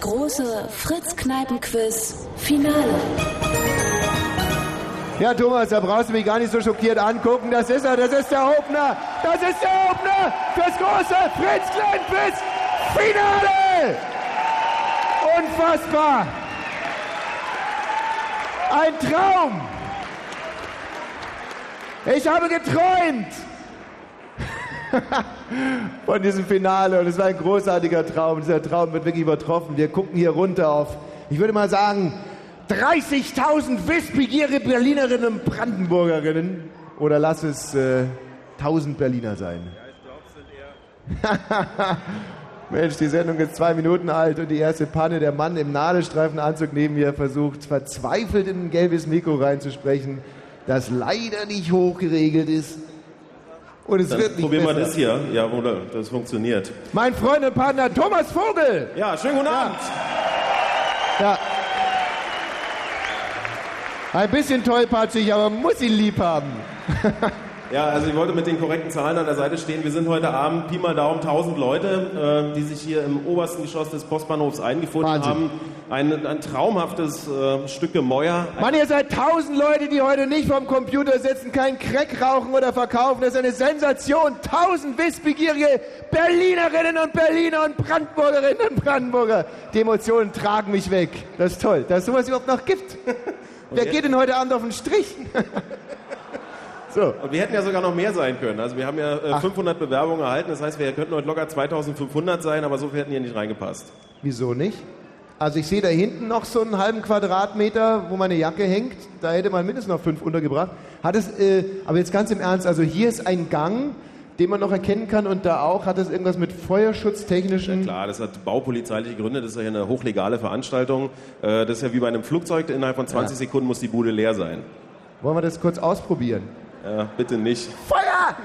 Das große Fritz-Kneipen-Quiz Finale. Ja, Thomas, da brauchst du mich gar nicht so schockiert angucken. Das ist er, das ist der Opener. Das ist der Opener fürs große Fritz Kneipen-Quiz Finale. Unfassbar. Ein Traum. Ich habe geträumt von diesem Finale und es war ein großartiger Traum. Dieser Traum wird wirklich übertroffen. Wir gucken hier runter auf, ich würde mal sagen, 30.000 wissbegierige Berlinerinnen und Brandenburgerinnen. Oder lass es äh, 1000 Berliner sein. Mensch, die Sendung ist zwei Minuten alt und die erste Panne. Der Mann im Nadelstreifenanzug neben mir versucht verzweifelt in ein gelbes Mikro reinzusprechen, das leider nicht hochgeregelt ist. Und es Dann wird nicht probieren wir das hier. Ja, oder? Das funktioniert. Mein Freund und Partner Thomas Vogel. Ja, schönen guten Abend. Ja. Ein bisschen tollpatschig, aber muss ihn lieb haben. Ja, also ich wollte mit den korrekten Zahlen an der Seite stehen. Wir sind heute Abend Pi mal Daumen 1000 Leute, äh, die sich hier im obersten Geschoss des Postbahnhofs eingefunden Wahnsinn. haben. Ein, ein traumhaftes äh, Stück Gemäuer. Mann, ihr seid tausend Leute, die heute nicht vorm Computer sitzen, keinen Crack rauchen oder verkaufen. Das ist eine Sensation. Tausend wissbegierige Berlinerinnen und Berliner und Brandenburgerinnen und Brandenburger. Die Emotionen tragen mich weg. Das ist toll, dass es sowas überhaupt noch gibt. Wer geht denn heute Abend auf den Strich? so. Und wir hätten ja sogar noch mehr sein können. Also wir haben ja äh, 500 Bewerbungen erhalten. Das heißt, wir könnten heute locker 2500 sein, aber so viel hätten hier nicht reingepasst. Wieso nicht? Also ich sehe da hinten noch so einen halben Quadratmeter, wo meine Jacke hängt. Da hätte man mindestens noch fünf untergebracht. Hat es, äh, aber jetzt ganz im Ernst, also hier ist ein Gang, den man noch erkennen kann und da auch hat es irgendwas mit feuerschutztechnischen... Klar, das hat baupolizeiliche Gründe. Das ist ja eine hochlegale Veranstaltung. Äh, das ist ja wie bei einem Flugzeug. Innerhalb von 20 Ja. Sekunden muss die Bude leer sein. Wollen wir das kurz ausprobieren? Ja, bitte nicht. Feuer!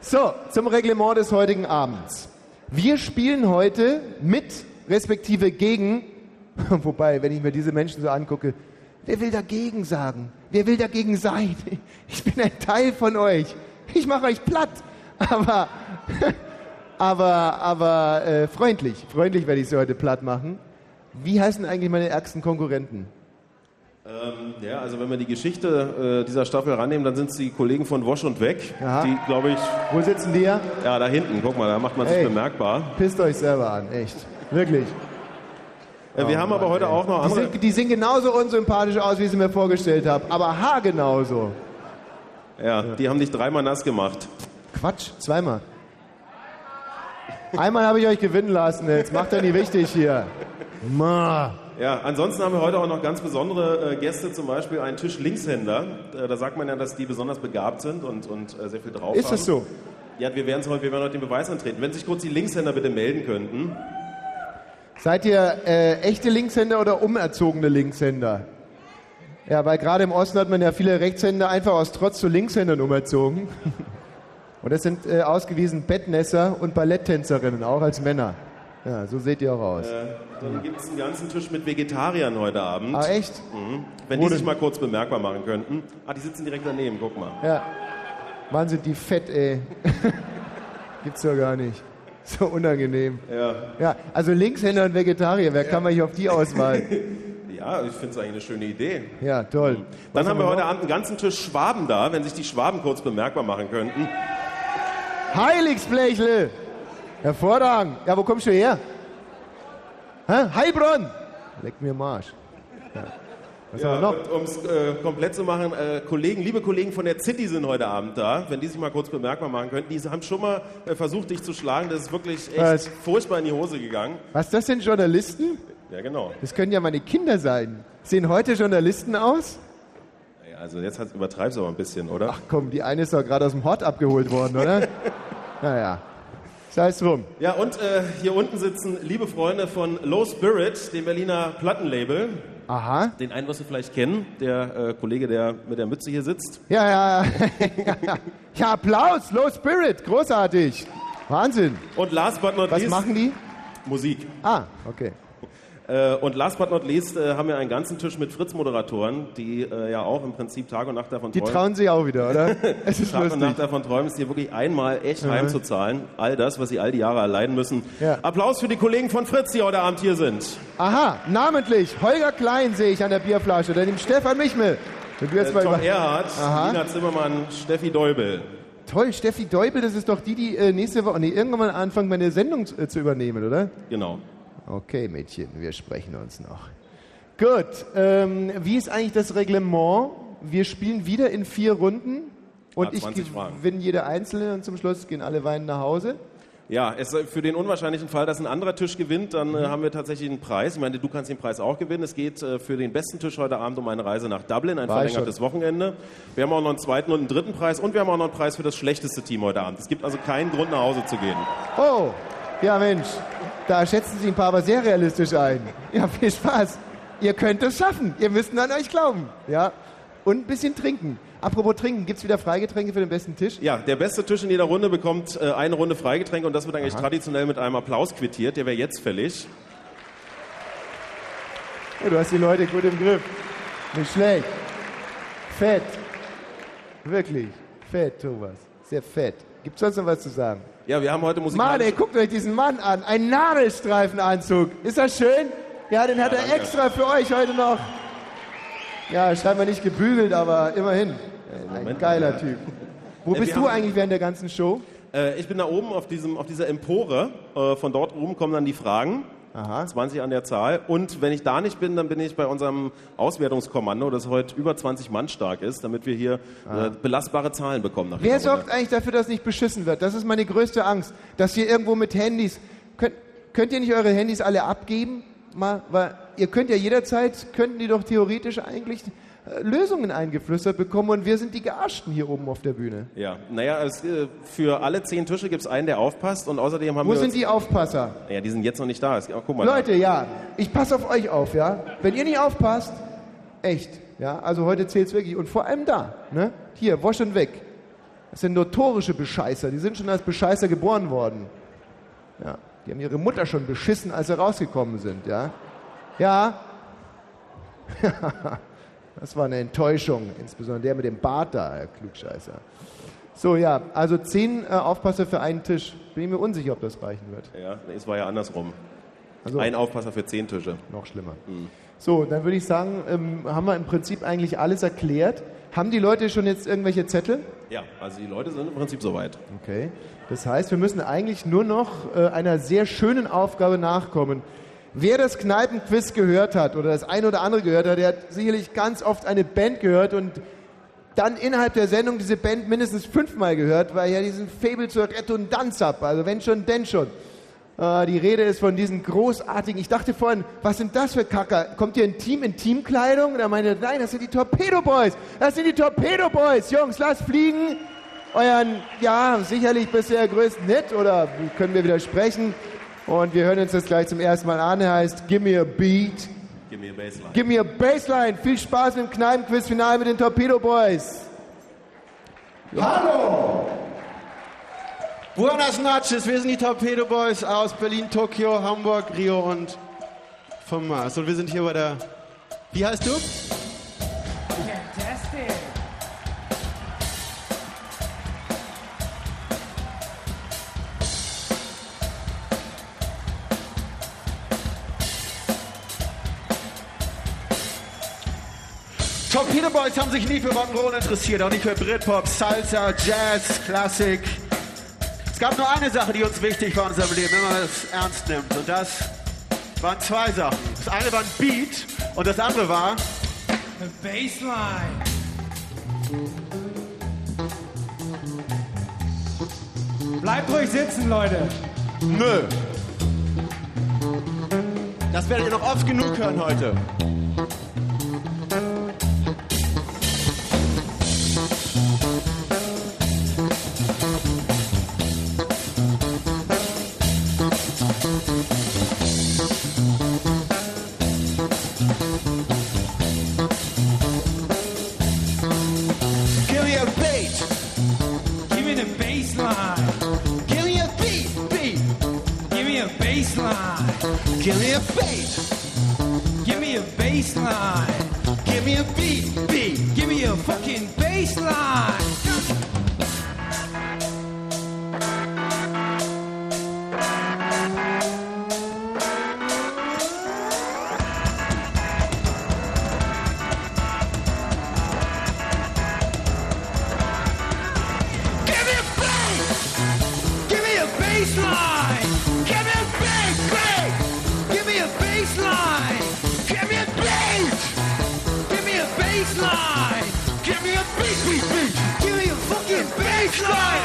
So, zum Reglement des heutigen Abends. Wir spielen heute mit, respektive gegen, wobei, wenn ich mir diese Menschen so angucke, wer will dagegen sagen? Wer will dagegen sein? Ich bin ein Teil von euch. Ich mache euch platt. Aber, aber, aber äh, freundlich. Freundlich werde ich sie heute platt machen. Wie heißen eigentlich meine ärgsten Konkurrenten? Ähm, ja, also wenn wir die Geschichte äh, dieser Staffel rannehmen, dann sind es die Kollegen von Wosch und Weg, Aha. die, glaube ich, Wo sitzen die? ja, da hinten, guck mal, da macht man sich Hey. bemerkbar. Pisst euch selber an, echt. Wirklich. Äh, wir haben aber heute auch noch Die andere. sind, die sehen genauso unsympathisch aus, wie ich sie mir vorgestellt habe. Aber haargenauso. Ja, die haben dich dreimal nass gemacht. Quatsch, zweimal. Einmal habe ich euch gewinnen lassen, jetzt macht er nicht wichtig hier. Ma. Ja, ansonsten haben wir heute auch noch ganz besondere äh, Gäste, zum Beispiel einen Tisch Linkshänder. Äh, da sagt man ja, dass die besonders begabt sind und, und äh, sehr viel drauf Ist haben. das so? Ja, wir werden heute, wir werden heute den Beweis antreten. Wenn sich kurz die Linkshänder bitte melden könnten. Seid ihr äh, echte Linkshänder oder umerzogene Linkshänder? Ja, weil gerade im Osten hat man ja viele Rechtshänder einfach aus Trotz zu Linkshändern umerzogen. Und das sind äh, ausgewiesen Bettnässer und Balletttänzerinnen, auch als Männer. Ja, so seht ihr auch aus. Äh, dann gibt es einen ganzen Tisch mit Vegetariern heute Abend. Ah, echt? Mhm. Wenn Wo die sich denn? mal kurz bemerkbar machen könnten. Ah, die sitzen direkt daneben, guck mal. Ja. Mann, sind die fett, ey. Gibt's doch gar nicht. So unangenehm. Ja, Ja, also Linkshänder und Vegetarier, wer kann man hier auf die Auswahl? ja ich finde es eigentlich eine schöne Idee. Ja, toll. Dann Was haben wir noch? heute Abend einen ganzen Tisch Schwaben da, wenn sich die Schwaben kurz bemerkbar machen könnten. Heiligsblechle! Hervorragend. Ja, wo kommst du her? Hä? Heilbronn! Leck mir am Arsch. Ja. Ja, um es äh, komplett zu machen, äh, Kollegen, liebe Kollegen von der City sind heute Abend da. Wenn die sich mal kurz bemerkbar machen könnten. Die haben schon mal äh, versucht, dich zu schlagen. Das ist wirklich echt Was? furchtbar in die Hose gegangen. Was, das sind Journalisten? Ja, genau. Das können ja meine Kinder sein. Sehen heute Journalisten aus? Ja, also jetzt hat- übertreibst du aber ein bisschen, oder? Ach komm, die eine ist doch gerade aus dem Hort abgeholt worden, oder? naja. Sei es drum. Ja, und äh, hier unten sitzen liebe Freunde von Low Spirit, dem Berliner Plattenlabel. Aha. Den einen wirst du vielleicht kennen, der äh, Kollege, der mit der Mütze hier sitzt. Ja, ja. ja, Applaus, Low Spirit, großartig. Wahnsinn. Und last but not Was least, machen die? Musik. Ah, okay. Äh, und last but not least äh, haben wir einen ganzen Tisch mit Fritz-Moderatoren, die äh, ja auch im Prinzip Tag und Nacht davon Die träumen. trauen sich auch wieder, oder? Es ist Tag und lustig. Nacht davon träumen, es dir wirklich einmal echt heimzuzahlen. All das, was sie all die Jahre erleiden müssen. Ja. Applaus für die Kollegen von Fritz, die heute Abend hier sind. Aha, namentlich Holger Klein sehe ich an der Bierflasche, dann dem Stefan Michmel. Wenn du jetzt Äh, mal Tom Erhardt, Aha. Nina Zimmermann, Steffi Deubel. Toll, Steffi Deubel, das ist doch die, die nächste Woche, nee, irgendwann mal anfangen, meine Sendung zu übernehmen, oder? Genau. Okay, Mädchen, wir sprechen uns noch. Gut, ähm, wie ist eigentlich das Reglement? Wir spielen wieder in vier Runden und Ah, ich 20 Fragen. gewinne jede einzelne und zum Schluss gehen alle weinen nach Hause. Ja, es, für den unwahrscheinlichen Fall, dass ein anderer Tisch gewinnt, dann Mhm. äh, haben wir tatsächlich einen Preis. Ich meine, du kannst den Preis auch gewinnen. Es geht äh, für den besten Tisch heute Abend um eine Reise nach Dublin, ein War verlängertes Wochenende. Wir haben auch noch einen zweiten und einen dritten Preis und wir haben auch noch einen Preis für das schlechteste Team heute Abend. Es gibt also keinen Grund, nach Hause zu gehen. Oh, ja Mensch, da schätzen Sie ein paar aber sehr realistisch ein. Ja, viel Spaß. Ihr könnt es schaffen. Ihr müsst an euch glauben. Ja, und ein bisschen trinken. Apropos trinken, gibt es wieder Freigetränke für den besten Tisch? Ja, der beste Tisch in jeder Runde bekommt äh, eine Runde Freigetränke und das wird eigentlich traditionell mit einem Applaus quittiert. Der wäre jetzt fällig. Ja, du hast die Leute gut im Griff. Nicht schlecht. Fett. Wirklich. Fett, Thomas. Sehr fett. Gibt's sonst noch was zu sagen? Ja, wir haben heute Musik. Mann, ey, guckt euch diesen Mann an. Ein Nadelstreifenanzug. Ist das schön? Ja, den hat er danke. extra für euch heute noch. Ja, scheinbar nicht gebügelt, aber immerhin. Ein Moment. geiler Typ. Wo bist du eigentlich während der ganzen Show? Äh, ich bin da oben auf, diesem, auf dieser Empore. Äh, von dort oben kommen dann die Fragen. Aha. 20 an der Zahl. Und wenn ich da nicht bin, dann bin ich bei unserem Auswertungskommando, das heute über 20 Mann stark ist, damit wir hier äh, belastbare Zahlen bekommen. Nach Ah. Wer sorgt eigentlich dafür, dass nicht beschissen wird? Das ist meine größte Angst. Dass ihr irgendwo mit Handys. Könnt, könnt ihr nicht eure Handys alle abgeben? Mal, weil ihr könnt ja jederzeit, könnten die doch theoretisch eigentlich Lösungen eingeflüstert bekommen und wir sind die Gearschten hier oben auf der Bühne. Ja, naja, es, äh, für alle zehn Tische gibt es einen, der aufpasst und außerdem haben Wo wir sind uns, die Aufpasser? Ja, die sind jetzt noch nicht da. Es, oh, guck mal. Leute, ja, ich passe auf euch auf, ja. Wenn ihr nicht aufpasst, echt, ja. Also heute zählt's wirklich und vor allem da, ne? Hier, wasch und weg. Das sind notorische Bescheißer. Die sind schon als Bescheißer geboren worden. Ja, die haben ihre Mutter schon beschissen, als sie rausgekommen sind, ja. Ja. das war eine Enttäuschung, insbesondere der mit dem Bart da, Herr Klugscheißer. So, ja, also zehn äh, Aufpasser für einen Tisch. Bin ich mir unsicher, ob das reichen wird. Ja, es war ja andersrum. Also, Ein Aufpasser für zehn Tische. noch schlimmer. So, dann würde ich sagen, ähm, haben wir im Prinzip eigentlich alles erklärt. Haben die Leute schon jetzt irgendwelche Zettel? Ja, also die Leute sind im Prinzip soweit. Okay. Das heißt, wir müssen eigentlich nur noch äh, einer sehr schönen Aufgabe nachkommen. Wer das Kneipenquiz gehört hat oder das eine oder andere gehört hat, der hat sicherlich ganz oft eine Band gehört und dann innerhalb der Sendung diese Band mindestens fünfmal gehört, weil ich ja diesen Fable zur Redundanz hab. Also wenn schon, denn schon. Äh, die Rede ist von diesen großartigen, ich dachte vorhin, was sind das für Kacker? Kommt ihr ein Team in Teamkleidung? Und er meinte, nein, das sind die Torpedo Boys. Das sind die Torpedo Boys. Jungs, lasst fliegen. Euren, ja, sicherlich bisher größten Hit oder können wir widersprechen? Und wir hören uns das gleich zum ersten Mal an. Er heißt Gimme a Beat. Gib mir Baseline. Give me a Baseline. Viel Spaß mit dem Kneipenquiz-Final mit den Torpedo Boys. Buenas noches, wir sind die Torpedo Boys aus Berlin, Tokio, Hamburg, Rio und vom Mars. Und wir sind hier bei der. Wie heißt du? Fantastic. Torpedo Boys haben sich nie für Rock'n'Roll interessiert, auch nicht für Britpop, Salsa, Jazz, Klassik. Es gab nur eine Sache, die uns wichtig war in unserem Leben, wenn man es ernst nimmt. Und das waren zwei Sachen. Das eine war ein Beat und das andere war The baseline. Bleibt ruhig sitzen, Leute. Nö. Das werdet ihr noch oft genug hören heute. Give me a beat. Give me a bass line. Give me a beat, beat. Give me a fucking bass line. Lifestyle!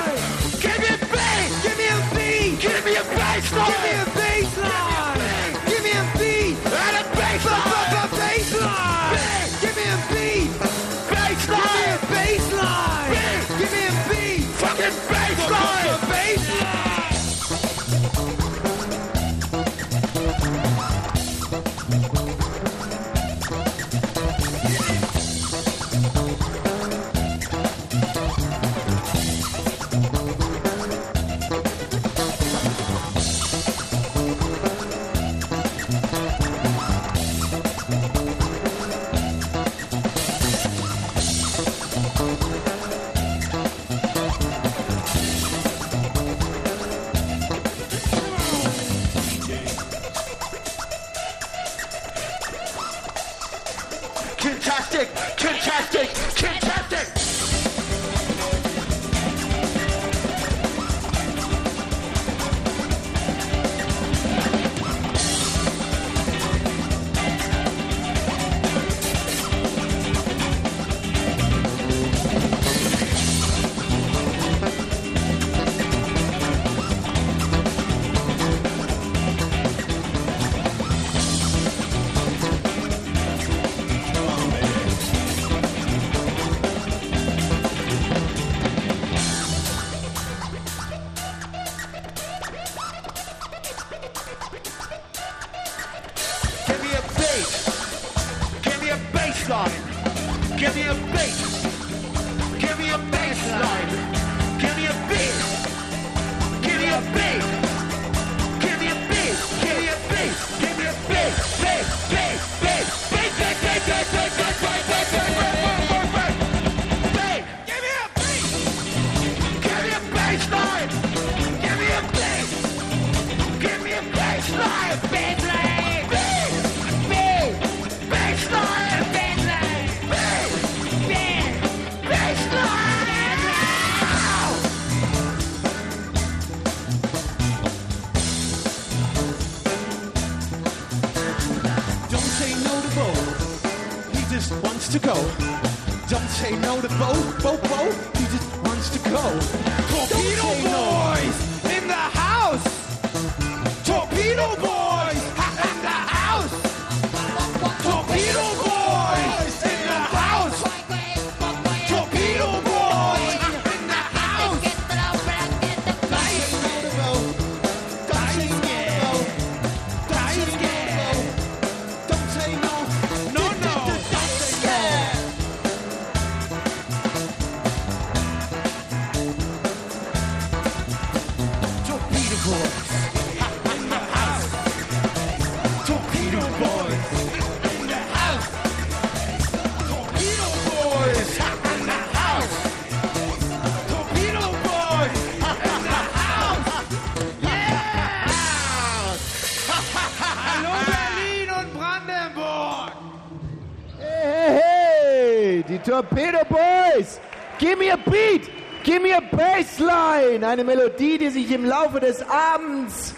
Bassline! Eine Melodie, die sich im Laufe des Abends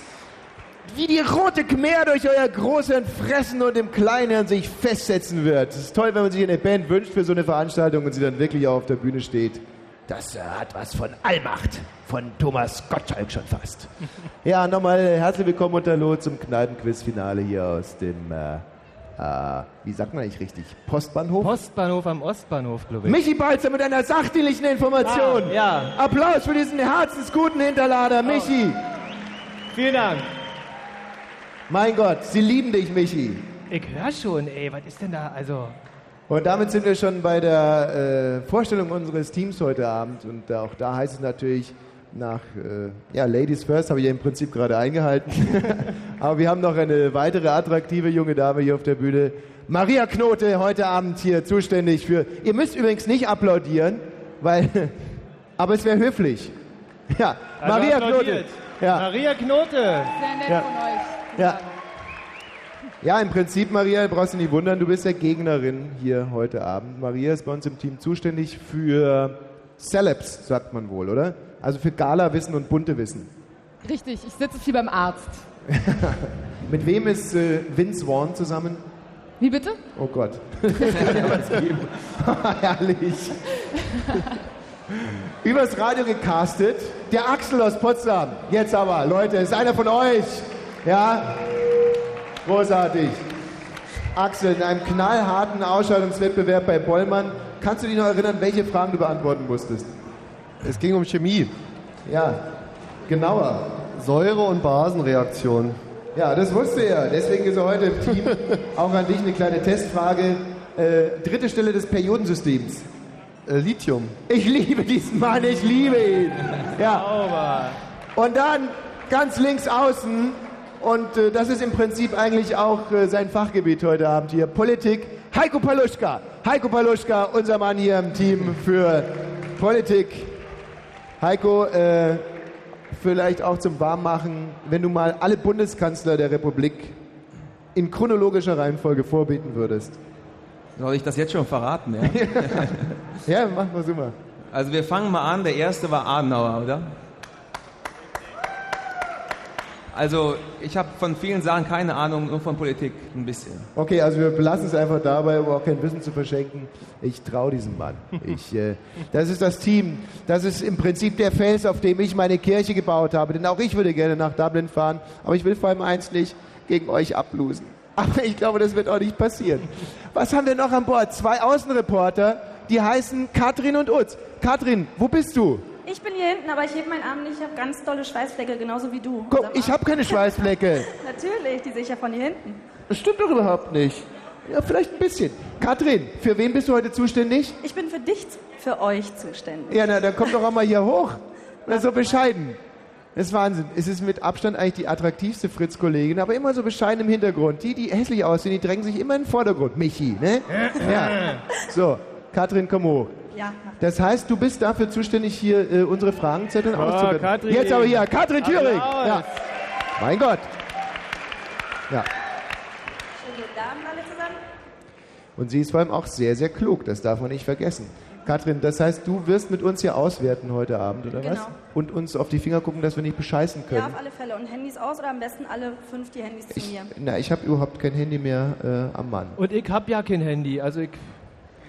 wie die rote Khmer durch euer Großhirn fressen und im Kleinhirn sich festsetzen wird. Es ist toll, wenn man sich eine Band wünscht für so eine Veranstaltung und sie dann wirklich auch auf der Bühne steht. Das äh, hat was von Allmacht, von Thomas Gottschalk schon fast. ja, nochmal herzlich willkommen und hallo zum Kneipenquiz-Finale hier aus dem, äh, äh, wie sagt man eigentlich richtig, Postbahnhof? Postbahnhof am Ostbahnhof, glaube ich. Michi Balzer mit einer sachdienlichen Information. Ah, ja. Applaus für diesen herzensguten Hinterlader, Michi. Vielen Dank. Mein Gott, sie lieben dich, Michi. Ich höre schon, ey, was ist denn da? Also, Und damit sind wir schon bei der äh, Vorstellung unseres Teams heute Abend. Und auch da heißt es natürlich nach, äh, ja, Ladies First habe ich ja im Prinzip gerade eingehalten. Aber wir haben noch eine weitere attraktive junge Dame hier auf der Bühne. Maria Knote, heute Abend hier zuständig für. Ihr müsst übrigens nicht applaudieren, weil. Aber es wäre höflich. Ja, Also Maria Knote. Ja, Maria Knote. Sehr nett Ja. von euch. ja. Ja, im Prinzip, Maria, brauchst du nicht wundern, du bist ja Gegnerin hier heute Abend. Maria ist bei uns im Team zuständig für Celebs, sagt man wohl, oder? Also für Gala-Wissen und bunte Wissen. Richtig, ich sitze hier beim Arzt. Mit wem ist äh, Vince Vaughn zusammen? Wie bitte? Oh Gott. Herrlich. Übers Radio gecastet. Der Axel aus Potsdam. Jetzt aber, Leute, ist einer von euch. Ja? Großartig. Axel, in einem knallharten Ausscheidungswettbewerb bei Bollmann, kannst du dich noch erinnern, welche Fragen du beantworten musstest? Es ging um Chemie. Ja, genauer. Säure- und Basenreaktion. Ja, das wusste er. Deswegen ist er heute im Team. Auch an dich eine kleine Testfrage. Äh, dritte Stelle des Periodensystems. Äh, Lithium. Ich liebe diesen Mann, ich liebe ihn. Ja. Sauber. Und dann ganz links außen, und äh, das ist im Prinzip eigentlich auch äh, sein Fachgebiet heute Abend hier, Politik, Heiko Paluschka. Heiko Paluschka, unser Mann hier im Team für Politik. Heiko, äh, vielleicht auch zum Warmmachen, wenn du mal alle Bundeskanzler der Republik in chronologischer Reihenfolge vorbeten würdest. Soll ich das jetzt schon verraten, ja? Ja, mach mal mal. Also wir fangen mal an, der erste war Adenauer, oder? Also ich habe von vielen Sachen keine Ahnung, nur von Politik ein bisschen. Okay, also wir belassen es einfach dabei, um auch kein Wissen zu verschenken. Ich traue diesem Mann. Ich, äh, das ist das Team. Das ist im Prinzip der Fels, auf dem ich meine Kirche gebaut habe. Denn auch ich würde gerne nach Dublin fahren. Aber ich will vor allem eins nicht, gegen euch ablosen. Aber ich glaube, das wird auch nicht passieren. Was haben wir noch an Bord? Zwei Außenreporter, die heißen Katrin und Utz. Katrin, wo bist du? Ich bin hier hinten, aber ich hebe meinen Arm nicht. Ich habe ganz dolle Schweißflecke, genauso wie du. Guck, ich habe keine Schweißflecke. Natürlich, die sehe ich ja von hier hinten. Das stimmt doch überhaupt nicht. Ja, vielleicht ein bisschen. Katrin, für wen bist du heute zuständig? Ich bin für dich, für euch zuständig. Ja, na, dann komm doch auch mal hier hoch. Na, so bescheiden. Das ist Wahnsinn. Es ist mit Abstand eigentlich die attraktivste Fritz-Kollegin, aber immer so bescheiden im Hintergrund. Die, die hässlich aussehen, die drängen sich immer in den Vordergrund. Michi, ne? Ja. So, Katrin, komm hoch. Ja, Das heißt, du bist dafür zuständig, hier äh, unsere Fragenzettel auszuwerten. Katrin. Jetzt aber hier, Katrin Thüring. Ja. Mein Gott. Ja. schönen guten Abend alle zusammen. Und sie ist vor allem auch sehr, sehr klug. Das darf man nicht vergessen. Katrin, das heißt, du wirst mit uns hier auswerten heute Abend, oder was? Genau. Und uns auf die Finger gucken, dass wir nicht bescheißen Ja, können. auf alle Fälle. Und Handys aus oder am besten alle fünf die Handys zu Ich, mir. na, ich habe überhaupt kein Handy mehr äh, am Mann. Und ich hab ja kein Handy. Also ich.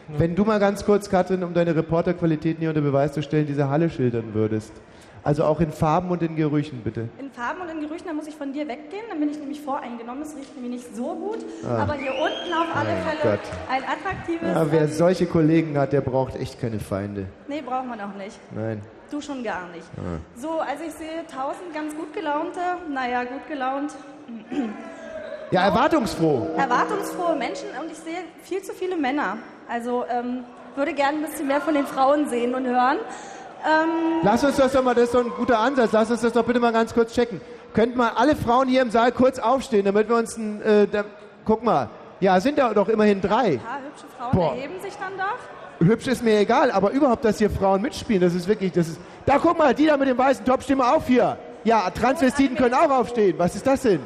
Wenn du mal ganz kurz, Katrin, um deine Reporterqualitäten hier unter Beweis zu stellen, diese Halle schildern würdest. Also auch in Farben und in Gerüchen, bitte. In Farben und in Gerüchen, da muss ich von dir weggehen. Dann bin ich nämlich voreingenommen. Es riecht nämlich nicht so gut. Ah. Aber hier unten auf alle Mein Fälle Gott. ein attraktives. Ja, wer solche Kollegen hat, der braucht echt keine Feinde. nee, braucht man auch nicht. Nein. Du schon gar nicht. Ah. So, also ich sehe tausend ganz gut gelaunte, naja, gut gelaunt, Ja, erwartungsfroh. erwartungsfrohe Menschen und ich sehe viel zu viele Männer. Also ähm, würde gerne ein bisschen mehr von den Frauen sehen und hören. Ähm, Lass uns das doch mal, das ist doch ein guter Ansatz. Lass uns das doch bitte mal ganz kurz checken. Könnten mal alle Frauen hier im Saal kurz aufstehen, damit wir uns ein, äh, da, guck mal. Ja, sind da doch immerhin drei. paar hübsche Frauen Boah. erheben sich dann doch. Hübsch ist mir egal, aber überhaupt, dass hier Frauen mitspielen, das ist wirklich, das ist. Da guck mal, die da mit dem weißen Top, mal auf hier. Ja, Transvestiten können auch aufstehen. Was ist das denn?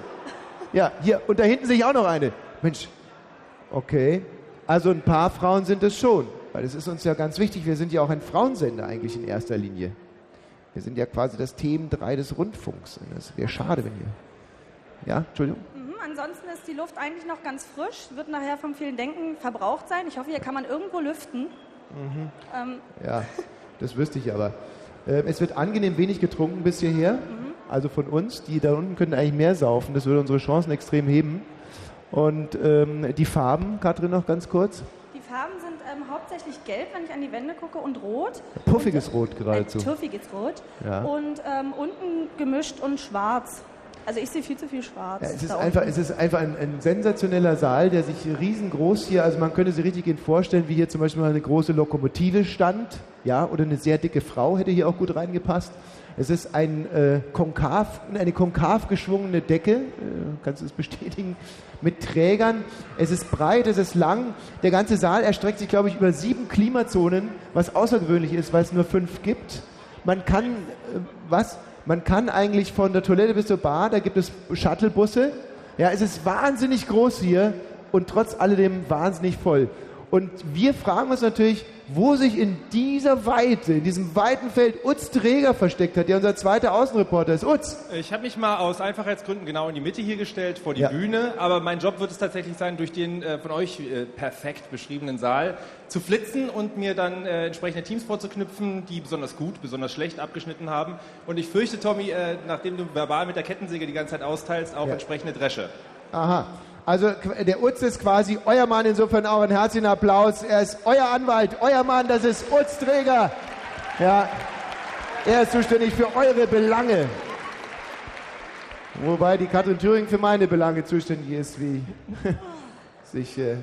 Ja, hier, und da hinten sehe ich auch noch eine. Mensch, okay. Also ein paar Frauen sind es schon, weil es ist uns ja ganz wichtig. Wir sind ja auch ein Frauensender eigentlich in erster Linie. Wir sind ja quasi das Themen 3 des Rundfunks. Und das wäre schade, wenn ihr. Ja, Entschuldigung. Mhm, ansonsten ist die Luft eigentlich noch ganz frisch, wird nachher vom vielen Denken verbraucht sein. Ich hoffe, hier kann man irgendwo lüften. Ähm, Ja, das wüsste ich aber. Ähm, es wird angenehm wenig getrunken bis hierher. Also von uns. Die da unten könnten eigentlich mehr saufen. Das würde unsere Chancen extrem heben. Und ähm, die Farben, Katrin, noch ganz kurz. die Farben sind ähm, hauptsächlich gelb, wenn ich an die Wände gucke, und rot. Puffiges Rot geradezu. Ein tuffiges Rot. Ja. Und ähm, unten gemischt und schwarz. Also ich sehe viel zu viel schwarz. Ja, es, ist einfach, es ist einfach ein, ein sensationeller Saal, der sich riesengroß hier, also man könnte sich richtig ihn vorstellen, wie hier zum Beispiel mal eine große Lokomotive stand, ja, oder eine sehr dicke Frau hätte hier auch gut reingepasst. Es ist ein, äh, konkav, eine konkav geschwungene Decke, äh, kannst du es bestätigen, mit Trägern. Es ist breit, es ist lang. Der ganze Saal erstreckt sich, glaube ich, über sieben Klimazonen, was außergewöhnlich ist, weil es nur fünf gibt. Man kann, äh, was? Man kann eigentlich von der Toilette bis zur Bar, da gibt es Shuttlebusse. Ja, es ist wahnsinnig groß hier und trotz alledem wahnsinnig voll. Und wir fragen uns natürlich, wo sich in dieser Weite, in diesem weiten Feld Utz Träger versteckt hat, der unser zweiter Außenreporter ist. Utz! Ich habe mich mal aus Einfachheitsgründen genau in die Mitte hier gestellt, vor die Ja. Bühne. Aber mein Job wird es tatsächlich sein, durch den äh, von euch äh, perfekt beschriebenen Saal zu flitzen und mir dann äh, entsprechende Teams vorzuknüpfen, die besonders gut, besonders schlecht abgeschnitten haben. Und ich fürchte, Tommy, äh, nachdem du verbal mit der Kettensäge die ganze Zeit austeilst, auch Ja. entsprechende Dresche. Aha. Also der Utz ist quasi euer Mann, insofern auch einen herzlichen Applaus. Er ist euer Anwalt, euer Mann, das ist Utz Träger. Ja, er ist zuständig für eure Belange. Wobei die Katrin Thüring für meine Belange zuständig ist, wie sich äh,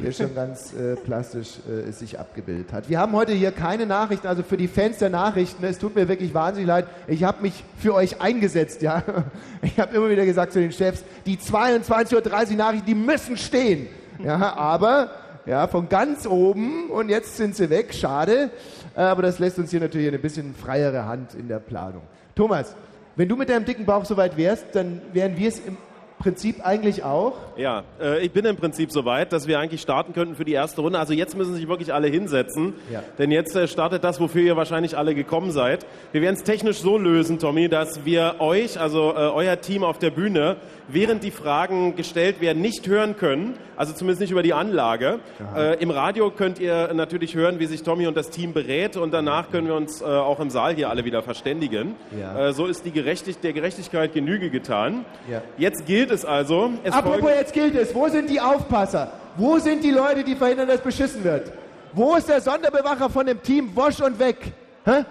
hier schon ganz äh, plastisch äh, sich abgebildet hat. Wir haben heute hier keine Nachrichten, also für die Fans der Nachrichten, es tut mir wirklich wahnsinnig leid. Ich habe mich für euch eingesetzt, ja. Ich habe immer wieder gesagt zu den Chefs, die 22.30 Uhr Nachrichten, die müssen stehen. Ja, aber ja, von ganz oben und jetzt sind sie weg, schade. Aber das lässt uns hier natürlich eine bisschen freiere Hand in der Planung. Thomas, wenn du mit deinem dicken Bauch soweit wärst, dann wären wir es im Prinzip eigentlich auch. Ja, äh, ich bin im Prinzip soweit, dass wir eigentlich starten könnten für die erste Runde. Also jetzt müssen sich wirklich alle hinsetzen, Ja. denn jetzt äh, startet das, wofür ihr wahrscheinlich alle gekommen seid. Wir werden es technisch so lösen, Tommy, dass wir euch, also äh, euer Team auf der Bühne, während die Fragen gestellt werden, nicht hören können, also zumindest nicht über die Anlage. Äh, Im Radio könnt ihr natürlich hören, wie sich Tommy und das Team berät und danach können wir uns äh, auch im Saal hier alle wieder verständigen. Ja. Äh, so ist die Gerechtig der Gerechtigkeit Genüge getan. Ja. Jetzt gilt es also. Es Apropos, jetzt gilt es. Wo sind die Aufpasser? Wo sind die Leute, die verhindern, dass beschissen wird? Wo ist der Sonderbewacher von dem Team Wosch und weg? Hä?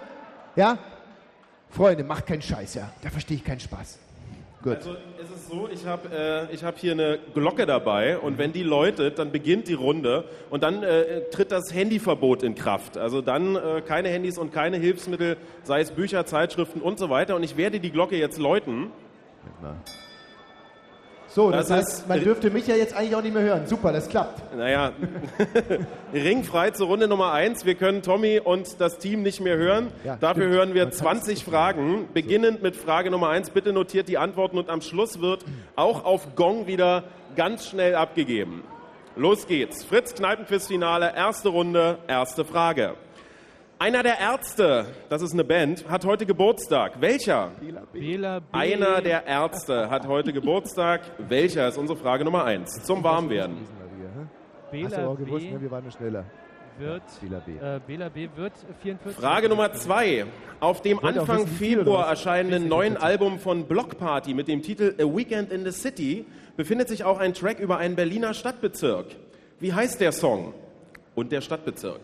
Ja? Freunde, macht keinen Scheiß, ja. Da verstehe ich keinen Spaß. Gut. Also es ist so, ich habe äh, ich hab hier eine Glocke dabei und wenn die läutet, dann beginnt die Runde und dann äh, tritt das Handyverbot in Kraft. Also dann äh, keine Handys und keine Hilfsmittel, sei es Bücher, Zeitschriften und so weiter. Und ich werde die Glocke jetzt läuten. So, das, Das heißt, ist- man dürfte mich ja jetzt eigentlich auch nicht mehr hören. Super, das klappt. Naja, ringfrei zur Runde Nummer eins. Wir können Tommy und das Team nicht mehr hören. Ja, Dafür stimmt. hören wir Man kann's 20 Fragen, beginnend mit Frage Nummer eins. Bitte notiert die Antworten und am Schluss wird auch auf Gong wieder ganz schnell abgegeben. Los geht's. Fritz Kneipenquiz-Finale, erste Runde, erste Frage. Einer der Ärzte, das ist eine Band, hat heute Geburtstag. Welcher? Bela B. Einer der Ärzte hat heute Geburtstag. Welcher ist unsere Frage Nummer eins? Zum Warmwerden. Hast du Bela auch gewusst, B. ne? wir waren nur schneller. wird, Bela B. Äh, Bela B. wird 44. Frage Nummer zwei. Auf dem Wollt Anfang Februar erscheinenden neuen Album von Block Party mit dem Titel A Weekend in the City befindet sich auch ein Track über einen Berliner Stadtbezirk. Wie heißt der Song? Und der Stadtbezirk.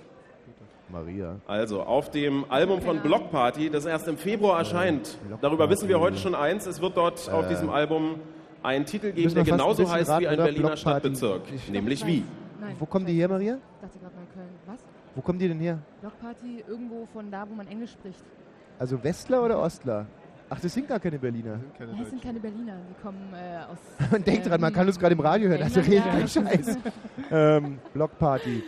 Maria. Also auf dem Album von Block Party, das erst im Februar erscheint. Block Darüber wissen wir heute schon eins. Es wird dort auf diesem Album einen Titel geben, der genauso heißt raten, wie ein? Berliner. Stadtbezirk. Ich- Nämlich wie? Nein. Wo kommen die her, Maria? Ich dachte gerade mal Köln. Was? Wo kommen die denn her? Blockparty irgendwo von da, wo man Englisch spricht. Also Westler oder Ostler? Ach, das sind gar keine Berliner. Ja, das sind keine Berliner, die kommen äh, aus. Und denkt dran, man kann uns gerade im Radio hören, also ja. kein Scheiß. ähm, Blockparty.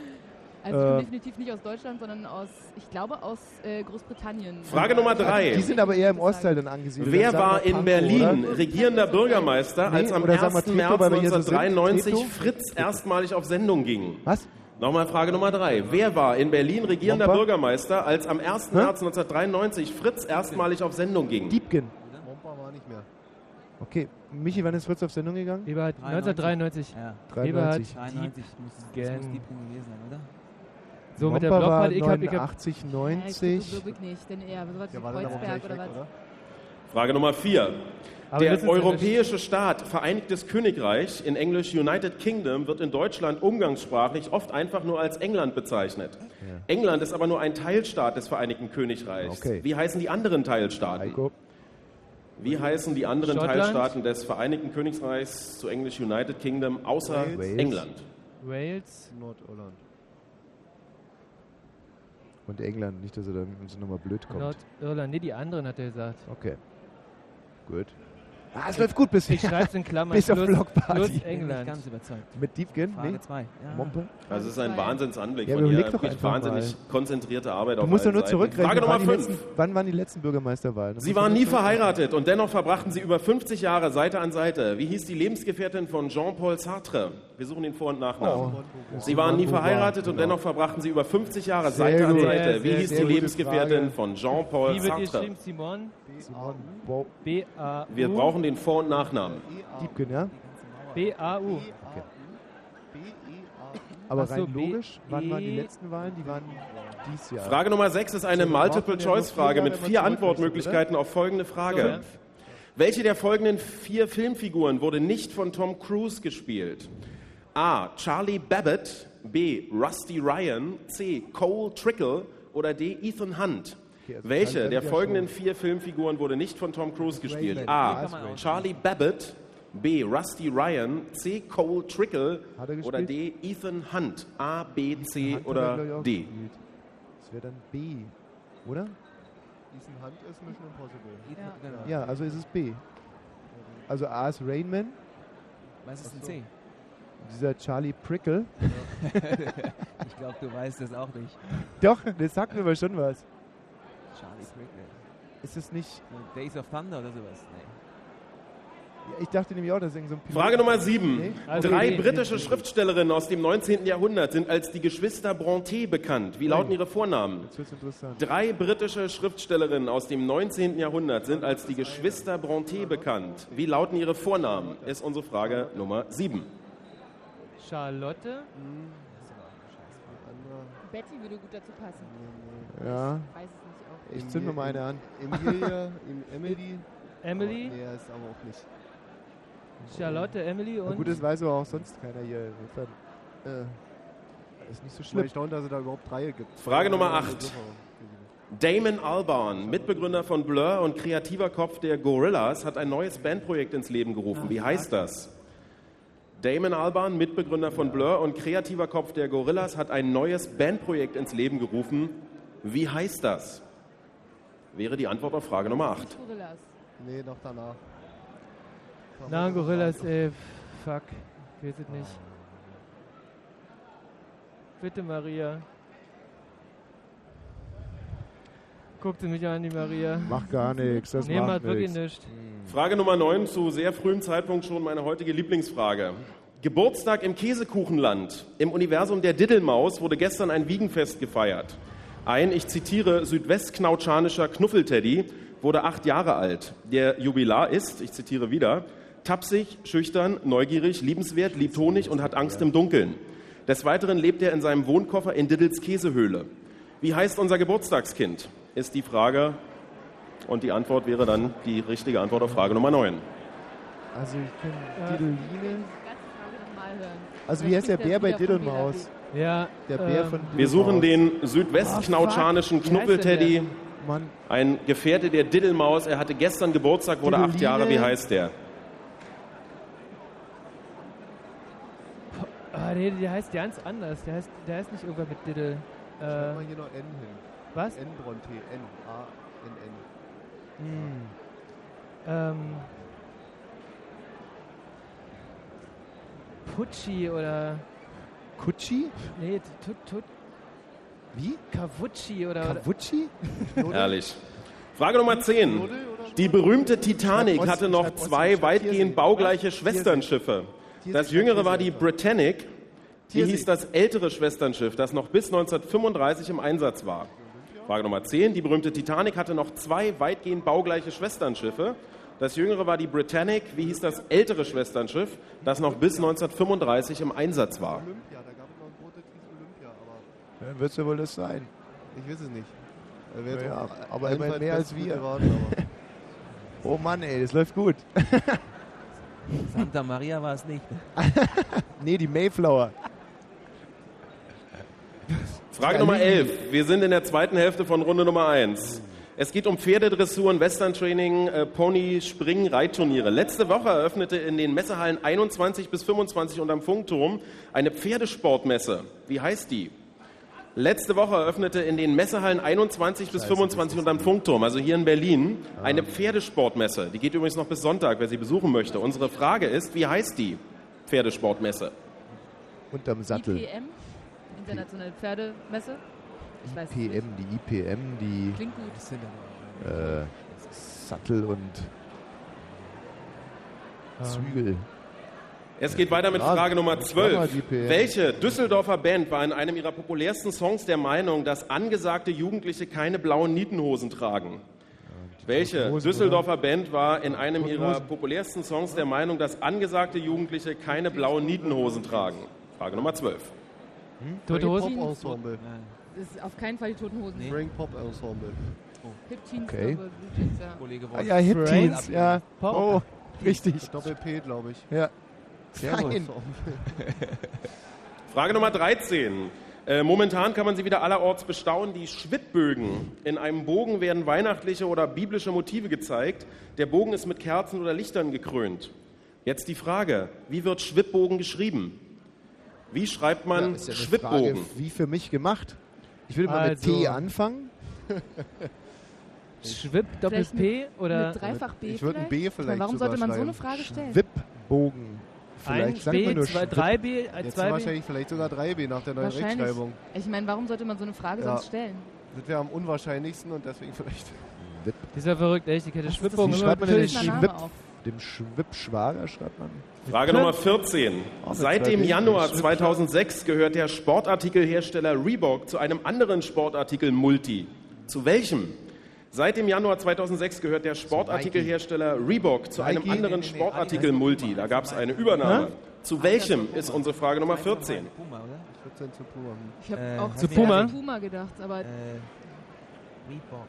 Also Äh, definitiv nicht aus Deutschland, sondern aus, ich glaube, aus äh, Großbritannien. Frage Nummer drei. Die sind aber eher im Ostteil dann angesiedelt. Wer Dann war in Punk, Berlin oder? regierender Bürgermeister, Nee, als am oder sagen wir 1. Trito, März weil wir hier so sind? 1993 Trito? Fritz erstmalig auf Sendung ging? Was? Nochmal Frage Nummer drei. Wer war in Berlin regierender Momper? Bürgermeister, als am 1. März 1993 Fritz erstmalig auf Sendung ging? Diebken. Mompa war nicht mehr. Okay, Michi, wann ist Fritz auf Sendung gegangen? Eberhard, 1993. Ja. Eberhard 93. 93 muss, das muss. Diebken gewesen sein, oder? So mit der Blockparty. Ich hab, ich hab, 89, Ja, ich 90. glaube wirklich nicht, denn eher sowas wie aber auch Kreuzberg oder was. oder? Frage Nummer vier. aber wir Der wissen es ja europäische Staat Vereinigtes Königreich, in Englisch United Kingdom, wird in Deutschland umgangssprachlich oft einfach nur als England bezeichnet. England ist aber nur ein Teilstaat des Vereinigten Königreichs. Okay. Wie heißen die anderen Teilstaaten? Heiko. Wie heißen die anderen Schottland? Teilstaaten des Vereinigten Königreichs, zu Englisch United Kingdom, außer Wales. England? Wales. Nordirland. Und England, nicht, dass er dann uns nochmal blöd kommt. Nordirland, nee, die anderen hat er gesagt. Okay. Gut. Ah, es läuft gut bisher. Ich schreib's in Klammern. Bis auf plus, Blockparty. plus England. ganz überzeugt. Mit Diebken? Frage Nee? zwei. Ja. Mompe? Also es ist ein Wahnsinnsanblick Ja, von überleg hier. doch einfach Wahnsinnig mal. konzentrierte Arbeit Du auf musst doch nur zurückrechnen. Frage Nummer wann, die 5. letzten, wann waren die letzten Bürgermeisterwahlen? Das Sie waren nie verheiratet und dennoch verbrachten sie über 50 Jahre Seite an Seite. Wie hieß die Lebensgefährtin von Jean-Paul Sartre? Wir suchen den Vor- und Nachnamen. Oh. Sie waren nie verheiratet und dennoch verbrachten sie über 50 Jahre Sehr Seite an gut. Seite. Sehr, Wie sehr, hieß sehr die Lebensgefährtin Frage. von Jean-Paul Wie wird ihr Sartre? Simon? B-A-U. Wir brauchen den Vor- und Nachnamen. Diebken, ja? B-A-U. Aber Ach so, rein logisch, wann waren die E- letzten Wahlen? Die waren dies Jahr. Frage Nummer 6 ist eine Multiple-Choice-Frage mit vier Antwortmöglichkeiten auf folgende Frage. So, ja. Welche der folgenden vier Filmfiguren wurde nicht von Tom Cruise gespielt? A. Charlie Babbitt, B. Rusty Ryan, C. Cole Trickle oder D. Ethan Hunt? Okay, also Welche Charlie der folgenden vier Filmfiguren wurde nicht von Tom Cruise gespielt? Rayman. A. Charlie Babbitt, B. Rusty Ryan, C. Cole Trickle er oder D. Ethan Hunt? A, B, C er, oder D? Das wäre dann B, oder? Ethan Hunt ist Mission Impossible. Ja. Ja, also ist es B. Also A ist Rainman, Was ist ein C? dieser Charlie Prickle. Ich glaube, du weißt es auch nicht. Doch, das sagt mir aber schon was. Charlie Prickle. Ist es nicht... So Days of Thunder oder sowas? Nee. Ja, Ich dachte nämlich auch, das ist irgend so ein Pilot. Frage Nummer 7. Nee? Also Drei nee, britische nee, nee. Schriftstellerinnen aus dem 19. Jahrhundert sind als die Geschwister Brontë bekannt. Wie lauten ihre Vornamen? Jetzt wird's interessant. Drei britische Schriftstellerinnen aus dem 19. Jahrhundert sind als die Geschwister Brontë bekannt. Wie lauten ihre Vornamen? Ist unsere Frage Nummer 7. Charlotte. Betty würde gut dazu passen. Ja, Ich weiß es. Ich zünd mir mal eine an. Emilia, Em- Emily. Emily. Nee, ist aber auch nicht. Charlotte, Emily Na und. gut, das weiß aber auch sonst keiner hier. Insofern, äh, ist nicht so Ich schlimm. staune, dass es da überhaupt drei gibt. Frage Nummer Ja, 8. super. Damon Albarn, Mitbegründer von Blur und kreativer Kopf der Gorillaz, hat ein neues Bandprojekt ins Leben gerufen. Wie heißt das? Damon Albarn, Mitbegründer von Blur und kreativer Kopf der Gorillaz, hat ein neues Bandprojekt ins Leben gerufen. Wie heißt das? Wäre die Antwort auf Frage Nummer 8. Gorillas. Nee, noch danach. Na, Gorillas, ey. Fuck. Ich weiß es nicht. Bitte, Maria. Guckt sie mich an, die Maria. Macht gar nichts, das Nee, macht wirklich nichts. nichts. Frage Nummer 9 zu sehr frühem Zeitpunkt schon meine heutige Lieblingsfrage. Geburtstag im Käsekuchenland. Im Universum der Diddelmaus wurde gestern ein Wiegenfest gefeiert. Ein, ich zitiere, südwestknautschanischer Knuffelteddy wurde acht Jahre alt. Der Jubilar ist, ich zitiere wieder, tapsig, schüchtern, neugierig, liebenswert, liebt Honig und hat Angst im Dunkeln. Des Weiteren lebt er in seinem Wohnkoffer in Diddels Käsehöhle. Wie heißt unser Geburtstagskind? Ist die Frage und die Antwort wäre dann die richtige Antwort auf Frage Nummer 9. Also ich kenne Ja. Dideline. Also wie heißt der Bär bei wieder von Diddlemaus? Ja. Der Bär ähm, von Wir suchen den südwestknautschanischen Oh, Knuppelteddy, ein Gefährte der Diddelmaus. Er hatte gestern Geburtstag, wurde acht. Jahre. Wie heißt der? Ah, nee, der heißt ganz anders. Der heißt, der heißt nicht irgendwas mit Diddle. Schreib Äh, mal hier noch N hin. was? N Bronte. N. A. N. N. Hm. Ähm. Pucci oder. Kutschi? Nee, tut, tut. Wie? Kavucci oder. Kavucci? Herrlich. Frage Nummer 10. Die berühmte Titanic hatte noch zwei weitgehend baugleiche? Schwesternschiffe. Das jüngere war die. Britannic. Wie Tiersee. hieß das ältere Schwesternschiff, das noch bis 1935 im Einsatz war? Frage Nummer 10. Die berühmte Titanic hatte noch zwei weitgehend baugleiche Schwesternschiffe. Das jüngere war die Britannic. Wie hieß das ältere Schwesternschiff, das noch bis 1935 im Einsatz war? Olympia, da gab es noch ein Boot, das hieß Olympia, aber Dann wird es ja wohl das sein. ich weiß es nicht. Er wird Ja, auch aber immerhin mehr als wir. aber Oh Mann, ey, das läuft gut. Santa Maria war es nicht. Nee, die Mayflower. Frage Nummer 11. Wir sind in der zweiten Hälfte von Runde Nummer 1. Es geht um Pferdedressuren, Western-Training, äh, Pony, Springen, Reitturniere. Letzte Woche eröffnete in den Messehallen 21 bis 25 unterm Funkturm eine Pferdesportmesse. Wie heißt die? Letzte Woche eröffnete in den Messehallen 21 bis 25 unterm Funkturm, also hier in Berlin, eine Pferdesportmesse. Die geht übrigens noch bis Sonntag, wer sie besuchen möchte. Unsere Frage ist, wie heißt die Pferdesportmesse? Unterm Sattel. IPM, Internationale Pferdemesse. Ich weiß es nicht. IPM, die IPM, die Klingt gut. äh, Sattel und Zügel. Es geht weiter mit Frage Nummer das war mal 12. die PM. Welche Düsseldorfer Band war in einem ihrer populärsten Songs der Meinung, dass angesagte Jugendliche keine blauen Nietenhosen tragen? Welche Düsseldorfer Band war in einem ihrer populärsten Songs der Meinung, dass angesagte Jugendliche keine blauen Nietenhosen tragen? Frage Nummer 12. Tote Hosen? Pop Ensemble. Das ist auf keinen Fall die Toten Hosen. Bring Pop Ensemble. Hip Teens, Okay. glaube ja. Ah ja, Hip Teens, ja. Oh, richtig. Doppel P, glaube ich. Ja. Sehr. Nein. Frage Nummer 13. Äh, momentan kann man sie wieder allerorts bestaunen. Die Schwittbögen. In einem Bogen werden weihnachtliche oder biblische Motive gezeigt. Der Bogen ist mit Kerzen oder Lichtern gekrönt. Jetzt die Frage, wie wird Schwibbogen geschrieben? Wie schreibt man ist ja eine Schwibbogen? Frage, wie für mich gemacht. Ich würde mal mit Also- T anfangen. Schwipp, Doppel P oder Mit dreifach B Ich würde ein B vielleicht Warum sollte man so eine Frage stellen? Schwibbogen. Vielleicht sagt man B, nur zwei, Schwib. drei B, äh, Jetzt zwei B. wahrscheinlich vielleicht sogar 3B nach der neuen. Rechtschreibung. Ich meine, warum sollte man so eine Frage Ja. sonst stellen? Das wäre am unwahrscheinlichsten und deswegen vielleicht. Die ist ja verrückt, echt. Die Kette Schwibbogen. Wie immer schreibt man den auch. Dem Schwibschwager schreibt man. Frage Nummer 14. Oh, mit Seit dem. Januar Schwib- 2006 gehört der Sportartikelhersteller Reebok zu einem anderen Sportartikel-Multi. Zu welchem? Seit dem Januar 2006 gehört der Sportartikelhersteller Reebok zu einem anderen Sportartikel-Multi. Da gab es eine Übernahme. Zu welchem ist unsere Frage Nummer 14? Puma, oder? 14 zu Puma. Ich habe Äh, auch zu Puma? an Puma gedacht, aber Äh, Reebok.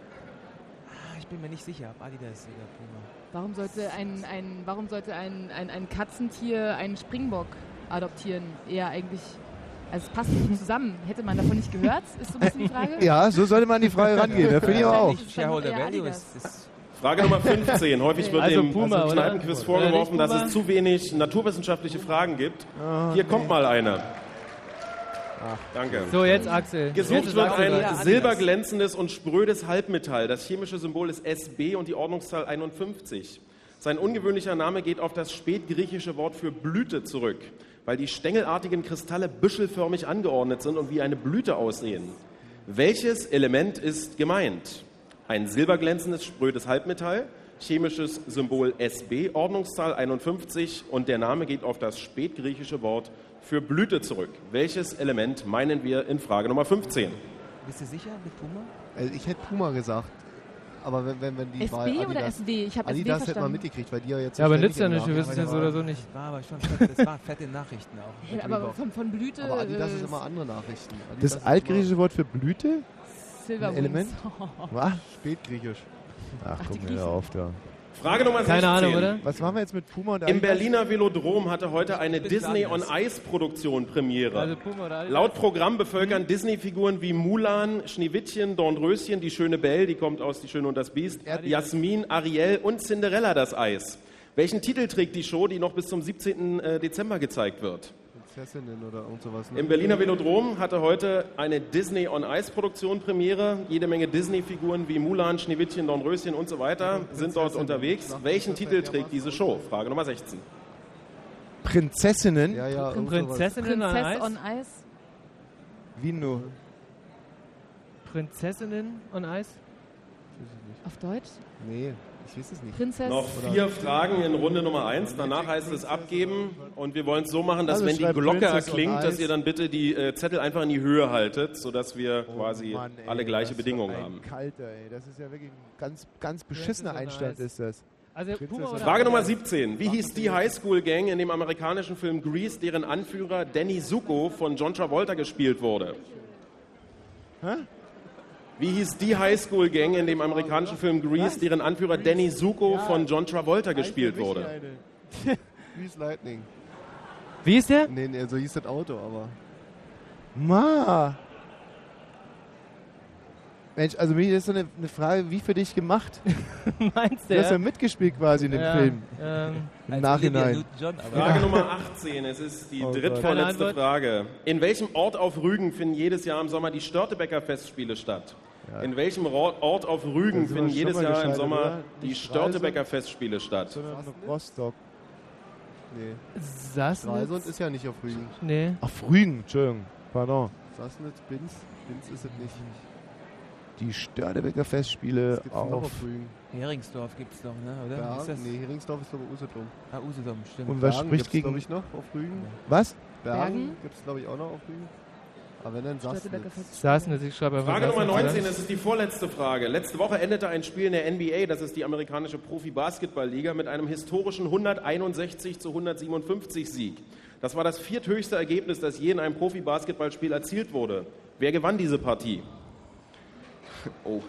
Ah, ich bin mir nicht sicher, ob Adidas oder Puma. warum sollte ein, ein, warum sollte ein, ein, ein Katzentier einen Springbock adoptieren? Eher eigentlich, also es passt nicht zusammen. Hätte man davon nicht gehört? Ist so ein bisschen die Frage. Ja, so sollte man an die Frage rangehen. Da finde ich auch. Shareholder Value ist, ist Frage Nummer 15. Häufig wird Also dem Puma, also? Kneipenquiz Oder vorgeworfen, dass es zu wenig naturwissenschaftliche Fragen gibt. Hier kommt mal eine. Danke. So, jetzt Axel. Gesucht Jetzt wird Axel ein silberglänzendes und sprödes Halbmetall. Das chemische Symbol ist SB und die Ordnungszahl 51. Sein ungewöhnlicher Name geht auf das spätgriechische Wort für Blüte zurück, weil die stängelartigen Kristalle büschelförmig angeordnet sind und wie eine Blüte aussehen. Welches Element ist gemeint? Ein silberglänzendes, sprödes Halbmetall, chemisches Symbol SB, Ordnungszahl 51 und der Name geht auf das spätgriechische Wort für Blüte zurück. Welches Element meinen wir in Frage Nummer 15? Bist du sicher mit Puma? Also ich hätte Puma gesagt. Aber wenn, wenn, wenn die SB Wahl oder Adidas, SW? Ich habe SW Adidas hätte man verstanden. mitgekriegt, weil die ja jetzt Ja, aber nützt ja nicht, wir wissen es jetzt so oder so nicht. War aber schon fett, das waren fette Nachrichten auch. Ja, aber von, von Blüte. Aber Adidas äh, ist immer andere Nachrichten. Adidas Das altgriechische Wort für Blüte? Silver ein Element? Was? Spätgriechisch. Ach, die guck mir Griechen. auf da. Frage Nummer 16. Keine Ahnung, oder? Was machen wir jetzt mit Puma und Im Adidas? Berliner Velodrom hatte heute eine Disney on Adidas. Ice Produktion Premiere. Also Puma oder Adidas? Laut Programm bevölkern Disney-Figuren wie Mulan, Schneewittchen, Dornröschen, die schöne Belle, die kommt aus Die Schöne und das Biest, Jasmin, Ariel und Cinderella das Eis. Welchen Titel trägt die Show, die noch bis zum 17. äh, Dezember gezeigt wird? Prinzessinnen oder irgend sowas. Ne? Im Berliner Velodrom hatte heute eine Disney on Ice Produktion Premiere. Jede Menge Disney-Figuren wie Mulan, Schneewittchen, Dornröschen und so weiter sind dort unterwegs. Welchen Titel trägt diese Show? Frage Nummer 16. Prinzessinnen? Ja, ja. Prinzessinnen on Eis? on Ice. Wie nur? Prinzessinnen on Eis? Auf Deutsch? Nee, ich weiß es nicht. Prinzess. Noch vier Fragen in Runde Nummer 1. Danach heißt es abgeben. Und wir wollen es so machen, dass Also wenn die schreibt Glocke erklingt, dass ihr dann bitte die äh, Zettel einfach in die Höhe haltet, sodass wir quasi Oh Mann, ey, alle gleiche was Bedingungen ein haben. Kalter, ey. Das ist ja wirklich ein ganz, ganz beschissener on Einstand, Ice. ist das. Also Puma Prinzessin. oder Frage Nummer Adidas? 17. Wie hieß die Highschool-Gang in dem amerikanischen Film Grease, deren Anführer Danny Zuko von John Travolta gespielt wurde? Wie hieß die Highschool-Gang in dem amerikanischen Film Grease, deren Anführer Danny Zuko von John Travolta gespielt wurde? Grease Lightning. Wie ist der? Nee, nee, so hieß das Auto, aber. Ma! Mensch, also das ist so eine, eine Frage, wie für dich gemacht? Meinst Du hast ja mitgespielt quasi in dem Ja, Film. ähm, Im Nachhinein. Frage Nummer 18, es ist die Oh drittvorletzte? Frage. In welchem Ort auf Rügen finden jedes Jahr im Sommer die Störtebecker Festspiele statt? In welchem Ort auf Rügen finden jedes Jahr im Sommer oder? die Nicht Störtebecker Festspiele statt? Rostock. Nee. Sassnitz? Ist ja nicht auf Rügen. Nee. Auf Rügen, Entschuldigung. Pardon. Sassnitz, Binz. Binz ist es nicht. Die Störtebecker Festspiele auf. auf Rügen? Heringsdorf gibt's doch, ne? oder? Bergen? Ist das? Nee, Heringsdorf ist glaube ich Usedom. Ah, Usedom, stimmt. Und was Bergen spricht gibt's, gegen. glaube ich, noch auf Rügen. Was? Bergen, Bergen? gibt es glaube ich auch noch auf Rügen. Aber wenn dann Sassnitz. Sassnitz, ich schreibe einfach Frage Nummer Sassnitz, 19, oder? das ist die vorletzte Frage. Letzte Woche endete ein Spiel in der NBA, das ist die amerikanische Profi-Basketball-Liga, mit einem historischen 161 zu 157 Sieg. Das war das vierthöchste Ergebnis, das je in einem Profi-Basketballspiel erzielt wurde. Wer gewann diese Partie? Oh,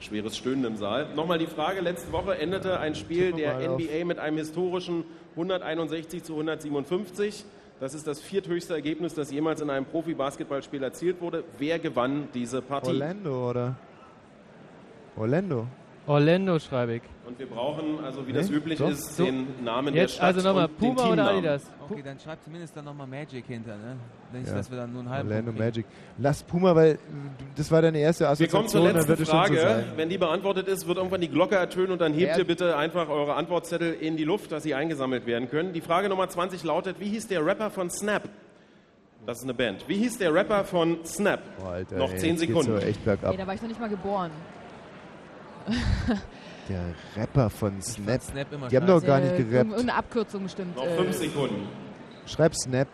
schweres Stöhnen im Saal. Nochmal die Frage, letzte Woche endete ein Spiel der auf. NBA mit einem historischen 161 zu 157. Das ist das vierthöchste Ergebnis, das jemals in einem Profi-Basketballspiel erzielt wurde. Wer gewann diese Partie? Orlando, oder? Orlando. Orlando schreibe ich. Und wir brauchen, also wie Nee, das üblich doch. ist, den Namen Jetzt der Stadt also nochmal und den Puma oder. Adidas? Okay, dann schreibt zumindest dann nochmal Magic hinter, ne? Nicht, Ja. dass wir dann nur einen halben Orlando. Magic. Lass Puma, weil äh, das war deine erste Wir Assoziation. kommen zur letzten so Frage. sein. Wenn die beantwortet ist, wird irgendwann die Glocke ertönen und dann hebt Ja. ihr bitte einfach eure Antwortzettel in die Luft, dass sie eingesammelt werden können. Die Frage Nummer 20 lautet, wie hieß der Rapper von Snap? Das ist eine Band. Wie hieß der Rapper von Snap? Boah, Alter, Noch ey, 10 jetzt geht's Sekunden. echt bergab. Ey, da war ich noch nicht mal geboren. Der Rapper von Snap. Snap immer Die haben doch gar nicht Äh, gerappt. Irgendeine Abkürzung bestimmt. Noch äh, 5 Sekunden. Schreib Snap.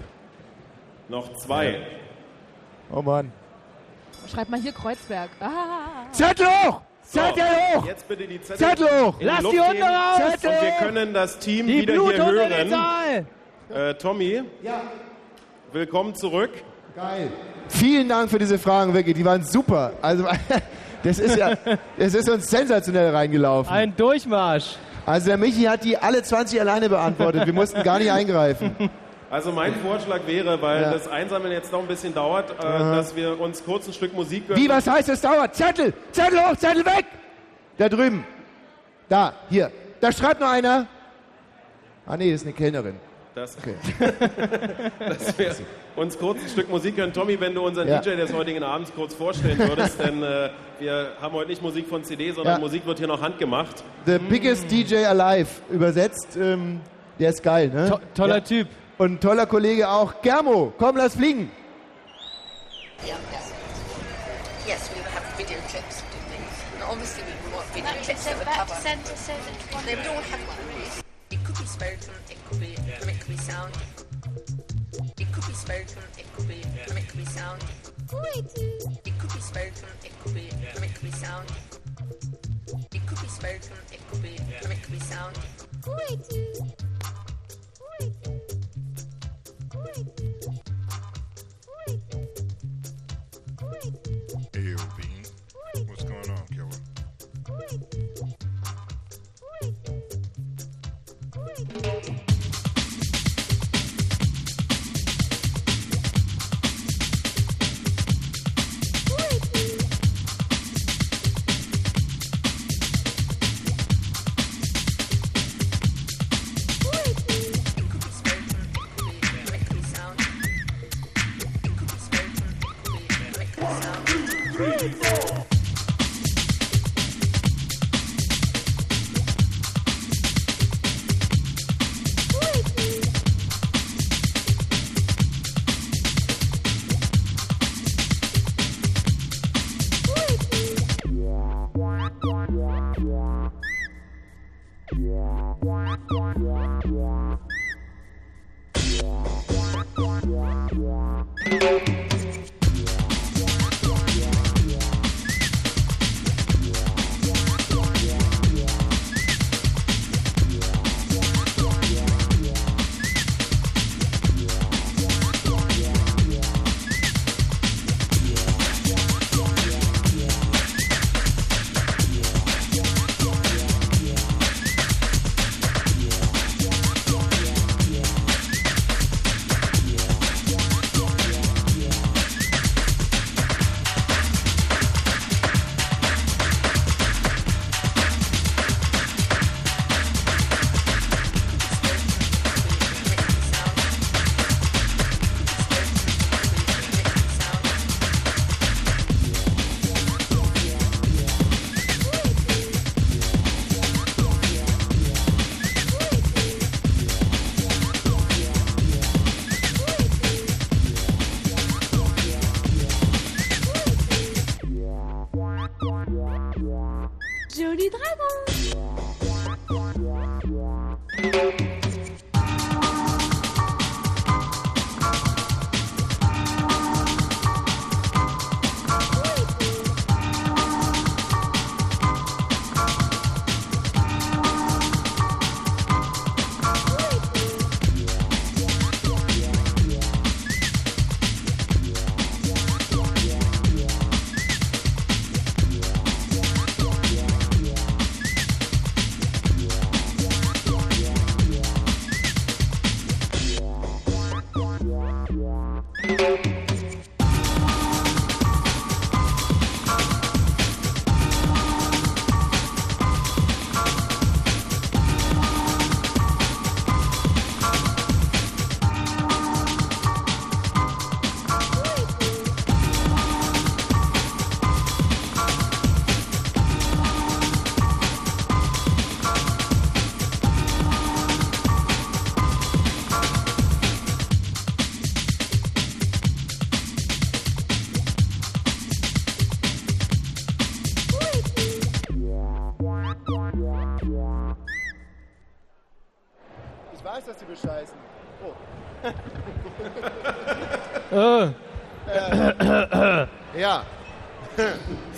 Noch zwei. Oh Mann. Schreib mal hier Kreuzberg. Ah. Zettel hoch! So, Zettel hoch! Jetzt bitte die Zettel, Zettel hoch! Lass Luft die Hunde raus! Und wir können das Team Die wieder hier in den hören. Äh, Tommy, Ja. willkommen zurück. Geil. Vielen Dank für diese Fragen, wirklich. Die waren super. Also, das ist ja, das ist uns sensationell reingelaufen. Ein Durchmarsch. Also, der Michi hat die alle 20 alleine beantwortet. Wir mussten gar nicht eingreifen. Also mein Vorschlag wäre, weil Ja. das Einsammeln jetzt noch ein bisschen dauert, äh, dass wir uns kurz ein Stück Musik gönnen. Wie, was heißt das dauert? Zettel! Zettel hoch, Zettel weg! Da drüben. Da, hier. Da schreibt noch einer. Ah, nee, das ist eine Kellnerin. Das, dass wir uns kurz ein Stück Musik hören. Tommy, wenn du unseren Ja. DJ des heutigen Abends kurz vorstellen würdest, denn äh, wir haben heute nicht Musik von CD, sondern Ja. Musik wird hier noch handgemacht. The biggest DJ alive. Übersetzt, ähm, der ist geil, ne? To toller ja. Typ. Und ein toller Kollege auch. Germo, komm, lass fliegen. Yeah, yeah. Yes, we would have video clips and things. And obviously we would want video clips that would cover. They all have clues. It could be spoken, sound. It could be spoken, it could be, and it could be sound. It could be spoken, it could be, and it could be sound. It could be spoken, it could be, and it could be sound. AOB.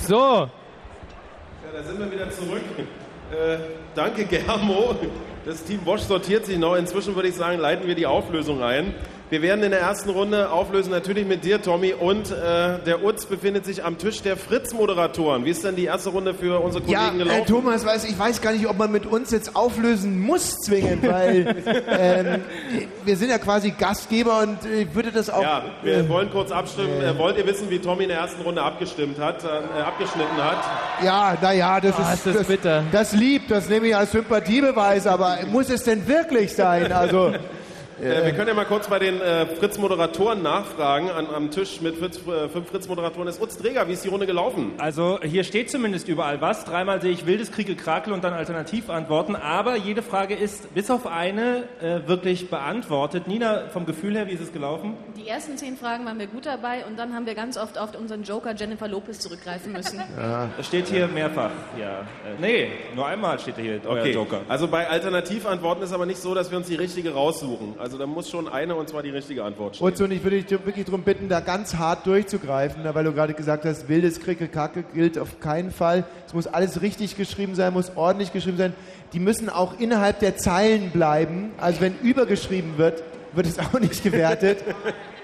So. Ja, da sind wir wieder zurück. Äh, danke, Germo. Das Team Bosch sortiert sich noch. Inzwischen würde ich sagen, leiten wir die Auflösung ein. Wir werden in der ersten Runde auflösen, natürlich mit dir, Tommy. Und äh, der Utz befindet sich am Tisch der Fritz-Moderatoren. Wie ist denn die erste Runde für unsere Ja, Kollegen äh, gelaufen? Thomas, weiß, ich weiß gar nicht, ob man mit uns jetzt auflösen muss zwingend, weil ähm, wir sind ja quasi Gastgeber und äh, ich würde das auch... ja, wir äh, wollen kurz abstimmen. Äh, wollt ihr wissen, wie Tommy in der ersten Runde abgestimmt hat, äh, abgeschnitten hat? Ja, naja, das Ah, ist, ist das bitter. das liebt, das nehme ich als Sympathiebeweis, aber muss es denn wirklich sein? Also, Äh, wir können ja mal kurz bei den äh, Fritz-Moderatoren nachfragen. An, am Tisch mit Fritz, äh, fünf Fritz-Moderatoren ist Utz Träger. Wie ist die Runde gelaufen? Also hier steht zumindest überall was. Dreimal sehe ich wildes Kriegel, Krakel und dann Alternativantworten. Aber jede Frage ist bis auf eine äh, wirklich beantwortet. Nina, vom Gefühl her, wie ist es gelaufen? Die ersten zehn Fragen waren wir gut dabei und dann haben wir ganz oft auf unseren Joker Jennifer Lopez zurückgreifen müssen. Das steht hier mehrfach. Ja. Äh, nee, nur einmal steht hier euer Okay. Joker. Also bei Alternativantworten ist aber nicht so, dass wir uns die richtige raussuchen. Also da muss schon eine und zwar die richtige Antwort stehen. Utz, und ich würde dich wirklich darum bitten, da ganz hart durchzugreifen, weil du gerade gesagt hast, wildes Krickelkacke gilt auf keinen Fall. Es muss alles richtig geschrieben sein, muss ordentlich geschrieben sein. Die müssen auch innerhalb der Zeilen bleiben. Also wenn übergeschrieben wird, wird es auch nicht gewertet.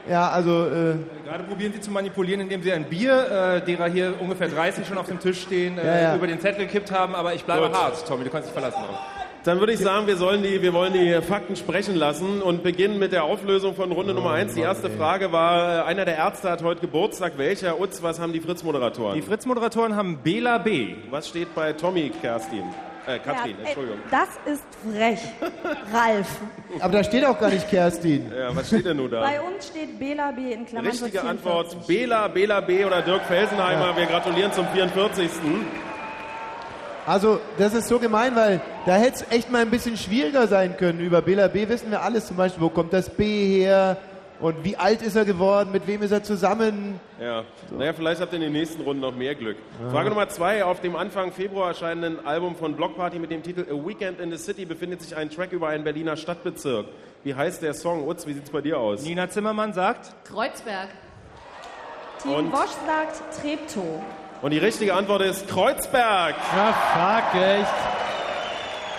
Ja, also... Äh, Gerade probieren Sie zu manipulieren, indem Sie ein Bier, äh, derer hier ungefähr 30 schon auf dem Tisch stehen, äh, Ja, ja. über den Zettel gekippt haben. Aber ich bleibe Gut. hart, Tommy, du kannst dich verlassen drauf. Dann würde ich sagen, wir, sollen die, wir wollen die Fakten sprechen lassen und beginnen mit der Auflösung von Runde Nummer 1. Die erste Frage war, äh, einer der Ärzte hat heute Geburtstag. Welcher? Utz, was haben die Fritz-Moderatoren? Die Fritz-Moderatoren haben Bela B. Was steht bei Tommy, Kerstin? Äh, Katrin, Ja, ey, Entschuldigung. Das ist frech. Ralf. aber da steht auch gar nicht Kerstin. Ja, was steht denn nun da? Bei uns steht Bela B in Klammern Richtige für 44. Antwort, Bela, Bela B. oder Dirk Felsenheimer. Wir gratulieren zum 44. Also, das ist so gemein, weil da hätte es echt mal ein bisschen schwieriger sein können. Über Bela B wissen wir alles, zum Beispiel, wo kommt das B her und wie alt ist er geworden, mit wem ist er zusammen. Ja, naja, vielleicht habt ihr in den nächsten Runden noch mehr Glück. Frage Nummer zwei. Auf dem Anfang Februar erscheinenden Album von Block Party mit dem Titel A Weekend in the City befindet sich ein Track über einen Berliner Stadtbezirk. Wie heißt der Song? Utz, wie sieht's bei dir aus? Nina Zimmermann sagt, Kreuzberg. Team Und- Bosch sagt Treptow. Und die richtige Antwort ist Kreuzberg. Ja, fuck, echt.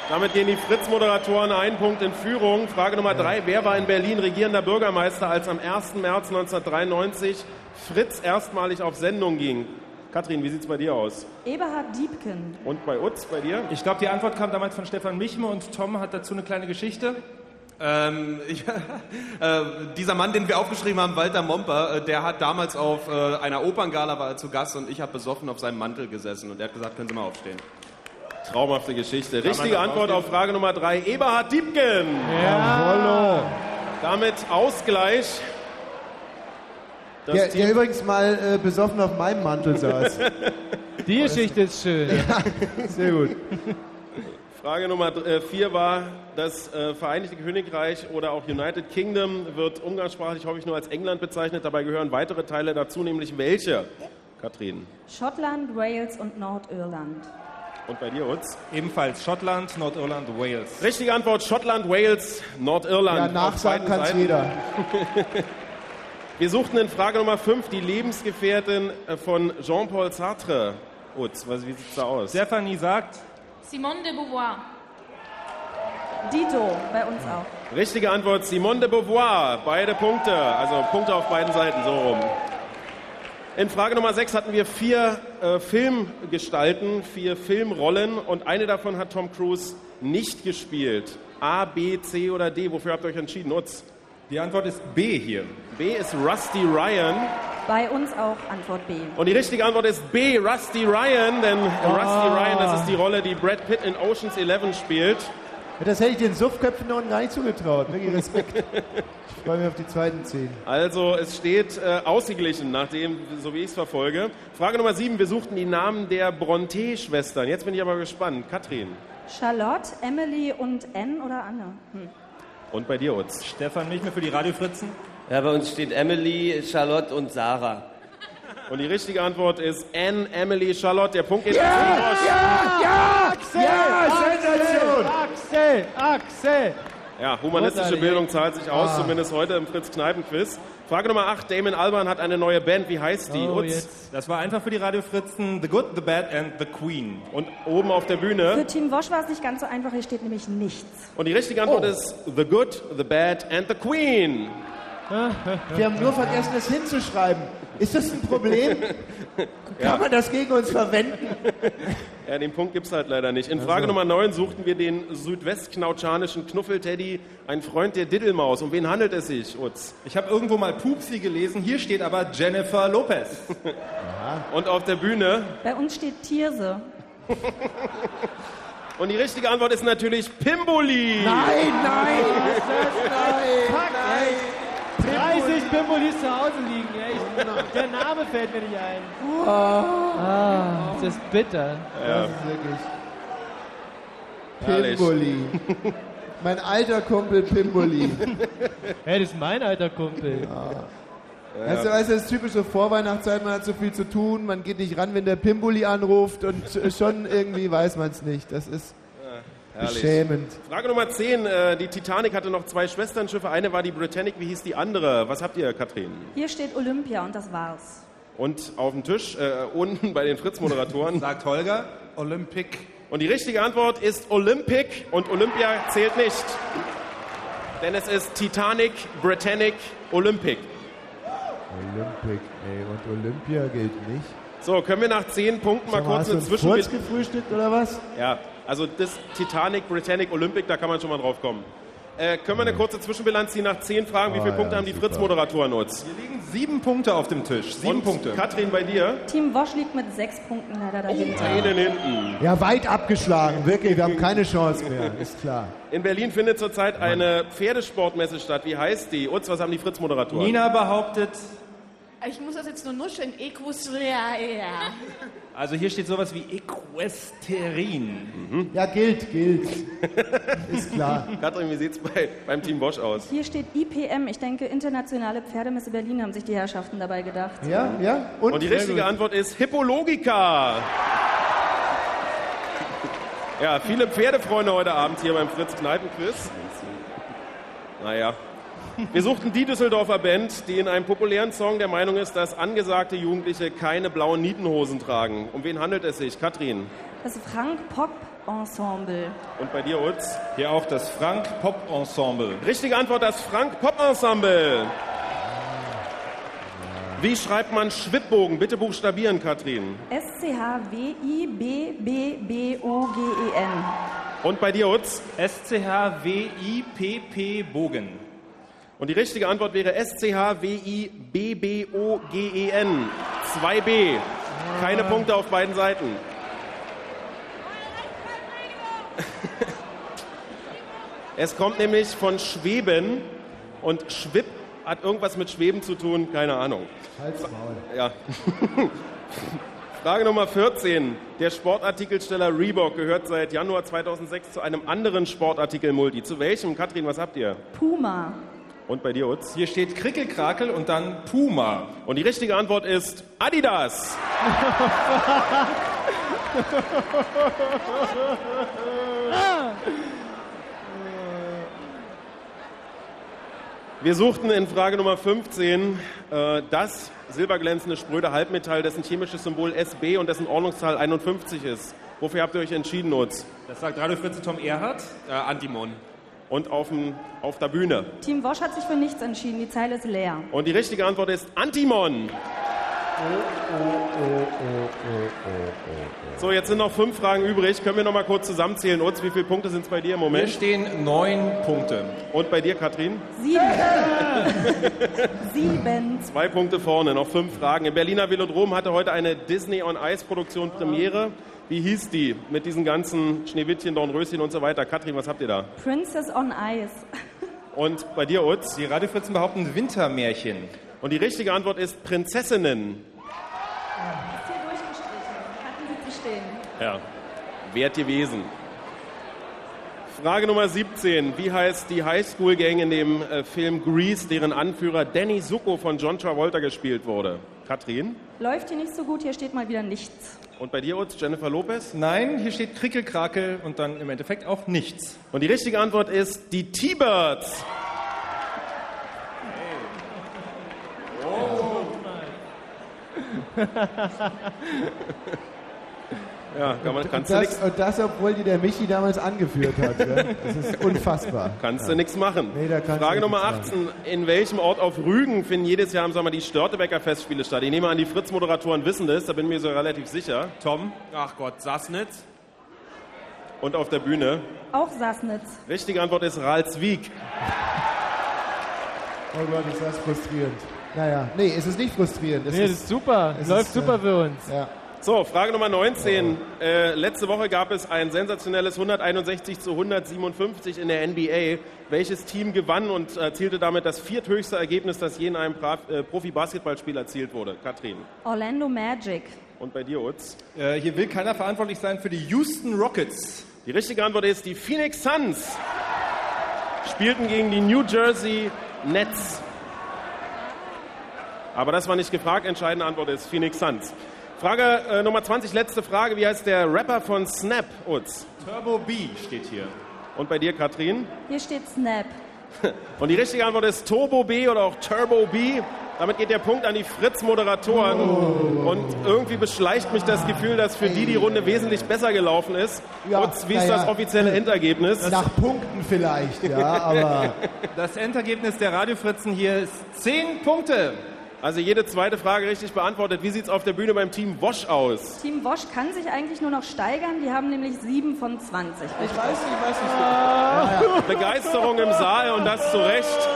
Damit gehen die Fritz-Moderatoren einen Punkt in Führung. Frage Nummer drei. Wer war in Berlin regierender Bürgermeister, als am 1. März 1993 Fritz erstmalig auf Sendung ging? Katrin, wie sieht's bei dir aus? Eberhard Diebken. Und bei Utz, bei dir? ich glaube, die Antwort kam damals von Stefan Michme und Tom hat dazu eine kleine Geschichte. Ähm, ich, äh, dieser Mann, den wir aufgeschrieben haben, Walter Momper, äh, der hat damals auf äh, einer Operngala war er zu Gast und ich habe besoffen auf seinem Mantel gesessen und er hat gesagt, können Sie mal aufstehen. Traumhafte Geschichte. Richtige Antwort drauf auf Frage Nummer drei. Eberhard Diebken. Jawollo. Damit Ausgleich. Das Der, Team- der übrigens mal äh, besoffen auf meinem Mantel saß. Die Geschichte ist schön. Sehr gut. Frage Nummer 4 war, das äh, Vereinigte Königreich oder auch United Kingdom wird umgangssprachlich häufig nur als England bezeichnet. Dabei gehören weitere Teile dazu, nämlich welche? Katrin. Schottland, Wales und Nordirland. Und bei dir, Utz? Ebenfalls Schottland, Nordirland, Wales. Richtige Antwort, Schottland, Wales, Nordirland. Ja, nachsagen kann es jeder. Wir suchten in Frage Nummer 5 die Lebensgefährtin äh, von Jean-Paul Sartre. Utz, wie sieht es da aus? Stefanie sagt, Simone de Beauvoir. Dito, bei uns auch. Richtige Antwort, Simone de Beauvoir. Beide Punkte, also Punkte auf beiden Seiten, so rum. In Frage Nummer 6 hatten wir vier äh, Filmgestalten, vier Filmrollen und eine davon hat Tom Cruise nicht gespielt. A, B, C oder D. Wofür habt ihr euch entschieden? Utz? Die Antwort ist B hier. B ist Rusty Ryan. Bei uns auch Antwort B. Und die richtige Antwort ist B, Rusty Ryan, denn Rusty Ah. Ryan, das ist die Rolle, die Brad Pitt in Ocean's 11 spielt. Das hätte ich den Suffköpfen noch gar nicht zugetraut. Wirklich Respekt. Ich freue mich auf die zweiten zehn. Also es steht äh, ausgeglichen, nachdem, so wie ich es verfolge. Frage Nummer 7, wir suchten die Namen der Bronte-Schwestern. Jetzt bin ich aber gespannt. Katrin. Charlotte, Emily und Anne oder Anne? Hm. Und bei dir, Utz. Stefan Michme für die Radiofritzen. Ja, bei uns steht Emily, Charlotte und Sarah. Und die richtige Antwort ist Anne, Emily, Charlotte. Der Punkt geht Ja, ja, ja, Axel! ja, Axel! Sensation. Axel! Axel! Ja, humanistische. Bildung zahlt sich aus, Ah. zumindest heute im Fritz-Kneipen-Quiz. Frage Nummer 8. Damon Alban hat eine neue Band. Wie heißt die? Oh. Das war einfach für die Radiofritzen The Good, The Bad and The Queen. Und oben auf der Bühne. Für Team Wosch war es nicht ganz so einfach, hier steht nämlich nichts. Und die richtige Antwort Oh. ist The Good, The Bad and The Queen. Wir haben nur vergessen, das hinzuschreiben. Ist das ein Problem? Kann Ja. man das gegen uns verwenden? Ja, den Punkt gibt's halt leider nicht. In Frage Also. Nummer 9 suchten wir den südwestknautschanischen Knuffelteddy, ein Freund der Diddelmaus. Um wen handelt es sich, Utz? Ich habe irgendwo mal Pupsi gelesen, hier steht aber Jennifer Lopez. Und auf der Bühne. Bei uns steht Tierse. Und die richtige Antwort ist natürlich Pimboli. Nein, nein! Fuck, ey. 30 Pimbolis zu Hause liegen, ey. Ich, der Name fällt mir nicht ein. Ah, das ist bitter. Ja. Das ist wirklich. Pimboli. Mein alter Kumpel Pimboli. Hey, das ist mein alter Kumpel. Weißt du, weißt du, das ist typische Vorweihnachtszeit, man hat so viel zu tun, man geht nicht ran, wenn der Pimboli anruft und schon irgendwie weiß man es nicht. Das ist Herrlich. beschämend. Frage Nummer 10. Äh, die Titanic hatte noch zwei Schwesternschiffe. Eine war die Britannic. Wie hieß die andere? Was habt ihr, Katrin? Hier steht Olympia und das war's. Und auf dem Tisch, äh, unten bei den Fritz-Moderatoren. Sagt Holger. Olympic. Und die richtige Antwort ist Olympic und Olympia zählt nicht. Denn es ist Titanic, Britannic, Olympic. Olympic, ey, und Olympia gilt nicht. So, können wir nach 10 Punkten mal mal, kurz hast du eine einen Zwischenbild... Furz gefrühstückt oder was? Ja, also das Titanic, Britannic, Olympic, da kann man schon mal drauf kommen. Äh, können wir eine kurze Zwischenbilanz ziehen nach 10 Fragen? Wie Ah, viele ja, Punkte haben die. Fritz-Moderatoren uns? Hier liegen sieben Punkte auf dem Tisch. Sieben Und Punkte. Katrin, bei dir? Team Wosch liegt mit sechs Punkten leider dahinter. Einen hinten. Ja, weit abgeschlagen, wirklich, wir haben keine Chance mehr, ist klar. In Berlin findet zurzeit eine Pferdesportmesse statt. Wie heißt die? Utz, was haben die Fritz-Moderatoren? Nina behauptet, Ich muss das jetzt nur nuscheln. Equestria. Also hier steht sowas wie Equesterin. Ja, gilt, gilt. Ist klar. Katrin, wie sieht's bei, beim Team Bosch aus? Hier steht IPM. Ich denke, Internationale Pferdemesse Berlin haben sich die Herrschaften dabei gedacht. Ja, ja. Und, die richtige Antwort ist Hippologica. Ja, viele Pferdefreunde heute Abend hier beim Fritz Kneipenquiz. Naja. Wir suchten die Düsseldorfer Band, die in einem populären Song der Meinung ist, dass angesagte Jugendliche keine blauen Nietenhosen tragen. Um wen handelt es sich? Katrin. Das Frank Pop Ensemble. Und bei dir, Utz? Hier auch das Frank Pop Ensemble. Richtige Antwort, das Frank Pop Ensemble. Wie schreibt man Schwibbogen? Bitte buchstabieren, Katrin. S-C-H-W-I-B-B-B-O-G-E-N. Und bei dir, Utz? S-C-H-W-I-P-P Bogen. Und die richtige Antwort wäre S-C-H-W-I-B-B-O-G-E-N. 2b. Keine Punkte auf beiden Seiten. Es kommt nämlich von Schweben und Schwib hat irgendwas mit Schweben zu tun, keine Ahnung. Halt's Maul. Ja. Frage Nummer 14. Der Sportartikelsteller Reebok gehört seit Januar 2006 zu einem anderen Sportartikel-Multi. Zu welchem? Katrin, was habt ihr? Puma. Und bei dir, Utz? Hier steht Krickelkrakel und dann Puma. Und die richtige Antwort ist Adidas. Wir suchten in Frage Nummer 15 äh, das silberglänzende spröde Halbmetall, dessen chemisches Symbol SB und dessen Ordnungszahl 51 ist. Wofür habt ihr euch entschieden, Utz? Das sagt Radiofritze Tom Erhardt. Äh, Antimon. Und auf, dem, auf der Bühne. Team Wosch hat sich für nichts entschieden. Die Zeile ist leer. Und die richtige Antwort ist Antimon. So, jetzt sind noch fünf Fragen übrig. Können wir noch mal kurz zusammenzählen? Utz, wie viele Punkte sind es bei dir im Hier Moment? stehen neun Punkte. Und bei dir, Katrin? Sieben. Sieben. Zwei Punkte vorne, noch fünf Fragen. Im Berliner Velodrom hatte heute eine Disney on Ice Produktion Premiere. Wie hieß die mit diesen ganzen Schneewittchen, Dornröschen und so weiter? Katrin, was habt ihr da? Princess on Ice. Und bei dir, Utz? Die Radiofritzen behaupten Wintermärchen. Und die richtige Antwort ist Prinzessinnen. Ist hier durchgestrichen. Hatten Sie zu stehen. Ja, wert gewesen. Frage Nummer 17. Wie heißt die Highschool-Gang in dem äh, Film Grease, deren Anführer Danny Zuko von John Travolta gespielt wurde? Katrin. Läuft hier nicht so gut, hier steht mal wieder nichts. Und bei dir, Utz, Jennifer Lopez? Nein, hier steht Krickelkrakel und dann im Endeffekt auch nichts. Und die richtige Antwort ist die T-Birds. Ja, kann man, kannst und, du das, nichts und das, obwohl die der Michi damals angeführt hat. ja. Das ist unfassbar. Kannst ja. du nichts machen. Nee, Frage du Nummer nichts 18. In welchem Ort auf Rügen finden jedes Jahr im Sommer die Störtebecker Festspiele statt? Ich nehme an, die Fritz-Moderatoren wissen das, da bin ich mir so relativ sicher. Tom? Ach Gott, Sassnitz. Und auf der Bühne? Auch Sassnitz. Richtige Antwort ist Ralswiek. Oh Gott, ist das frustrierend. Naja, nee, es ist nicht frustrierend. Es Nee, das ist super. es Läuft ist, super äh, für uns. Ja. So, Frage Nummer 19. Äh, letzte Woche gab es ein sensationelles 161 zu 157 in der NBA. Welches Team gewann und erzielte damit das vierthöchste Ergebnis, das je in einem Pra- äh, Profi-Basketballspiel erzielt wurde? Katrin. Orlando Magic. Und bei dir, Utz? Äh, hier will keiner verantwortlich sein für die Houston Rockets. Die richtige Antwort ist die Phoenix Suns. Spielten gegen die New Jersey Nets. Aber das war nicht gefragt. Entscheidende Antwort ist Phoenix Suns. Frage äh, Nummer 20, letzte Frage. Wie heißt der Rapper von Snap, Utz? Turbo B steht hier. Und bei dir, Katrin? Hier steht Snap. Und die richtige Antwort ist Turbo B oder auch Turbo B. Damit geht der Punkt an die Fritz-Moderatoren. Und irgendwie beschleicht mich das Gefühl, dass für die die Runde wesentlich besser gelaufen ist. Ja, Utz, wie ist naja. das offizielle Endergebnis? Nach Punkten vielleicht, ja, aber Das Endergebnis der Radiofritzen hier ist 10 Punkte. Also jede zweite Frage richtig beantwortet. Wie sieht es auf der Bühne beim Team Wosch aus? Team Wosch kann sich eigentlich nur noch steigern. Die haben nämlich 7 von 20. Ich weiß nicht, ich weiß nicht. Begeisterung im Saal und das zu Recht.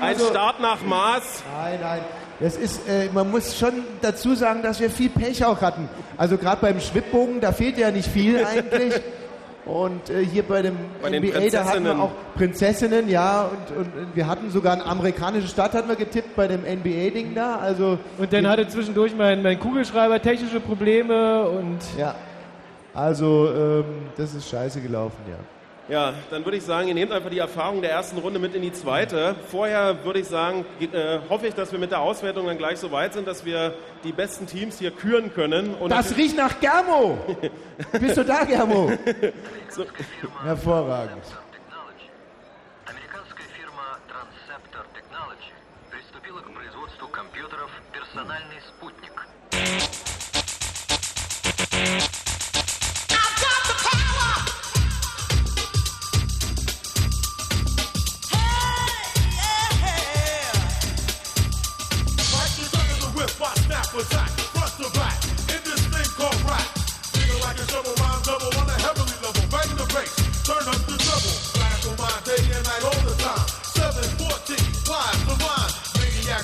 Ein Also- Start nach Maß. Nein, nein. Das ist, äh, man muss schon dazu sagen, dass wir viel Pech auch hatten. Also gerade beim Schwibbogen, da fehlt ja nicht viel eigentlich. Und äh, hier bei dem Bei NBA, da hatten wir auch Prinzessinnen, ja. Und, und, und wir hatten sogar eine amerikanische Stadt, hatten wir getippt bei dem NBA-Ding da. Also Und dann hatte zwischendurch mein, mein Kugelschreiber technische Probleme und. Ja. Also, ähm, das ist scheiße gelaufen, ja. Ja, dann würde ich sagen, ihr nehmt einfach die Erfahrung der ersten Runde mit in die zweite. Vorher würde ich sagen, ge- äh, hoffe ich, dass wir mit der Auswertung dann gleich so weit sind, dass wir die besten Teams hier küren können. Und Das riecht nach Germo! Bist du da, Germo? So. Hervorragend. Американская фирма Transceptor Technology приступила к производству компьютеров «Персональный спутник».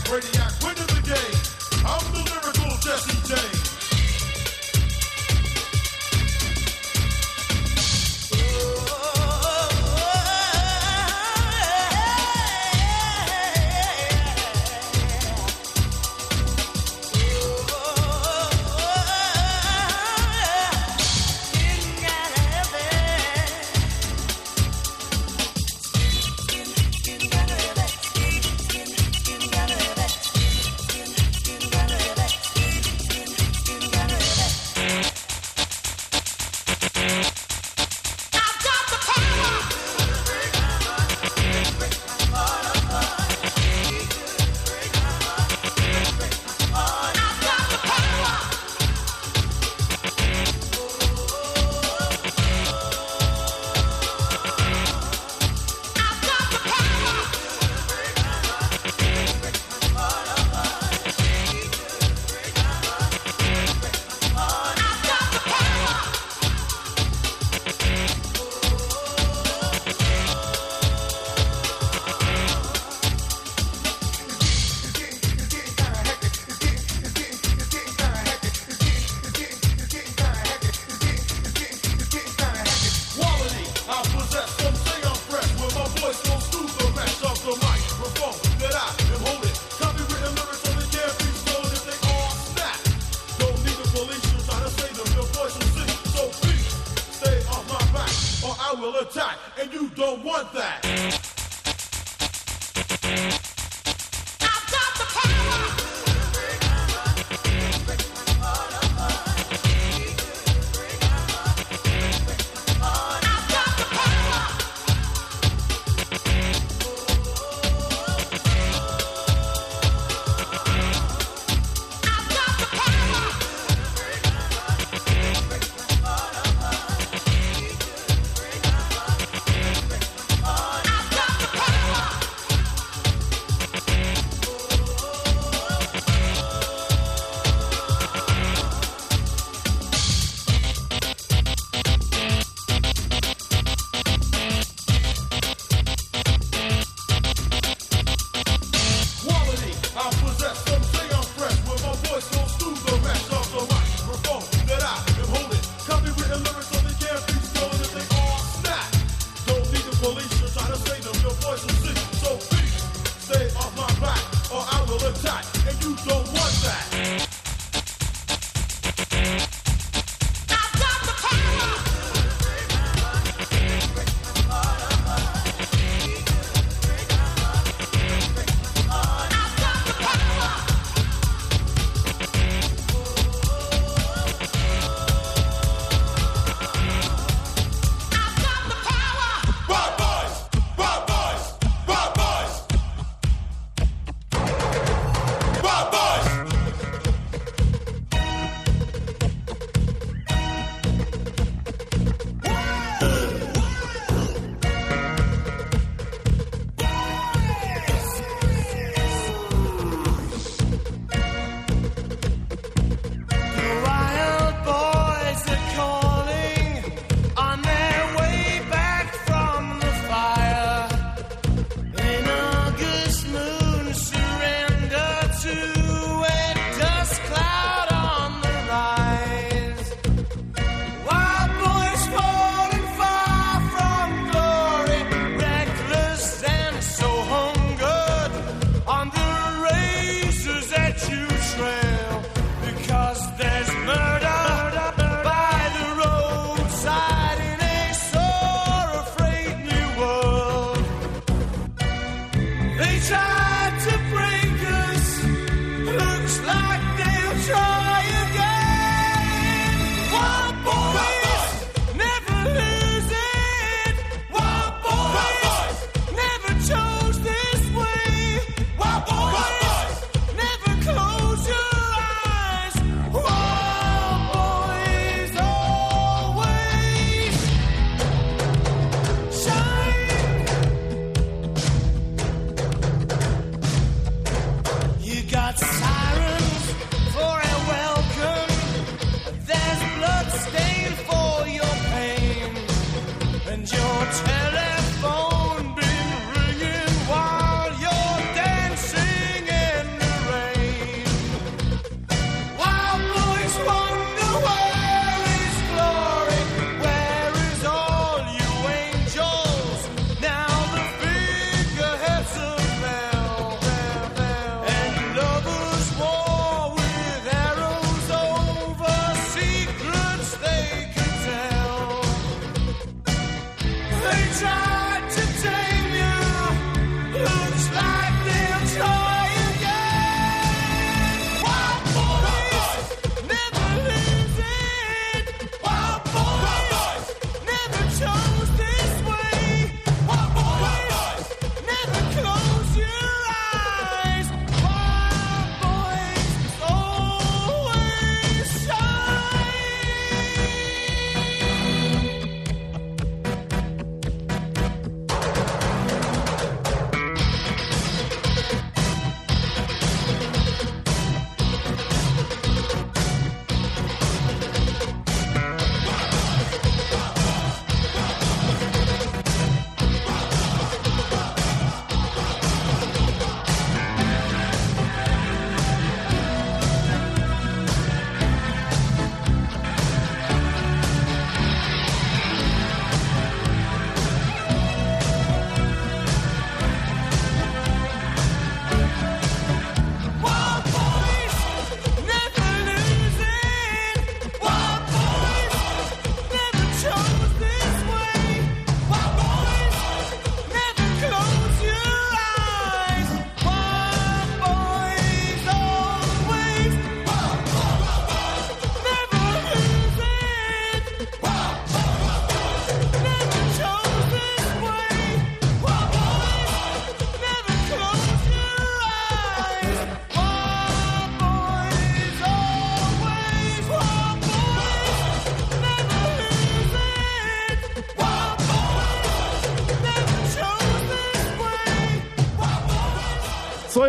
Radiac,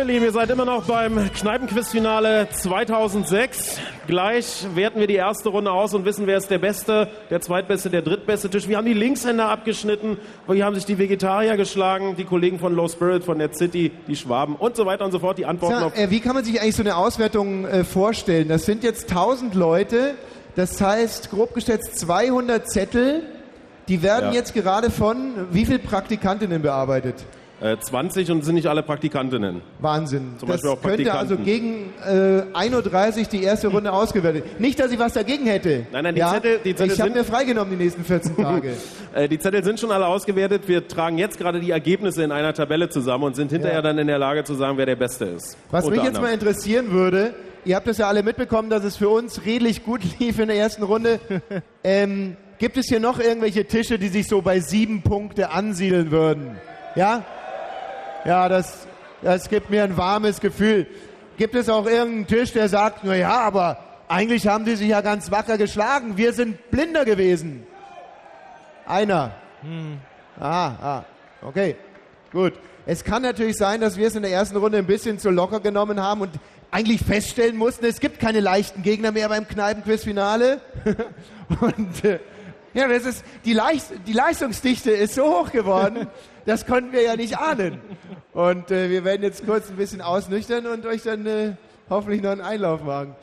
Lieben, ihr seid immer noch beim Kneipenquiz-Finale 2006. Gleich werten wir die erste Runde aus und wissen, wer ist der Beste, der Zweitbeste, der Drittbeste Tisch. Wir haben die Linkshänder abgeschnitten, hier haben sich die Vegetarier geschlagen, die Kollegen von Low Spirit, von der City, die Schwaben und so weiter und so fort. Die Antworten auf äh, wie kann man sich eigentlich so eine Auswertung äh, vorstellen? Das sind jetzt 1000 Leute, das heißt grob geschätzt 200 Zettel. Die werden Ja. jetzt gerade von wie viel Praktikantinnen bearbeitet? Äh, 20 und sind nicht alle Praktikantinnen. Wahnsinn. Zum das Beispiel auch könnte also gegen äh, 31 die erste Runde ausgewertet. Nicht, dass ich was dagegen hätte. Nein, nein, die ja? Zettel- die Zettel ich habe sind- mir freigenommen die nächsten 14 Tage. Äh, die Zettel sind schon alle ausgewertet. Wir tragen jetzt gerade die Ergebnisse in einer Tabelle zusammen und sind hinterher Ja. dann in der Lage zu sagen, wer der Beste ist. Was Unter mich jetzt mal interessieren würde, ihr habt es ja alle mitbekommen, dass es für uns redlich gut lief in der ersten Runde. ähm, gibt es hier noch irgendwelche Tische, die sich so bei sieben Punkte ansiedeln würden? Ja? Ja, das, das gibt mir ein warmes Gefühl. Gibt es auch irgendeinen Tisch, der sagt, na ja, aber eigentlich haben die sich ja ganz wacker geschlagen. Wir sind blinder gewesen. Einer. Ah, ah, okay, gut. Es kann natürlich sein, dass wir es in der ersten Runde ein bisschen zu locker genommen haben und eigentlich feststellen mussten, es gibt keine leichten Gegner mehr beim Kneipenquiz-Finale. und äh, ja, das ist, die, Leist die Leistungsdichte ist so hoch geworden, das konnten wir ja nicht ahnen. Und äh, wir werden jetzt kurz ein bisschen ausnüchtern und euch dann äh, hoffentlich noch einen Einlauf machen.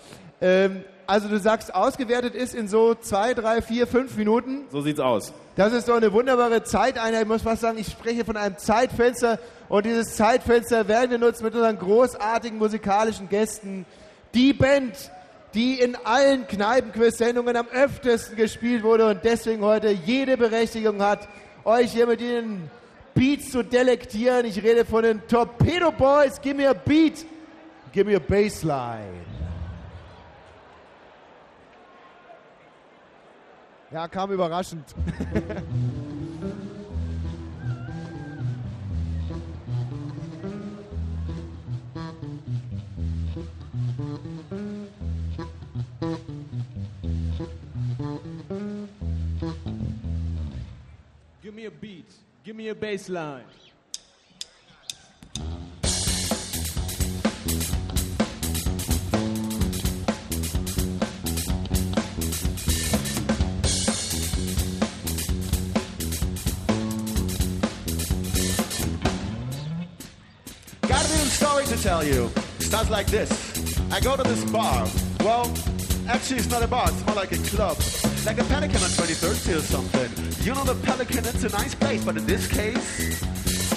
Ähm, also du sagst, ausgewertet ist in so zwei, drei, vier, fünf Minuten. So sieht's aus. Das ist doch eine wunderbare Zeiteinheit. Ich muss fast sagen, ich spreche von einem Zeitfenster. Und dieses Zeitfenster werden wir nutzen mit unseren großartigen musikalischen Gästen. Die Band, die in allen Kneipenquiz-Sendungen am öftesten gespielt wurde und deswegen heute jede Berechtigung hat, euch hier mit ihren Beats zu delektieren. Ich rede von den Torpedo Boys. Give me beat. Give me a bassline. Ja, kam überraschend. Give me a beat. Give me a bass line. to tell you. Starts like this. I go to this bar. Well, actually, it's not a bar. It's more like a club. Like a Pelican on 23rd Street or something. You know the Pelican, it's a nice place, but in this case,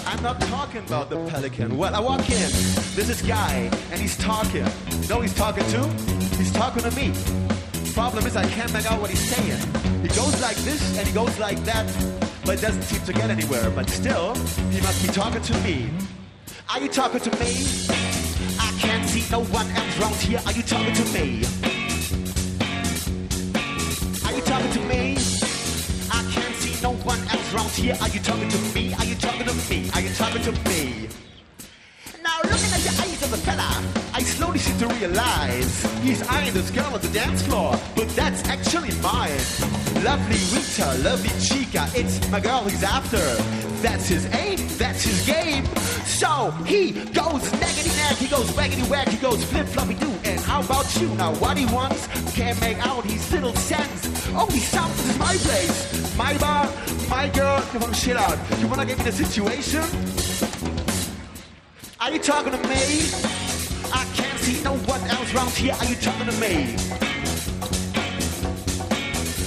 I'm not talking about the Pelican. Well, I walk in. There's this guy, and he's talking. Know he's talking to? He's talking to me. Problem is, I can't make out what he's saying. He goes like this, and he goes like that, but it doesn't seem to get anywhere. But still, he must be talking to me. Are you talking to me? I can't see no one else around here. Are you talking to me? Talking to me? I can't see no one else around here. Are you talking to me? Are you talking to me? Are you talking to me? Now looking at the eyes of the fella, I slowly seem to realize he's eyeing this girl on the dance floor, but that's actually mine. Lovely Rita, lovely Chica, it's my girl he's after. That's his aim, that's his game. So he goes naggity nag, he goes waggity wag, he goes flip floppy doo. And how about you? Now what he wants, can't make out his little sense. Only sounds this is my place, my bar, my girl. Come on, shit out. You wanna get me the situation? Are you talking to me? I can't see no one else around here. Are you talking to me?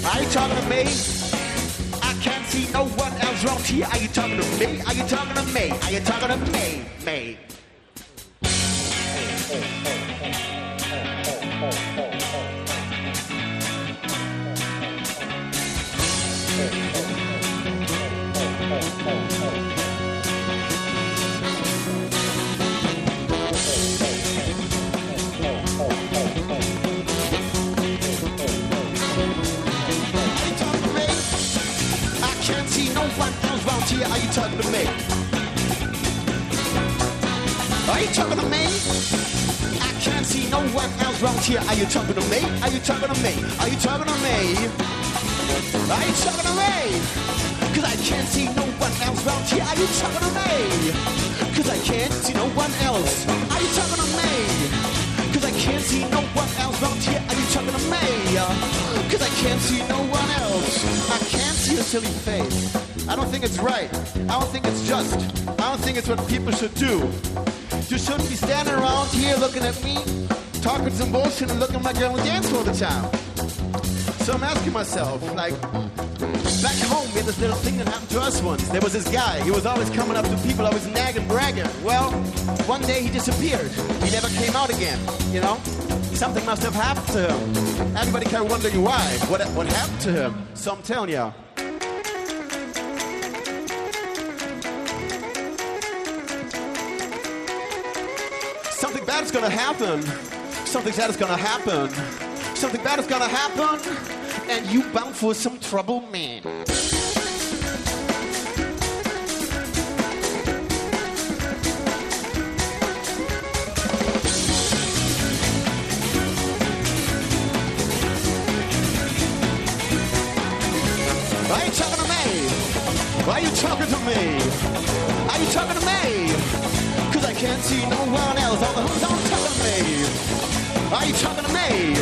Are you talking to me? I can't see no one else around here. Are you talking to me? Are you talking to me? Are you talking to me? Me. I here. Are you talking to me? Are you talking to me? I can't see no one else around here. Are you talking to me? Are you talking to me? Are you talking to me? Are you talking to me? Cause I can't see no one else around here. Are you talking to me? Cause I can't see no one else. Are you talking to me? Cause I can't see no one else around here. Are you talking to me? Cause I can't see no one else. I can't see a silly face. I don't think it's right. I don't think it's just. I don't think it's what people should do. You shouldn't be standing around here looking at me, talking some bullshit and looking at my girl and dance all the time. So I'm asking myself, like, back home we had this little thing that happened to us once. There was this guy, he was always coming up to people, always nagging, bragging. Well, one day he disappeared. He never came out again, you know? Something must have happened to him. Everybody kept wondering why. What, what happened to him? So I'm telling you. Bad is gonna happen. Something bad is gonna happen. Something bad is gonna happen. And you bound for some trouble, man. Are you talking to me? Are you talking to me? Are you talking to me? Can't see no one else. All the who's on talking to me. Are you talking to me?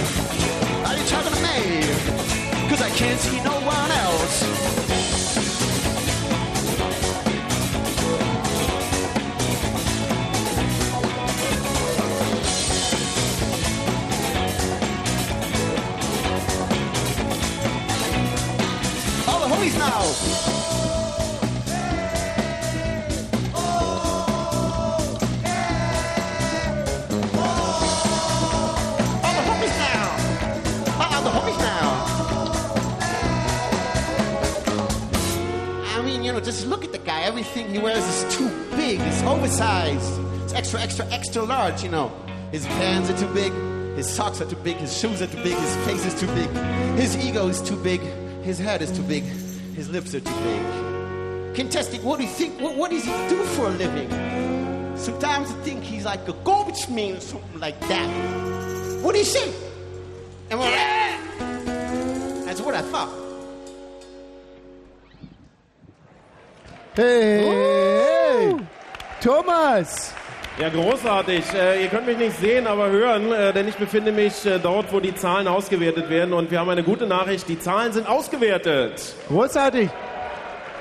Are you talking to me? Cause I can't see no one else. All the homies now. Just look at the guy. Everything he wears is too big. It's oversized. It's extra, extra, extra large, you know. His pants are too big. His socks are too big. His shoes are too big. His face is too big. His ego is too big. His head is too big. His lips are too big. Contesting, what do you think? What, what does he do for a living? Sometimes I think he's like a garbage man or something like that. What do you say? Am I right? That's what I thought. Hey, hey, Thomas! Ja, großartig. Äh, ihr könnt mich nicht sehen, aber hören, äh, denn ich befinde mich äh, dort, wo die Zahlen ausgewertet werden. Und wir haben eine gute Nachricht. Die Zahlen sind ausgewertet. Großartig.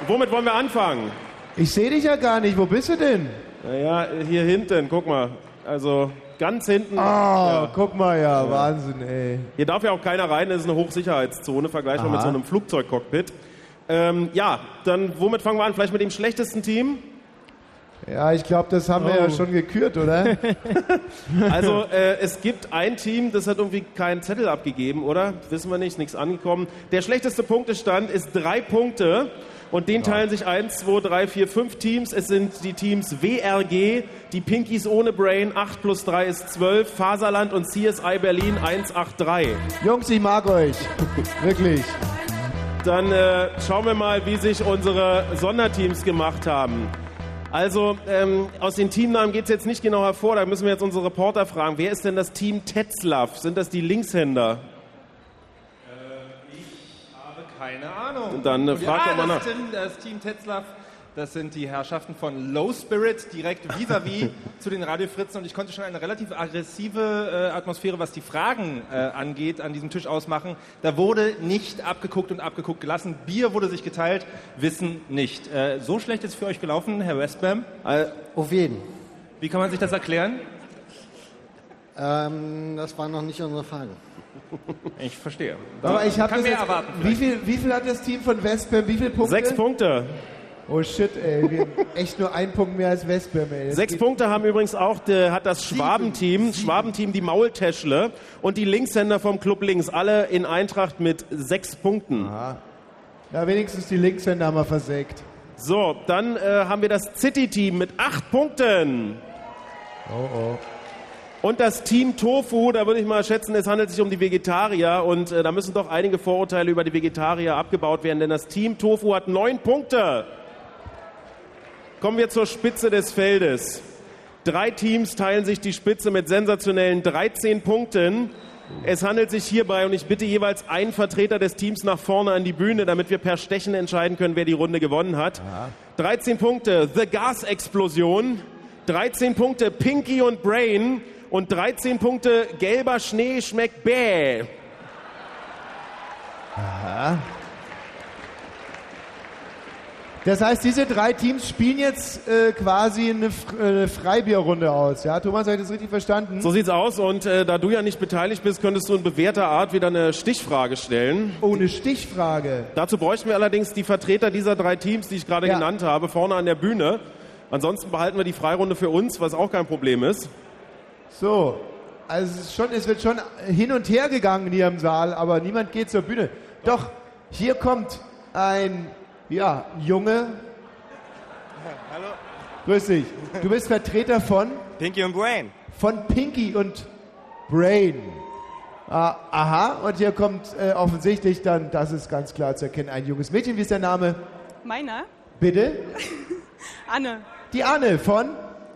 Womit wollen wir anfangen? Ich sehe dich ja gar nicht. Wo bist du denn? Naja, hier hinten, guck mal. Also ganz hinten. Ah, guck mal, ja, Wahnsinn, ey. Hier darf ja auch keiner rein, das ist eine Hochsicherheitszone, vergleichbar mit so einem Flugzeugcockpit. Ähm, ja, dann womit fangen wir an? Vielleicht mit dem schlechtesten Team? Ja, ich glaube, das haben wir ja Oh. schon gekürt, oder? Also äh, es gibt ein Team, das hat irgendwie keinen Zettel abgegeben, oder? Wissen wir nicht, nichts angekommen. Der schlechteste Punktestand ist drei Punkte. Und den teilen sich 1, 2, 3, 4, 5 Teams. Es sind die Teams WRG, die Pinkies ohne Brain, 8 plus 3 ist 12, Faserland und CSI Berlin 183. Jungs, ich mag euch. Wirklich. Dann äh, schauen wir mal, wie sich unsere Sonderteams gemacht haben. Also ähm, aus den Teamnamen geht es jetzt nicht genau hervor, da müssen wir jetzt unsere Reporter fragen. Wer ist denn das Team Tetzlaff? Sind das die Linkshänder? habe keine Ahnung. Dann, äh, Und frag ja, doch mal nach. Das Team Tetzlaff, das sind die Herrschaften von Low Spirit, direkt vis-à-vis zu den Radiofritzen. Und ich konnte schon eine relativ aggressive äh, Atmosphäre, was die Fragen äh, angeht, an diesem Tisch ausmachen. Da wurde nicht abgeguckt und abgeguckt gelassen. Bier wurde sich geteilt, Wissen nicht. Äh, so schlecht ist es für euch gelaufen, Herr Westbam? Auf jeden. Wie kann man sich das erklären? Ähm, das waren noch nicht unsere Fragen. Ich verstehe. Aber ich habe mehr jetzt, erwarten. Wie viel, wie viel hat das Team von Westbam? Wie viele Punkte? Sechs Punkte. Oh shit, ey. Wir haben echt nur einen Punkt mehr als Westbam, ey. Sechs Punkte haben übrigens auch der, hat das Schwabenteam, Schwabenteam die Maultäschle und die Linkshänder vom Club Links, alle in Eintracht mit sechs Punkten. Ja, wenigstens die Linkshänder haben wir versägt. So, dann äh, haben wir das City-Team mit acht Punkten. Oh, oh. Und das Team Tofu, da würde ich mal schätzen, es handelt sich um die Vegetarier und äh, da müssen doch einige Vorurteile über die Vegetarier abgebaut werden, denn das Team Tofu hat neun Punkte. Kommen wir zur Spitze des Feldes. Drei Teams teilen sich die Spitze mit sensationellen 13 Punkten. Es handelt sich hierbei, und ich bitte jeweils einen Vertreter des Teams nach vorne an die Bühne, damit wir per Stechen entscheiden können, wer die Runde gewonnen hat. 13 Punkte The Gas Explosion, 13 Punkte Pinky und Brain und 13 Punkte Gelber Schnee schmeckt bäh. Aha. Das heißt, diese drei Teams spielen jetzt äh, quasi eine, äh, eine Freibierrunde aus. Ja, Thomas, habe ich das richtig verstanden? So sieht's aus und äh, da du ja nicht beteiligt bist, könntest du in bewährter Art wieder eine Stichfrage stellen. Oh, eine Stichfrage. Dazu bräuchten wir allerdings die Vertreter dieser drei Teams, die ich gerade Ja. genannt habe, vorne an der Bühne. Ansonsten behalten wir die Freirunde für uns, was auch kein Problem ist. So, also es, schon, es wird schon hin und her gegangen hier im Saal, aber niemand geht zur Bühne. Doch, hier kommt ein, ja, Junge. Hallo. Grüß dich. Du bist Vertreter von? Pinky und Brain. Von Pinky und Brain. Ah, aha, und hier kommt äh, offensichtlich dann, das ist ganz klar zu erkennen, ein junges Mädchen. Wie ist der Name? Meiner? Bitte? Anne. Die Anne von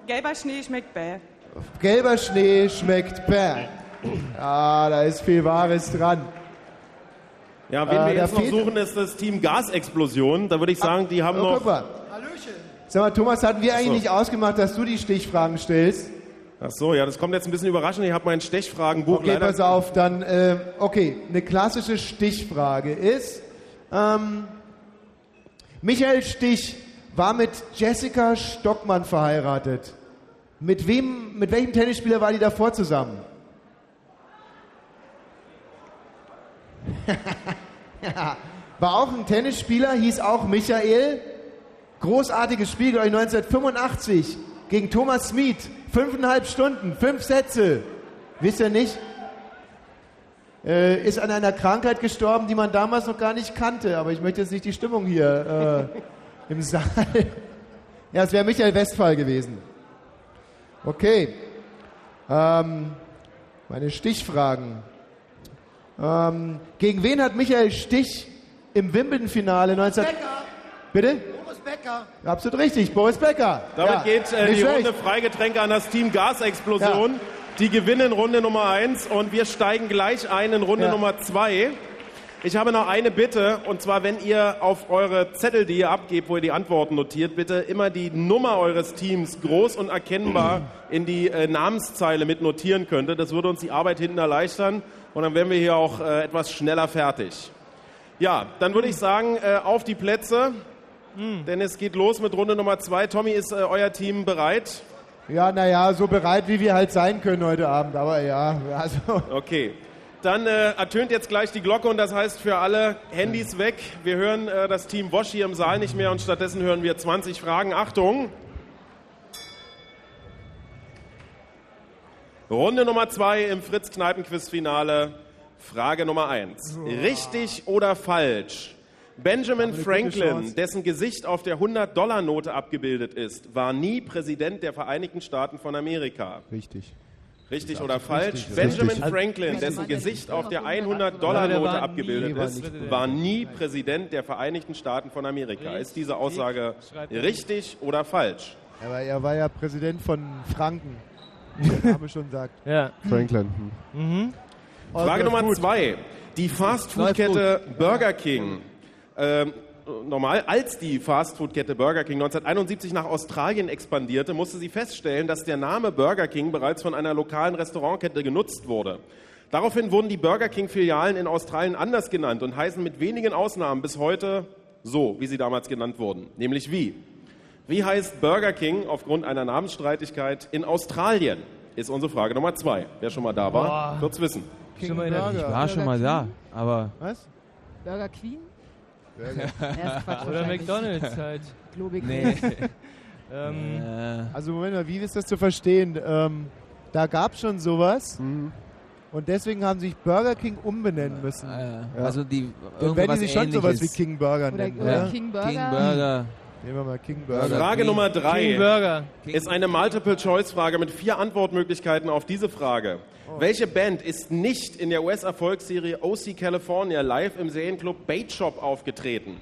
Gelber Schnee schmeckt bäh. Gelber Schnee schmeckt bäh. Ah, da ist viel Wahres dran. Ja, wen Äh, wir jetzt noch suchen, ist das Team Gasexplosion. Da würde ich sagen, die haben Oh, noch... guck mal. Sag mal, Thomas, hatten wir eigentlich So. nicht ausgemacht, dass du die Stichfragen stellst? Ach so, ja, das kommt jetzt ein bisschen überraschend. Ich habe mein Stechfragenbuch Okay, leider... pass auf, dann, äh, okay, eine klassische Stichfrage ist, ähm, Michael Stich war mit Jessica Stockmann verheiratet. Mit wem, mit welchem Tennisspieler war die davor zusammen? War auch ein Tennisspieler, hieß auch Michael. Großartiges Spiel, glaube ich, 1985 gegen Thomas Smith. Fünfeinhalb Stunden, fünf Sätze. Wisst ihr nicht? Äh, ist an einer Krankheit gestorben, die man damals noch gar nicht kannte. Aber ich möchte jetzt nicht die Stimmung hier äh, im Saal. ja, es wäre Michael Westphal gewesen. Okay. Ähm, meine Stichfragen. Ähm, gegen wen hat Michael Stich im Wimbledon-Finale 19... Bitte? Boris Becker. Absolut richtig, Boris Becker. Damit Ja, geht äh, die schlecht. Runde Freigetränke an das Team Gasexplosion. Die gewinnen Runde Nummer 1 und wir steigen gleich ein in Runde Ja. Nummer 2. Ich habe noch eine Bitte und zwar, wenn ihr auf eure Zettel, die ihr abgebt, wo ihr die Antworten notiert, bitte immer die Nummer eures Teams groß und erkennbar in die äh, Namenszeile mit notieren könntet. Das würde uns die Arbeit hinten erleichtern und dann wären wir hier auch äh, etwas schneller fertig. Ja, dann würde ich sagen, äh, auf die Plätze, denn es geht los mit Runde Nummer 2. Tommy, ist äh, euer Team bereit? Ja, naja, so bereit, wie wir halt sein können heute Abend. Aber ja, also. Okay. Dann äh, ertönt jetzt gleich die Glocke und das heißt für alle Handys weg. Wir hören äh, das Team Wosch hier im Saal nicht mehr und stattdessen hören wir 20 Fragen. Achtung! Runde Nummer zwei im Fritz-Kneipen-Quiz-Finale. Frage Nummer eins. Richtig oder falsch? Benjamin Franklin, dessen Gesicht auf der 100-Dollar-Note abgebildet ist, war nie Präsident der Vereinigten Staaten von Amerika. Richtig. Richtig oder falsch? richtig. Benjamin Richtig. Franklin, dessen Gesicht auf der 100-Dollar-Note war abgebildet war ist, war nie Präsident der Vereinigten Staaten von Amerika. Ist diese Aussage richtig oder falsch? Aber er war ja Präsident von Franken. Wie der Name schon sagt. Ja. Franklin. Mhm. Also Frage Nummer gut. zwei. Die Fastfood-Kette Burger King, ähm, normal, als die Fastfood-Kette Burger King 1971 nach Australien expandierte, musste sie feststellen, dass der Name Burger King bereits von einer lokalen Restaurantkette genutzt wurde. Daraufhin wurden die Burger King-Filialen in Australien anders genannt und heißen mit wenigen Ausnahmen bis heute so, wie sie damals genannt wurden. Nämlich wie? Wie heißt Burger King aufgrund einer Namensstreitigkeit in Australien? Ist unsere Frage Nummer zwei. Wer schon mal da war, wird's wissen. Mal in der- Ich war schon mal da, aber. Was? Burger Queen? Burger. Ja, ist Quatsch Oder. McDonalds halt. Globig. Nee. ähm, Also Moment mal, wie ist das zu verstehen? Ähm, da gab es schon sowas Mhm. und deswegen haben sie sich Burger King umbenennen müssen. Ja. Also die Dann werden die sich schon sowas wie. King Burger nennen. oder oder? King Burger. King Burger. Nehmen wir mal King Burger. Frage Nummer drei King Burger. ist eine Multiple-Choice-Frage mit vier Antwortmöglichkeiten auf diese Frage. Welche Band ist nicht in der US-Erfolgsserie OC California live im Serienclub Bait Shop aufgetreten?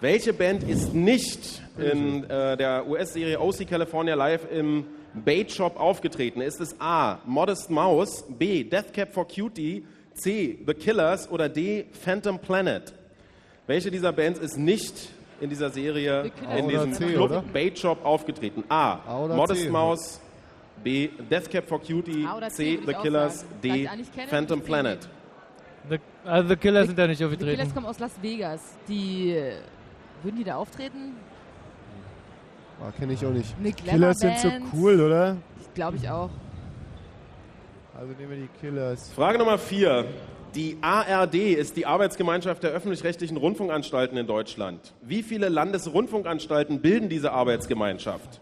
Welche Band ist nicht in äh, der US-Serie OC California live im Bait Shop aufgetreten? Ist es A. Modest Mouse, B. Death Cab for Cutie, C. The Killers oder D. Phantom Planet? Welche dieser Bands ist nicht in dieser Serie The Killers. in diesem C, Club oder? Bait Shop aufgetreten? A. A Modest C? Mouse, B. Death Cab for Cutie, C, The Killers. D. Phantom Planet. The, also The Killers sind da nicht Die Killers aufgetreten. kommen aus Las Vegas. Die äh, würden die da auftreten? Ah, Kenne ich auch nicht. Killers sind so cool, oder? Glaube ich auch. Also nehmen wir die Killers. Frage Nummer vier. Die ARD ist die Arbeitsgemeinschaft der öffentlich-rechtlichen Rundfunkanstalten in Deutschland. Wie viele Landesrundfunkanstalten bilden diese Arbeitsgemeinschaft?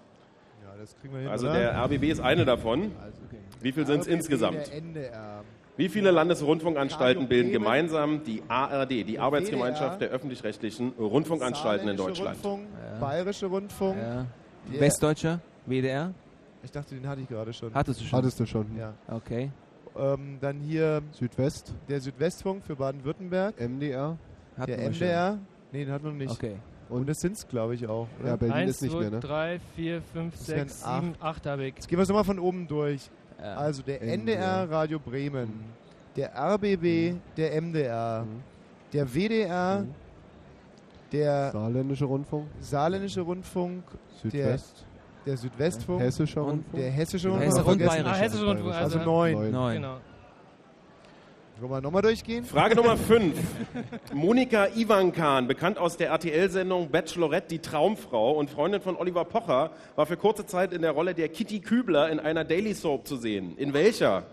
Ja, das kriegen wir hin, Also oder? der RBB ist eine davon. Also, okay. Wie viel sind es insgesamt? Wie viele Landesrundfunkanstalten bilden gemeinsam die ARD, die Arbeitsgemeinschaft der öffentlich-rechtlichen Rundfunkanstalten in Deutschland? Rundfunk, Bayerische Rundfunk. Ja. Westdeutscher? WDR? Ich dachte, den hatte ich gerade schon. Hattest du schon? Hattest du schon. Ja. Okay. Ähm, dann hier Südwest, der Südwestfunk für Baden-Württemberg. MDR. Hatten Der wir schon. MDR. Nee, den hat man nicht. Okay. Und das sind es, glaube ich, auch. Oder? Ja, Berlin 1, ist nicht 2, mehr, ne? 3, 4, 5, Das wären 6, 7, 8 habe ich. Jetzt gehen wir es nochmal von oben durch. Ja. Also der NDR. NDR Radio Bremen, der RBB, der MDR, der WDR, der Saarländische Rundfunk, Saarländische Rundfunk, Südwest, der, der Südwestfunk, Hessischer Und- Rundfunk. der Hessische Der Rundfunk. Hesse- und. Bayerische. Ah, Hessische Rundfunk, Also also neun. Neun. Neun. Genau. Wollen wir nochmal durchgehen? Frage Nummer 5. Monika Ivankan, bekannt aus der RTL-Sendung Bachelorette, die Traumfrau und Freundin von Oliver Pocher, war für kurze Zeit in der Rolle der Kitty Kübler in einer Daily Soap zu sehen. In welcher?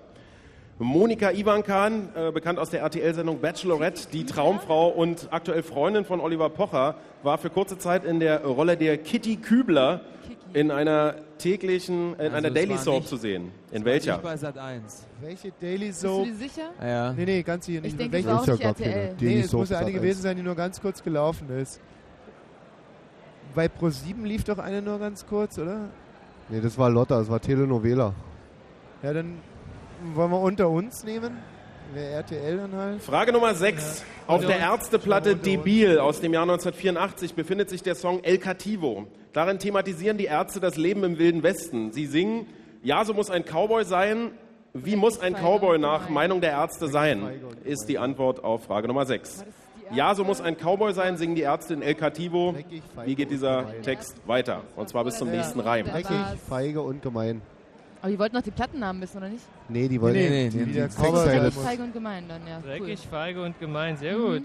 Monika Ivankan, äh, bekannt aus der RTL-Sendung Bachelorette, die Traumfrau und aktuell Freundin von Oliver Pocher, war für kurze Zeit in der Rolle der Kitty Kübler in einer täglichen, in Also einer Daily Soap nicht- zu sehen. In Nicht welcher? bei Sat 1. Welche Daily Bist du Soap? dir sicher? Ja. Nee, nee, ganz hier Ich nicht. denke, Welche? auch nicht. RTL. Daily Nee, es Soap muss ja eine gewesen sein, die nur ganz kurz gelaufen ist. Bei Pro7 lief doch eine nur ganz kurz, oder? Nee, das war Lotta, das war Telenovela. Ja, dann wollen wir unter uns nehmen. RTL dann halt. Frage Nummer 6. Auf der Ärzteplatte Debil aus dem Jahr 1984 befindet sich der Song El Cativo. Darin thematisieren die Ärzte das Leben im Wilden Westen. Sie singen, ja, so muss ein Cowboy sein. Wie muss ein Cowboy nach Meinung der Ärzte sein? Ist die Antwort auf Frage Nummer 6. Ja, so muss ein Cowboy sein, singen die Ärzte in El Cativo. Wie geht dieser Text weiter? Und zwar bis zum nächsten Reim. Dreckig, feige und gemein. Aber die wollten noch die Plattennamen wissen, oder nicht? Nee, die wollten Nee, nee, nee, nee, die die. Dreckig, feige und gemein dann, ja. Cool. Dreckig, feige und gemein. Sehr Mhm. gut.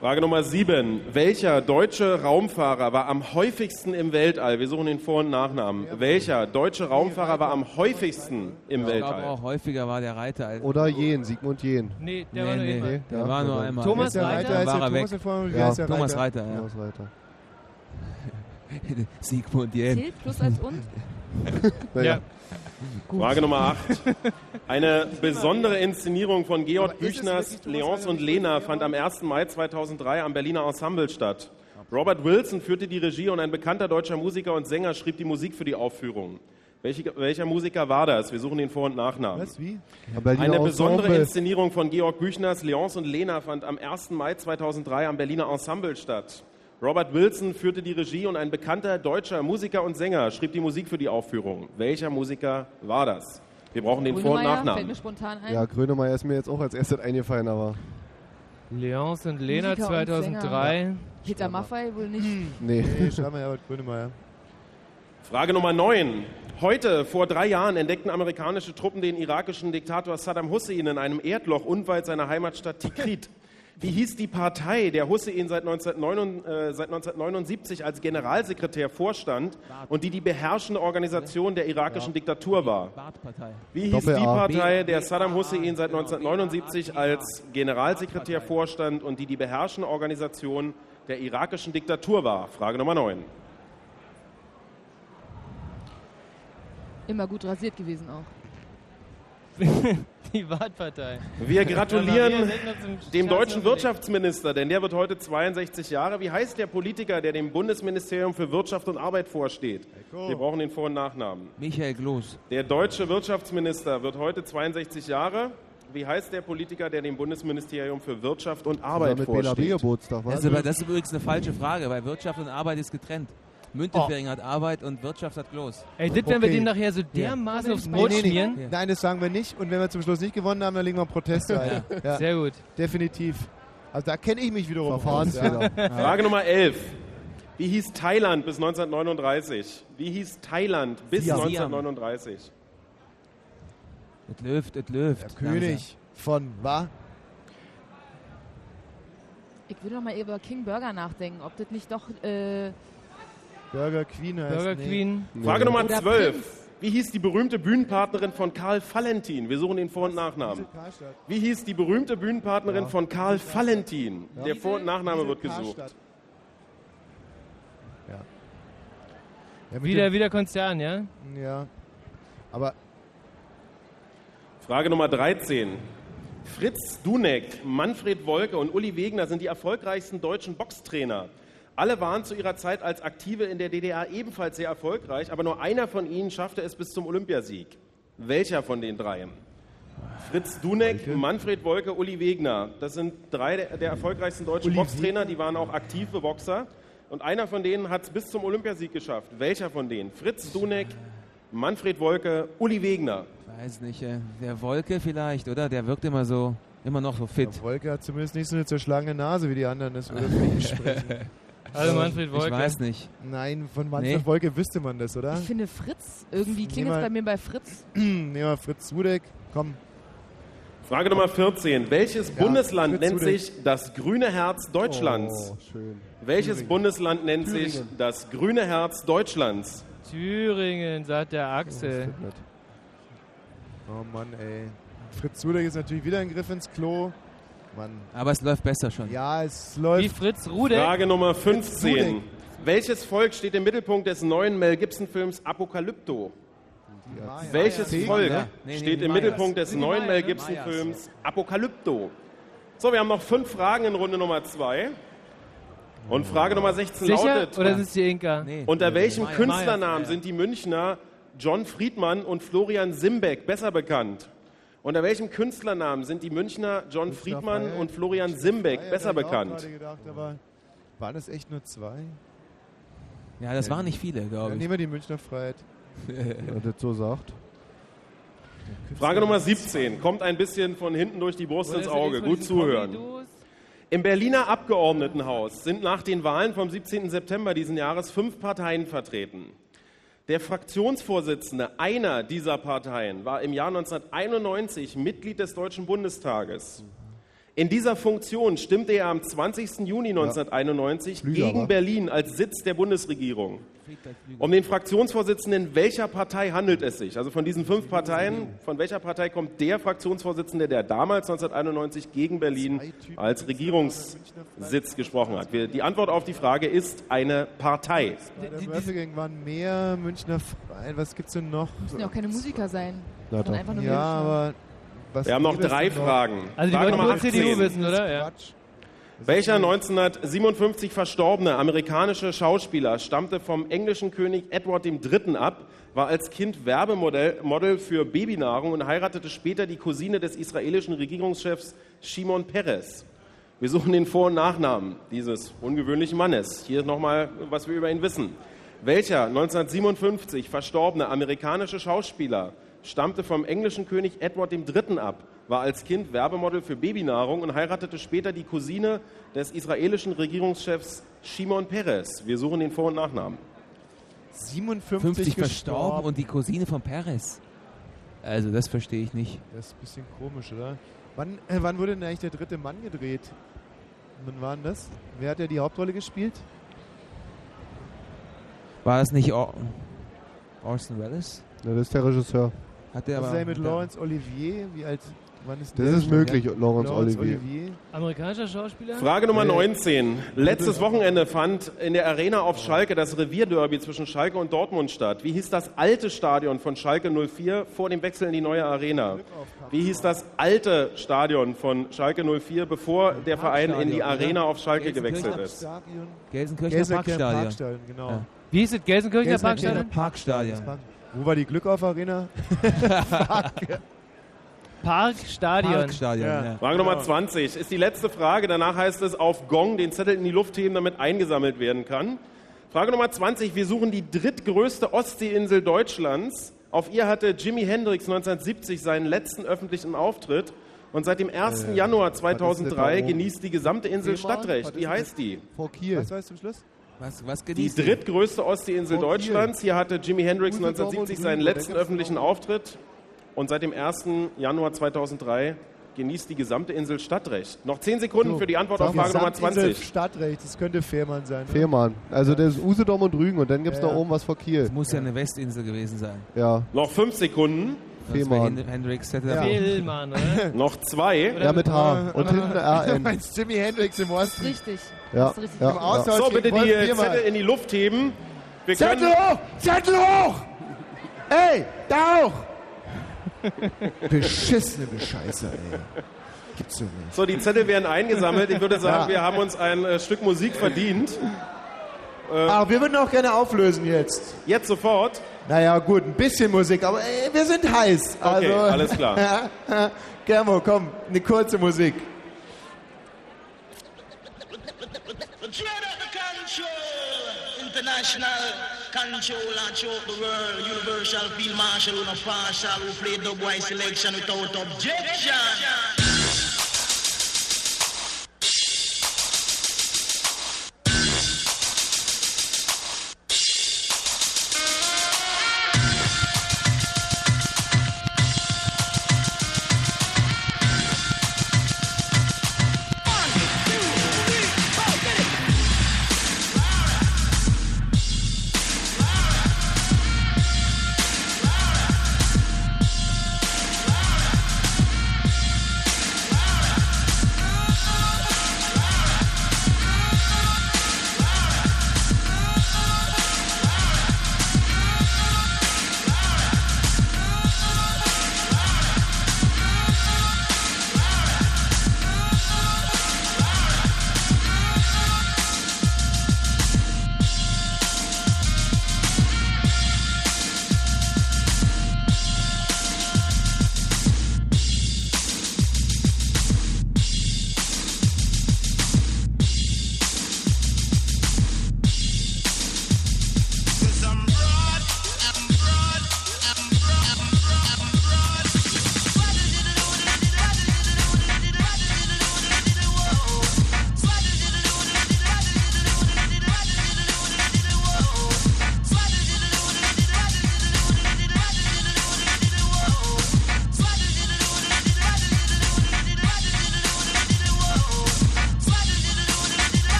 Frage Nummer 7. Welcher deutsche Raumfahrer war am häufigsten im Weltall? Wir suchen den Vor- und Nachnamen. Welcher deutsche Raumfahrer war am häufigsten im Ich glaube Weltall? auch häufiger war der Reiter als. Oder Jen, Sigmund Jen. Nee, der Nee, war nur nee, einmal. der war nur einmal. Thomas Der Reiter heißt war der er Thomas weg. wie Ja, Thomas Reiter? Reiter, ja. Thomas Reiter. Sigmund Jähn. Zählt plus als und? Naja. Frage Nummer 8. Eine besondere Inszenierung von Georg Büchners Leonce und Lena fand am 1. Mai 2003 am Berliner Ensemble statt. Robert Wilson führte die Regie und ein bekannter deutscher Musiker und Sänger schrieb die Musik für die Aufführung. Welche, welcher Musiker war das? Wir suchen den Vor- und Nachnamen. Was, wie? Ja, Eine besondere Ensemble. Inszenierung von Georg Büchners Leonce und Lena fand am 1. Mai 2003 am Berliner Ensemble statt. Robert Wilson führte die Regie und ein bekannter deutscher Musiker und Sänger schrieb die Musik für die Aufführung. Welcher Musiker war das? Wir brauchen den Vor- und Nachnamen. mir spontan ein. Ja, Grönemeyer ist mir jetzt auch als erstes eingefallen, aber. Leons und Lena Musiker und 2003. Sänger. Peter Maffei wohl nicht. Nee. Nee, schau mal, Herbert Grönemeyer. Frage Nummer 9. Heute, vor drei Jahren, entdeckten amerikanische Truppen den irakischen Diktator Saddam Hussein in einem Erdloch unweit seiner Heimatstadt Tikrit. Wie hieß die Partei, der Hussein seit, 1979, äh, seit 1979 als Generalsekretär vorstand und die die beherrschende Organisation der irakischen Diktatur war? Wie hieß die. Partei, der Saddam Hussein seit 1979 als Generalsekretär vorstand und die die beherrschende Organisation der irakischen Diktatur war? Frage Nummer 9. Immer gut rasiert gewesen auch. Die Wartpartei. Wir gratulieren dem deutschen Wirtschaftsminister, denn der wird heute 62 Jahre. Wie heißt der Politiker, der dem Bundesministerium für Wirtschaft und Arbeit vorsteht? Wir brauchen den Vor- und Nachnamen. Michael Gloß. Der deutsche Wirtschaftsminister wird heute 62 Jahre. Wie heißt der Politiker, der dem Bundesministerium für Wirtschaft und Arbeit mit vorsteht? Das ist, aber, das ist übrigens eine falsche Frage, weil Wirtschaft und Arbeit ist getrennt. Müntefering hat Arbeit und Wirtschaft hat Gloß. Ey, das werden wir Okay. dem nachher so dermaßen aufs Nee, Brot nee, nee. schmieren. Nein, das sagen wir nicht. Und wenn wir zum Schluss nicht gewonnen haben, dann legen wir Protest ein. Ja. Sehr gut. Definitiv. Also da kenne ich mich wiederum aus. Ja. Frage Nummer 11. Wie hieß Thailand bis 1939? Wie hieß Thailand bis Siam. 1939? Das läuft, das läuft. König von, wa? Ich würde noch mal über King Burger nachdenken, ob das nicht doch äh, Burger Queen heißt Burger nee. Queen. Frage Nummer Oder 12. Prinz. Wie hieß die berühmte Bühnenpartnerin von Karl Valentin? Wir suchen den Vor- und Nachnamen. Wie hieß die berühmte Bühnenpartnerin von Karl Valentin? Der Vor- und Nachname wird gesucht. Ja. ja Wieder, wieder Konzern, ja? Ja. Aber Frage Nummer 13. Fritz Duneck, Manfred Wolke und Uli Wegner sind die erfolgreichsten deutschen Boxtrainer. Alle waren zu ihrer Zeit als Aktive in der DDR ebenfalls sehr erfolgreich, aber nur einer von ihnen schaffte es bis zum Olympiasieg. Welcher von den dreien? Fritz Duneck, Manfred Wolke, Uli Wegner. Das sind drei der, der erfolgreichsten deutschen Uli Boxtrainer, die waren auch aktive Boxer. Und einer von denen hat es bis zum Olympiasieg geschafft. Welcher von denen? Fritz Duneck, Manfred Wolke, Uli Wegner. Weiß nicht, äh, der Wolke vielleicht, oder? Der wirkt immer so, immer noch so fit. der Wolke hat zumindest nicht so eine zerschlagene Nase wie die anderen. Das würde für ihn sprechen. Hallo Manfred Ich Wolke. weiß nicht. Nein, von Manfred Nee. Wolke wüsste man das, oder? ich finde Fritz, irgendwie klingt es bei mir bei Fritz. Nehmen wir Fritz Zudeck. Komm. Frage Nummer 14. Welches Ja, Bundesland nennt Zudeck. sich das grüne Herz Deutschlands? Oh, schön. Welches Thüringen. Bundesland nennt sich Thüringen. das grüne Herz Deutschlands? Thüringen, sagt der Axel. Oh Mann, ey. Fritz Zudeck ist natürlich wieder ein Griff ins Klo. Mann. Aber es läuft besser schon. Ja, es Wie läuft. Fritz Rude. Frage Nummer Zudeck. 15. Welches Volk steht im Mittelpunkt des neuen Mel Gibson-Films Apokalypto? Welches Mayas. Volk Ja. Nee, nee, steht die im Mayas. Mittelpunkt des neuen Mel? Gibson-Films Apokalypto? So, wir haben noch fünf Fragen in Runde Nummer zwei. Und Frage Nummer 16 Sicher? lautet: Oder ist es die Inka? Nee. Unter welchem Mayas. Künstlernamen Mayas, ja. sind die Münchner John Friedmann und Florian Simbeck besser bekannt? Unter welchem Künstlernamen sind die Münchner John Friedmann Freiheit. und Florian Simbeck Ja, besser bekannt? gerade Gedacht, aber waren das echt nur zwei? Ja, das waren nicht viele, Ja, glaube ich. nehmen wir die Münchner Freiheit. Wenn das so sagt. Frage Nummer 17. Kommt ein bisschen von hinten durch die Brust ins Auge. Gut zuhören. Im Berliner Abgeordnetenhaus sind nach den Wahlen vom 17. September diesen Jahres fünf Parteien vertreten. Der Fraktionsvorsitzende einer dieser Parteien war im Jahr 1991 Mitglied des Deutschen Bundestages. In dieser Funktion stimmte er am 20. Juni 1991 Flüge gegen aber. Berlin als Sitz der Bundesregierung. Um den Fraktionsvorsitzenden welcher Partei handelt es sich? Also von diesen fünf Parteien, von welcher Partei kommt der Fraktionsvorsitzende, der damals 1991 gegen Berlin als Regierungssitz gesprochen hat? Die Antwort auf die Frage ist eine Partei. Murphy Gang waren mehr Münchner Freien. Was gibt's denn noch? Müssen ja auch keine Musiker sein. Einfach nur ja, aber was Wir haben noch es drei? Fragen. Also die Frage wollten nur CDU 18. wissen, oder? Ja. Welcher 1957 verstorbene amerikanische Schauspieler stammte vom englischen König Edward III. ab, war als Kind Werbemodell Model für Babynahrung und heiratete später die Cousine des israelischen Regierungschefs Shimon Peres? Wir suchen den Vor- und Nachnamen dieses ungewöhnlichen Mannes. Hier nochmal, was wir über ihn wissen. Welcher 1957 verstorbene amerikanische Schauspieler stammte vom englischen König Edward III. ab, war als Kind Werbemodel für Babynahrung und heiratete später die Cousine des israelischen Regierungschefs Shimon Peres. Wir suchen den Vor- und Nachnamen. 57 50 verstorben und die Cousine von Perez. Also das verstehe ich nicht. Das ist ein bisschen komisch, oder? Wann, äh, wann wurde denn eigentlich der dritte Mann gedreht? Wann war denn das? Wer hat ja die Hauptrolle gespielt? War das nicht Or Orson Welles? Ja, das ist der Regisseur. Hat der Was ist aber er mit Lawrence Olivier? Wie alt? Wann ist Das der ist möglich, Ja. Lawrence Olivier. Amerikanischer Schauspieler? Frage Nummer Nee. 19. Letztes Wochenende fand in der Arena auf Schalke das Revierderby zwischen Schalke und Dortmund statt. Wie hieß das alte Stadion von Schalke 04 vor dem Wechsel in die neue Arena? Wie hieß das alte Stadion von Schalke 04, bevor der Verein in die Arena auf Schalke gewechselt ist? Gelsenkirchener Gelsenkirchener Parkstadion. Parkstadion, genau. Ja. Wie hieß es? Gelsenkirchener Parkstadion? Parkstadion. Wo war die Glückauf Arena? Parkstadion. Parkstadion, ja. Frage Nummer 20 ist die letzte Frage. Danach heißt es auf Gong den Zettel in die Luft heben, damit eingesammelt werden kann. Frage Nummer 20. Wir suchen die drittgrößte Ostseeinsel Deutschlands. Auf ihr hatte Jimi Hendrix 1970 seinen letzten öffentlichen Auftritt. Und seit dem 1. Äh, Januar was ist denn da 2003 oben? genießt die gesamte Insel? Stadtrecht. Wie heißt die? Vor Kiel. Was weißt du zum Schluss? Was, was Die drittgrößte Ostseeinsel. Deutschlands. Hier hatte Jimi Hendrix Usedom und 1970 seinen letzten gibt's öffentlichen Auftritt. Und seit dem 1. Januar 2003 genießt die gesamte Insel Stadtrecht. Noch 10 Sekunden für die Antwort auf Frage Nummer 20. Stadtrecht, das könnte Fährmann sein. Fehmarn. Also das ist Usedom und Rügen und dann gibt es Ja, da ja. oben was vor Kiel. Das muss ja eine Westinsel gewesen sein. Ja. Noch 5 Sekunden. Fehmarn. Hendrix hätte Ja. Fehlmann, oder? Noch zwei. Ja, mit H. Und hinten Du RN. meinst Jimi Hendrix im Osten? Richtig. Ja, Das ist richtig. ja, Im Austausch So, bitte die. Zettel in die Luft heben. Wir Zettel hoch! Zettel hoch! Ey, da auch! Beschissene Scheiße, ey. Gibt's doch nicht. so, die Zettel werden eingesammelt. Ich würde sagen, Ja. wir haben uns ein äh, Stück Musik verdient. Aber wir würden auch gerne auflösen jetzt. Jetzt sofort. Naja, gut, ein bisschen Musik, aber ey, wir sind heiß. Okay, also, alles klar. Germo, komm, eine kurze Musik. International control and show the world. Universal field marshal, no partial, who play dubwise selection without objection.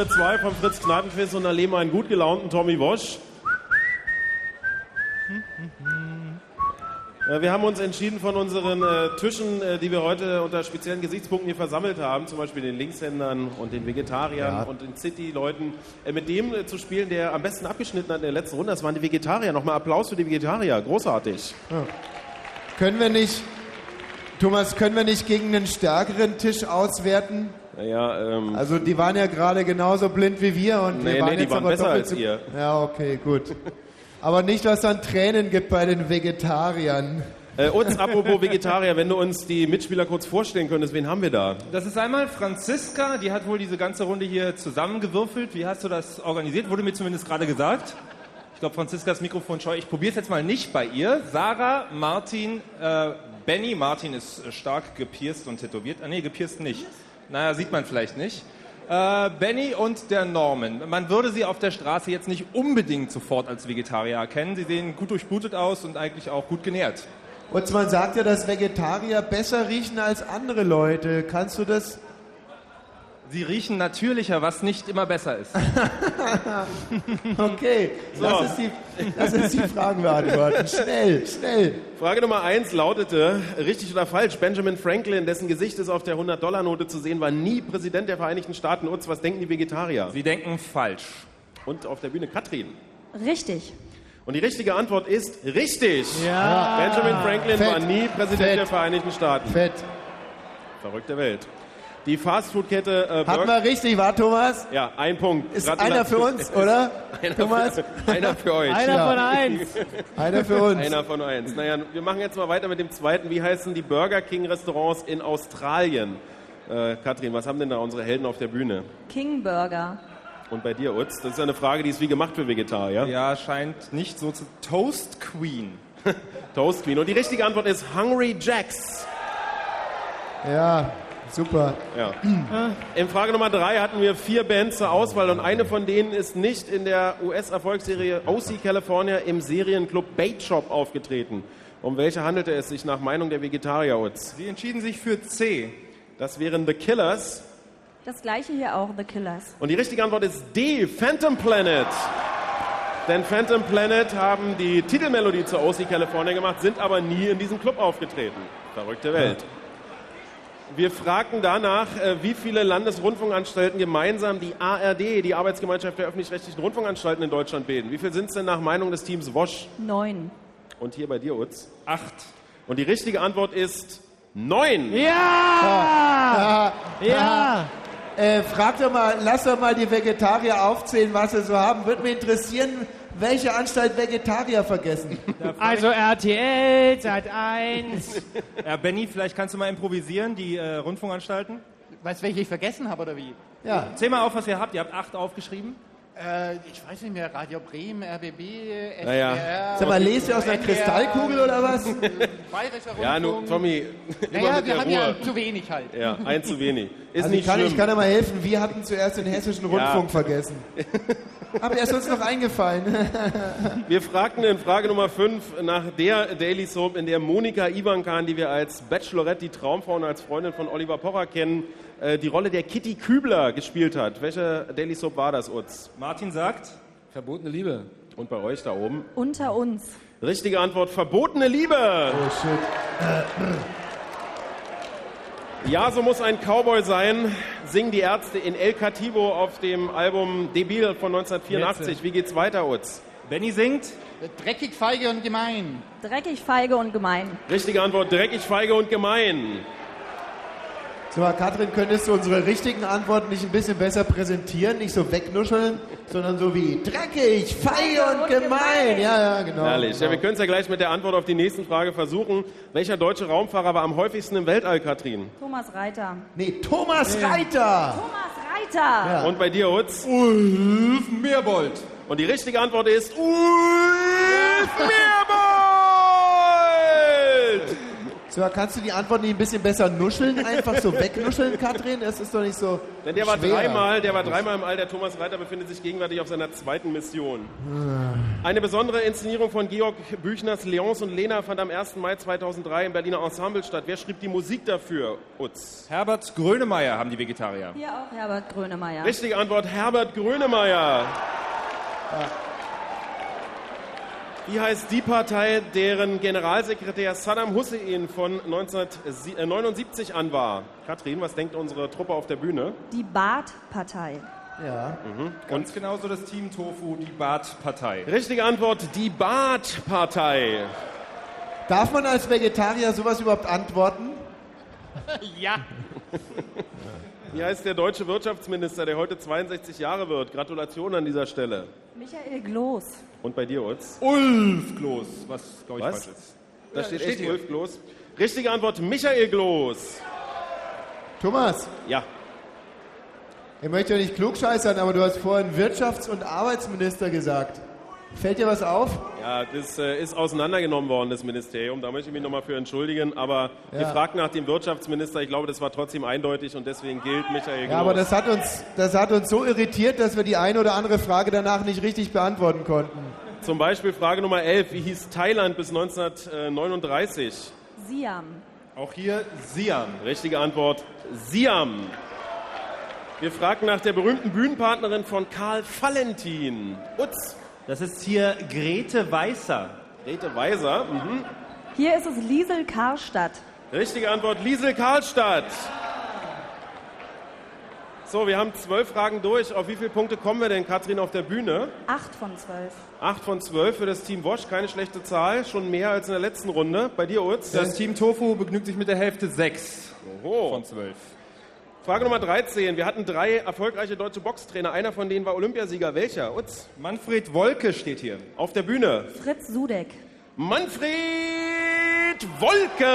Runde 2 vom Fritz Kneipenquiz und erleben einen gut gelaunten Tommy Wosch. Äh, Wir haben uns entschieden von unseren äh, Tischen, äh, die wir heute unter speziellen Gesichtspunkten hier versammelt haben, zum Beispiel den Linkshändern und den Vegetariern Ja. und den City-Leuten, äh, mit dem äh, zu spielen, der am besten abgeschnitten hat in der letzten Runde. Das waren die Vegetarier. Nochmal Applaus für die Vegetarier. Großartig. Ja. Können wir nicht, Thomas, können wir nicht gegen einen stärkeren Tisch auswerten? Naja, ähm, Also die waren ja gerade genauso blind wie wir und Nee, wir waren nee, die jetzt waren aber besser als ihr. Ja, okay, gut. Aber nicht, was dann Tränen gibt bei den Vegetariern. Äh, uns, apropos Vegetarier, wenn du uns die Mitspieler kurz vorstellen könntest, wen haben wir da? Das ist einmal Franziska, die hat wohl diese ganze Runde hier zusammengewürfelt. Wie hast du das organisiert? Wurde mir zumindest gerade gesagt. Ich glaube, Franziskas Mikrofon scheu. Ich probiere es jetzt mal nicht bei ihr. Sarah, Martin, äh, Benny. Martin ist äh, stark gepierst und tätowiert. Ah, nee, gepierst nicht. Naja, sieht man vielleicht nicht. Äh, Benny und der Norman. Man würde sie auf der Straße jetzt nicht unbedingt sofort als Vegetarier erkennen. Sie sehen gut durchblutet aus und eigentlich auch gut genährt. Und man sagt ja, dass Vegetarier besser riechen als andere Leute. Kannst du das? Sie riechen natürlicher, was nicht immer besser ist. Okay, So. lass, uns die, lass uns die Fragen beantworten. Schnell, schnell. Frage Nummer eins lautete, richtig oder falsch, Benjamin Franklin, dessen Gesicht ist auf der 100-Dollar-Note zu sehen, war nie Präsident der Vereinigten Staaten. Utz, was denken die Vegetarier? Sie denken falsch. Und auf der Bühne Katrin. Richtig. Und die richtige Antwort ist richtig. Ja. Benjamin Franklin Fett. war nie Präsident Fett. der Vereinigten Staaten. Fett. Verrückte Welt. Die Fastfood-Kette äh, Burger- wir richtig, war Thomas? Ja, ein Punkt. Ist Gratulation. einer für uns, oder? Einer Thomas? Für, einer für euch. Einer Ja. von eins. Einer für uns. Einer von eins. Naja, wir machen jetzt mal weiter mit dem zweiten. Wie heißen die Burger King Restaurants in Australien? Äh, Katrin, was haben denn da unsere Helden auf der Bühne? King Burger. Und bei dir, Utz? Das ist ja eine Frage, die ist wie gemacht für Vegetarier. Ja, scheint nicht so zu. Toast Queen. Toast Queen. Und die richtige Antwort ist Hungry Jacks. Ja, super. Ja. In Frage Nummer drei hatten wir vier Bands zur Auswahl und eine von denen ist nicht in der US-Erfolgsserie OC California im Serienclub Bait Shop aufgetreten. Um welche handelte es sich nach Meinung der Vegetarier, Utz? Sie entschieden sich für C. Das wären The Killers. Das gleiche hier auch, The Killers. Und die richtige Antwort ist D, Phantom Planet. Denn Phantom Planet haben die Titelmelodie zur OC California gemacht, sind aber nie in diesem Club aufgetreten. Verrückte Welt. Wir fragten danach, äh, wie viele Landesrundfunkanstalten gemeinsam die ARD, die Arbeitsgemeinschaft der öffentlich-rechtlichen Rundfunkanstalten in Deutschland bilden. Wie viel sind es denn nach Meinung des Teams Wosch? Neun. Und hier bei dir, Utz? Acht. Und die richtige Antwort ist neun. Ja! Ja! Äh, frag doch mal, lass doch mal die Vegetarier aufzählen, was sie so haben. Würde mich interessieren, welche Anstalt Vegetarier vergessen. Also RTL, Sat 1. Ja, Benny, vielleicht kannst du mal improvisieren, die äh, Rundfunkanstalten. Weißt du, welche ich vergessen habe oder wie? Ja. Zähl mal auf, was ihr habt. Ihr habt acht aufgeschrieben. Äh, ich weiß nicht mehr, Radio Bremen, RBB, SWR. Naja. Sag mal, lest ihr aus einer NDR, Kristallkugel oder was? Bayerischer Ja, nur, Rundfunk. Tommy, immer Naja, mit wir der haben Ruhe. ja zu wenig halt. Ja, ein zu wenig. Ist also ich nicht kann, schlimm. ich kann ja mal helfen, wir hatten zuerst den hessischen Rundfunk vergessen. Aber er ist uns noch eingefallen. Wir fragten in Frage Nummer 5 nach der Daily Soap, in der Monika Ivankan, die wir als Bachelorette, die Traumfrau und als Freundin von Oliver Pocher kennen, äh, die Rolle der Kitty Kübler gespielt hat. Welche Daily Soap war das, Utz? Martin sagt. Verbotene Liebe. Und bei euch da oben? Unter uns. Richtige Antwort, verbotene Liebe. Oh shit. Ja, so muss ein Cowboy sein, singen die Ärzte in El Cativo auf dem Album Debil von 1984. Wie geht's weiter, Utz? Benny singt. Dreckig, feige und gemein. Dreckig, feige und gemein. Richtige Antwort, dreckig, feige und gemein. So, Katrin, könntest du unsere richtigen Antworten nicht ein bisschen besser präsentieren? Nicht so wegnuscheln, sondern so wie dreckig, feige und gemein. Ja, ja, genau. Herrlich. Ja, genau. wir können es ja gleich mit der Antwort auf die nächsten Frage versuchen. Welcher deutsche Raumfahrer war am häufigsten im Weltall, Katrin? Thomas Reiter. Nee, Thomas Reiter. Thomas Reiter. Und bei dir, Utz? Ulf Meerbold. Und die richtige Antwort ist Ulf Meerbold! So, kannst du die Antwort nicht ein bisschen besser nuscheln? Einfach so wegnuscheln, Katrin? Das ist doch nicht so. Denn der war schwer. dreimal, der war dreimal im All. Der Thomas Reiter befindet sich gegenwärtig auf seiner zweiten Mission. Eine besondere Inszenierung von Georg Büchners Leons und Lena fand am 1. Mai 2003 im Berliner Ensemble statt. Wer schrieb die Musik dafür? Utz. Herbert Grönemeyer haben die Vegetarier. Hier auch Herbert Grönemeyer. Richtige Antwort, Herbert Grönemeyer. Wie heißt die Partei, deren Generalsekretär Saddam Hussein von 1979 an war? Katrin, was denkt unsere Truppe auf der Bühne? Die Baath-Partei. Ja. Mhm. Ganz genauso das Team Tofu, die Bart-Partei. Richtige Antwort, die Baath-Partei. Darf man als Vegetarier sowas überhaupt antworten? ja. Wie heißt der deutsche Wirtschaftsminister, der heute 62 Jahre wird? Gratulation an dieser Stelle. Michael Gloß. Und bei dir, Utz? Ulf Gloß, was glaube ich Was? falsch ist. Da Ja, steht, steht echt hier. Ulf Gloß. Richtige Antwort, Michael Gloß. Thomas, Ja. ich möchte ja nicht klugscheißern, aber du hast vorhin Wirtschafts- und Arbeitsminister gesagt. Fällt dir was auf? Ja, das äh, ist auseinandergenommen worden, das Ministerium. Da möchte ich mich nochmal für entschuldigen. Aber Ja. ihr fragt nach dem Wirtschaftsminister. Ich glaube, das war trotzdem eindeutig und deswegen gilt Michael Gloß. Ja, aber das hat, uns, das hat uns so irritiert, dass wir die eine oder andere Frage danach nicht richtig beantworten konnten. Zum Beispiel Frage Nummer 11. Wie hieß Thailand bis 1939? Siam. Auch hier Siam. Richtige Antwort, Siam. Wir fragen nach der berühmten Bühnenpartnerin von Karl Valentin. Utz. Das ist hier Grete Weißer. Grete Weißer, mhm. Hier ist es Liesel Karstadt. Richtige Antwort, Liesel Karlstadt. So, wir haben zwölf Fragen durch. Auf wie viele Punkte kommen wir denn, Katrin, auf der Bühne? Acht von zwölf. Acht von zwölf für das Team Wosch, keine schlechte Zahl, schon mehr als in der letzten Runde. Bei dir, Utz? Das Team Tofu begnügt sich mit der Hälfte 6 von 12. Frage Nummer 13. Wir hatten drei erfolgreiche deutsche Boxtrainer. Einer von denen war Olympiasieger. Welcher? Utz? Manfred Wolke steht hier. Auf der Bühne. Fritz Sudeck. Manfred Wolke.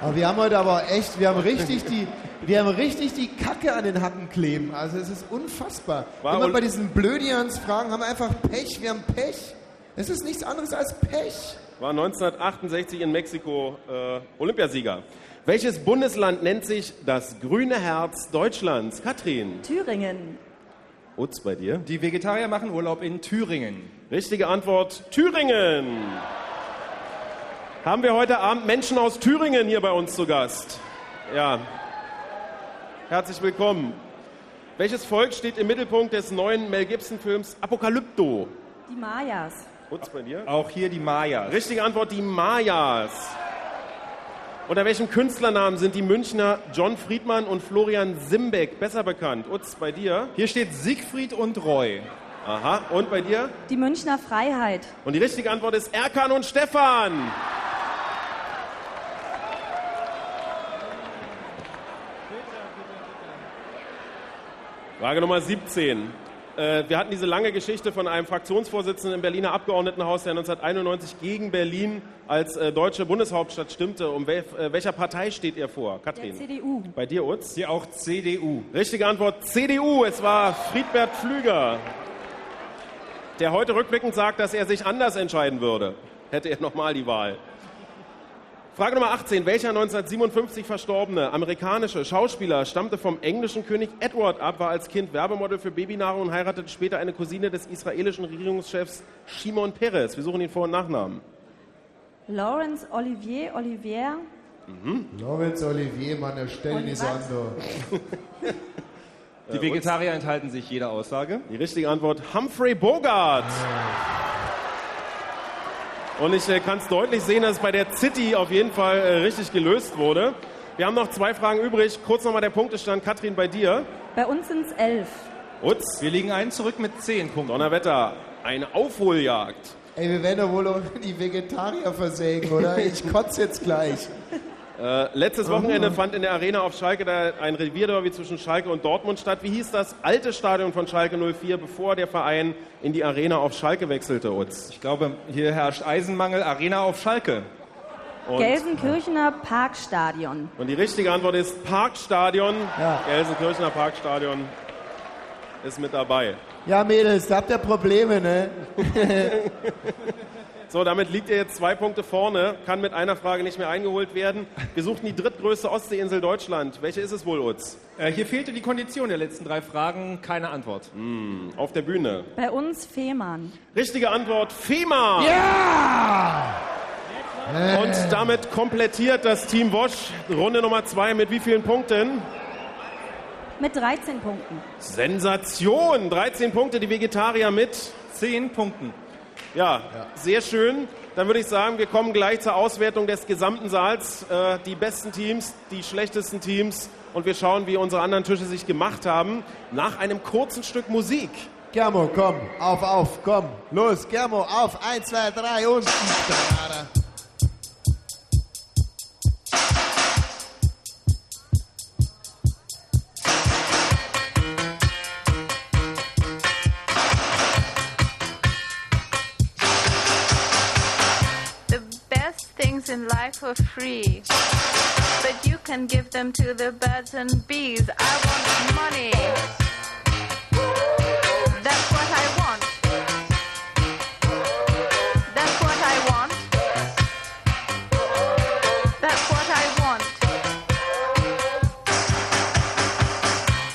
Aber wir haben heute aber echt, wir haben richtig die, wir haben richtig die Kacke an den Hacken kleben. Also es ist unfassbar. War Immer Ol- bei diesen Blödians-Fragen haben wir einfach Pech. Wir haben Pech. Es ist nichts anderes als Pech. War 1968 in Mexiko äh, Olympiasieger. Welches Bundesland nennt sich das grüne Herz Deutschlands? Katrin. Thüringen. Utz bei dir. Die Vegetarier machen Urlaub in Thüringen. Richtige Antwort, Thüringen. Haben wir heute Abend Menschen aus Thüringen hier bei uns zu Gast? Ja. Herzlich willkommen. Welches Volk steht im Mittelpunkt des neuen Mel Gibson-Films Apokalypto? Die Mayas. Utz bei dir. Auch hier die Mayas. Richtige Antwort, die Mayas. Unter welchem Künstlernamen sind die Münchner John Friedmann und Florian Simbeck besser bekannt? Utz, bei dir? Hier steht Siegfried und Roy. Aha, und bei dir? Die Münchner Freiheit. Und die richtige Antwort ist Erkan und Stefan. Frage Nummer 17. Äh, Wir hatten diese lange Geschichte von einem Fraktionsvorsitzenden im Berliner Abgeordnetenhaus, der 1991 gegen Berlin als äh, deutsche Bundeshauptstadt stimmte. Um wel äh, welcher Partei steht er vor, Katrin? Der CDU. Bei dir, Utz? Hier auch CDU. Richtige Antwort, CDU. Es war Friedbert Pflüger, der heute rückblickend sagt, dass er sich anders entscheiden würde, hätte er nochmal die Wahl. Frage Nummer 18. Welcher 1957 verstorbene amerikanische Schauspieler stammte vom englischen König Edward ab, war als Kind Werbemodel für Babynahrung und heiratete später eine Cousine des israelischen Regierungschefs Shimon Peres? Wir suchen den Vor- und Nachnamen. Lawrence Olivier Olivier. Mhm. Lorenz Olivier, Mann, stell ihn nicht so an. so. Die Vegetarier enthalten sich jeder Aussage. Die richtige Antwort, Humphrey Bogart. Und ich äh, kann es deutlich sehen, dass es bei der City auf jeden Fall äh, richtig gelöst wurde. Wir haben noch zwei Fragen übrig. Kurz nochmal der Punktestand. Katrin, bei dir. Bei uns sind es elf. Utz. Wir liegen einen zurück mit zehn Punkten. Donnerwetter. Eine Aufholjagd. Ey, wir werden doch wohl auch die Vegetarier versägen, oder? Ich kotze jetzt gleich. Äh, letztes Wochenende fand in der Arena auf Schalke da ein Revierderby zwischen Schalke und Dortmund statt. Wie hieß das alte Stadion von Schalke 04, bevor der Verein in die Arena auf Schalke wechselte, Utz? Ich glaube, hier herrscht Eisenmangel. Arena auf Schalke. Und, Gelsenkirchener Parkstadion. und die richtige Antwort ist Parkstadion. Ja. Gelsenkirchener Parkstadion ist mit dabei. Ja, Mädels, da habt ihr Probleme, ne? So, damit liegt er jetzt zwei Punkte vorne, kann mit einer Frage nicht mehr eingeholt werden. Wir suchten die drittgrößte Ostseeinsel Deutschland. Welche ist es wohl, Utz? Äh, hier fehlte die Kondition der letzten drei Fragen. Keine Antwort. Hm, auf der Bühne. Bei uns Fehmarn. Richtige Antwort, Fehmarn. Ja! Und damit komplettiert das Team Wosch Runde Nummer zwei mit wie vielen Punkten? Mit 13 Punkten. Sensation! 13 Punkte, die Vegetarier mit 10 Punkten. Ja, sehr schön. Dann würde ich sagen, wir kommen gleich zur Auswertung des gesamten Saals. Äh, die besten Teams, die schlechtesten Teams und wir schauen, wie unsere anderen Tische sich gemacht haben. Nach einem kurzen Stück Musik. Germo, komm, auf, auf, komm. Los, Germo, auf. Eins, zwei, drei und. Are free, but you can give them to the birds and bees. I want money. That's what I want. That's what I want. That's what I want.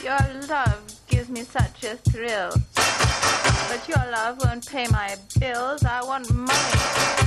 Your love gives me such a thrill. But your love won't pay my bills. I want money.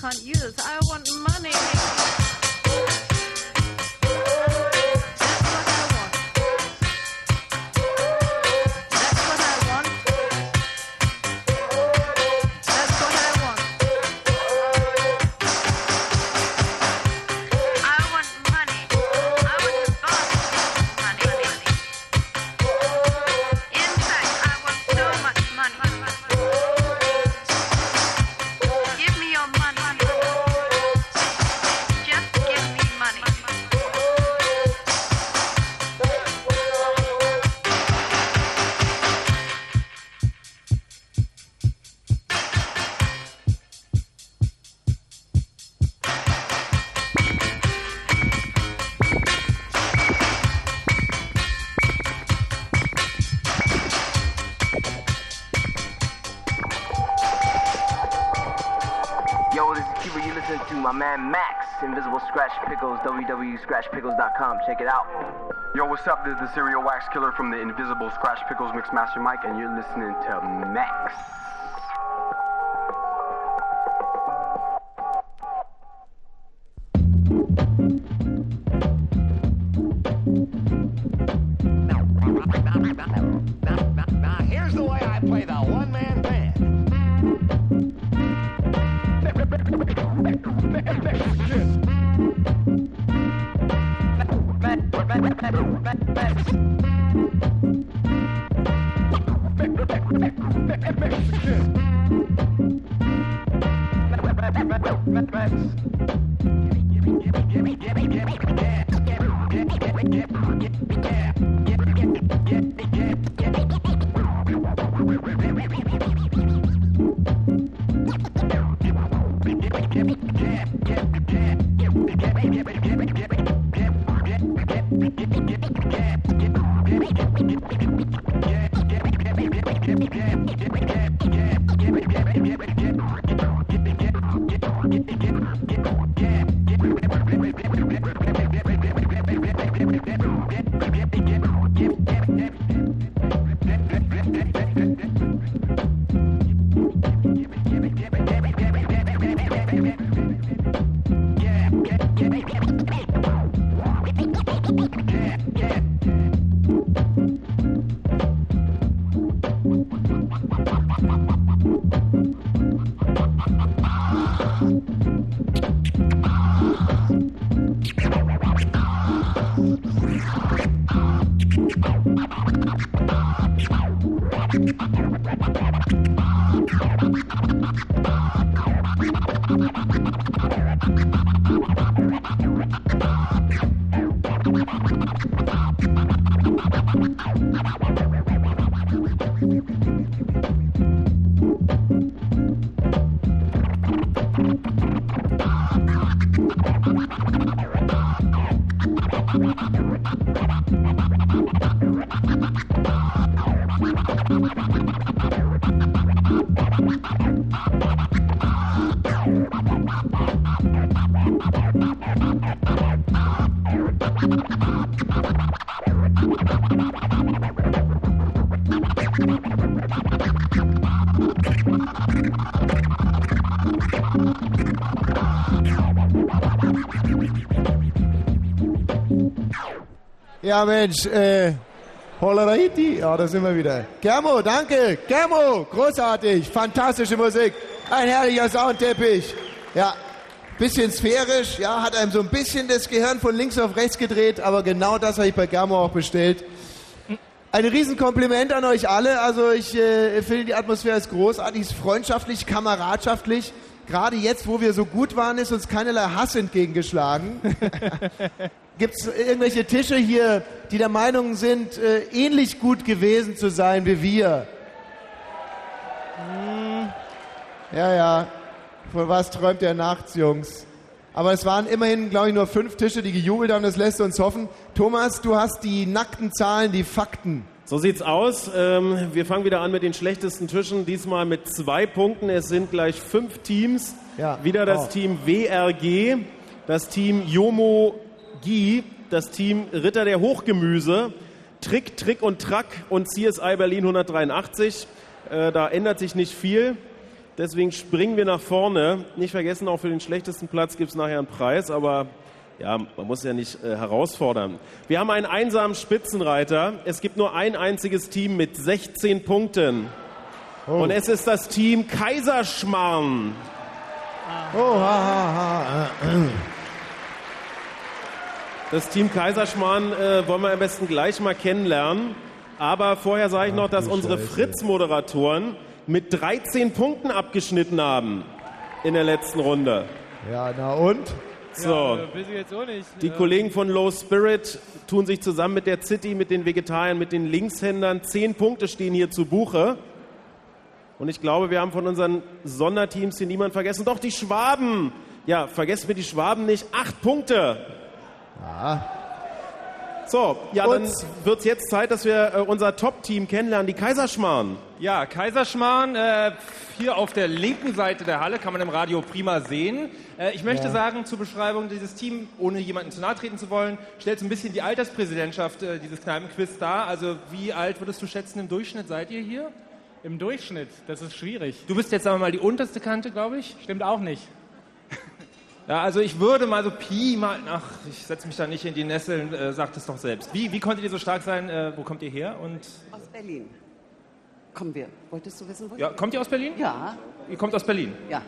Can't use. I want Pickles, www.scratchpickles.com. Check it out. Yo, what's up? This is the Serial Wax Killer from the Invisible Scratch Pickles Mixmaster Mike, and you're listening to Max. Ja, Mensch, äh, Hollerahiti, ja, da sind wir wieder. Germo, danke, Germo, großartig, fantastische Musik, ein herrlicher Soundteppich. Ja, bisschen sphärisch, ja, hat einem so ein bisschen das Gehirn von links auf rechts gedreht, aber genau das habe ich bei Germo auch bestellt. Ein Riesenkompliment an euch alle. Also ich äh, finde, die Atmosphäre ist großartig, ist freundschaftlich, kameradschaftlich. Gerade jetzt, wo wir so gut waren, ist uns keinerlei Hass entgegengeschlagen. Gibt es irgendwelche Tische hier, die der Meinung sind, äh, ähnlich gut gewesen zu sein wie wir? Hm. Ja, ja. Von was träumt ihr nachts, Jungs? Aber es waren immerhin, glaube ich, nur fünf Tische, die gejubelt haben. Das lässt uns hoffen. Thomas, du hast die nackten Zahlen, die Fakten. So sieht's aus. Ähm, wir fangen wieder an mit den schlechtesten Tischen. Diesmal mit zwei Punkten. Es sind gleich fünf Teams. Ja. Wieder das Oh. Team WRG, das Team Jomo Gi, das Team Ritter der Hochgemüse, Trick, Trick und Track und CSI Berlin 183. Äh, da ändert sich nicht viel. Deswegen springen wir nach vorne. Nicht vergessen, auch für den schlechtesten Platz gibt es nachher einen Preis, aber ja, man muss ja nicht äh, herausfordern. Wir haben einen einsamen Spitzenreiter. Es gibt nur ein einziges Team mit 16 Punkten. Und es ist das Team Kaiserschmarrn. Oh, ha, ha, ha. Das Team Kaiserschmarrn äh, wollen wir am besten gleich mal kennenlernen. Aber vorher sage ich noch, dass unsere. Fritz-Moderatoren mit 13 Punkten abgeschnitten haben in der letzten Runde. Ja, na und? So. Ja, weiß ich jetzt auch nicht. Die Ja. Kollegen von Low Spirit tun sich zusammen mit der City, mit den Vegetariern, mit den Linkshändern. Zehn Punkte stehen hier zu Buche. Und ich glaube, wir haben von unseren Sonderteams hier niemand vergessen. Doch, die Schwaben. Ja, vergesst mir die Schwaben nicht. Acht Punkte. So, ja, dann wird es jetzt Zeit, dass wir äh, unser Top-Team kennenlernen, die Kaiserschmarrn. Ja, Kaiserschmarrn, äh, hier auf der linken Seite der Halle kann man im Radio prima sehen. Äh, ich möchte Ja. sagen, zur Beschreibung dieses Team, ohne jemanden zu nahe treten zu wollen, stellt so ein bisschen die Alterspräsidentschaft äh, dieses Kneipenquiz dar. Also wie alt würdest du schätzen im Durchschnitt seid ihr hier? Im Durchschnitt, das ist schwierig. Du bist jetzt, sagen wir mal, die unterste Kante, glaube ich. Stimmt auch nicht. Ja, also ich würde mal so Pi mal, ach, ich setze mich da nicht in die Nesseln, äh, sagt es doch selbst. Wie, wie konntet ihr so stark sein? Äh, wo kommt ihr her? Und Aus Berlin. Kommen wir. Wolltest du wissen, wo ja, kommt ihr aus Berlin? Ja. Ihr kommt aus Berlin? Ja.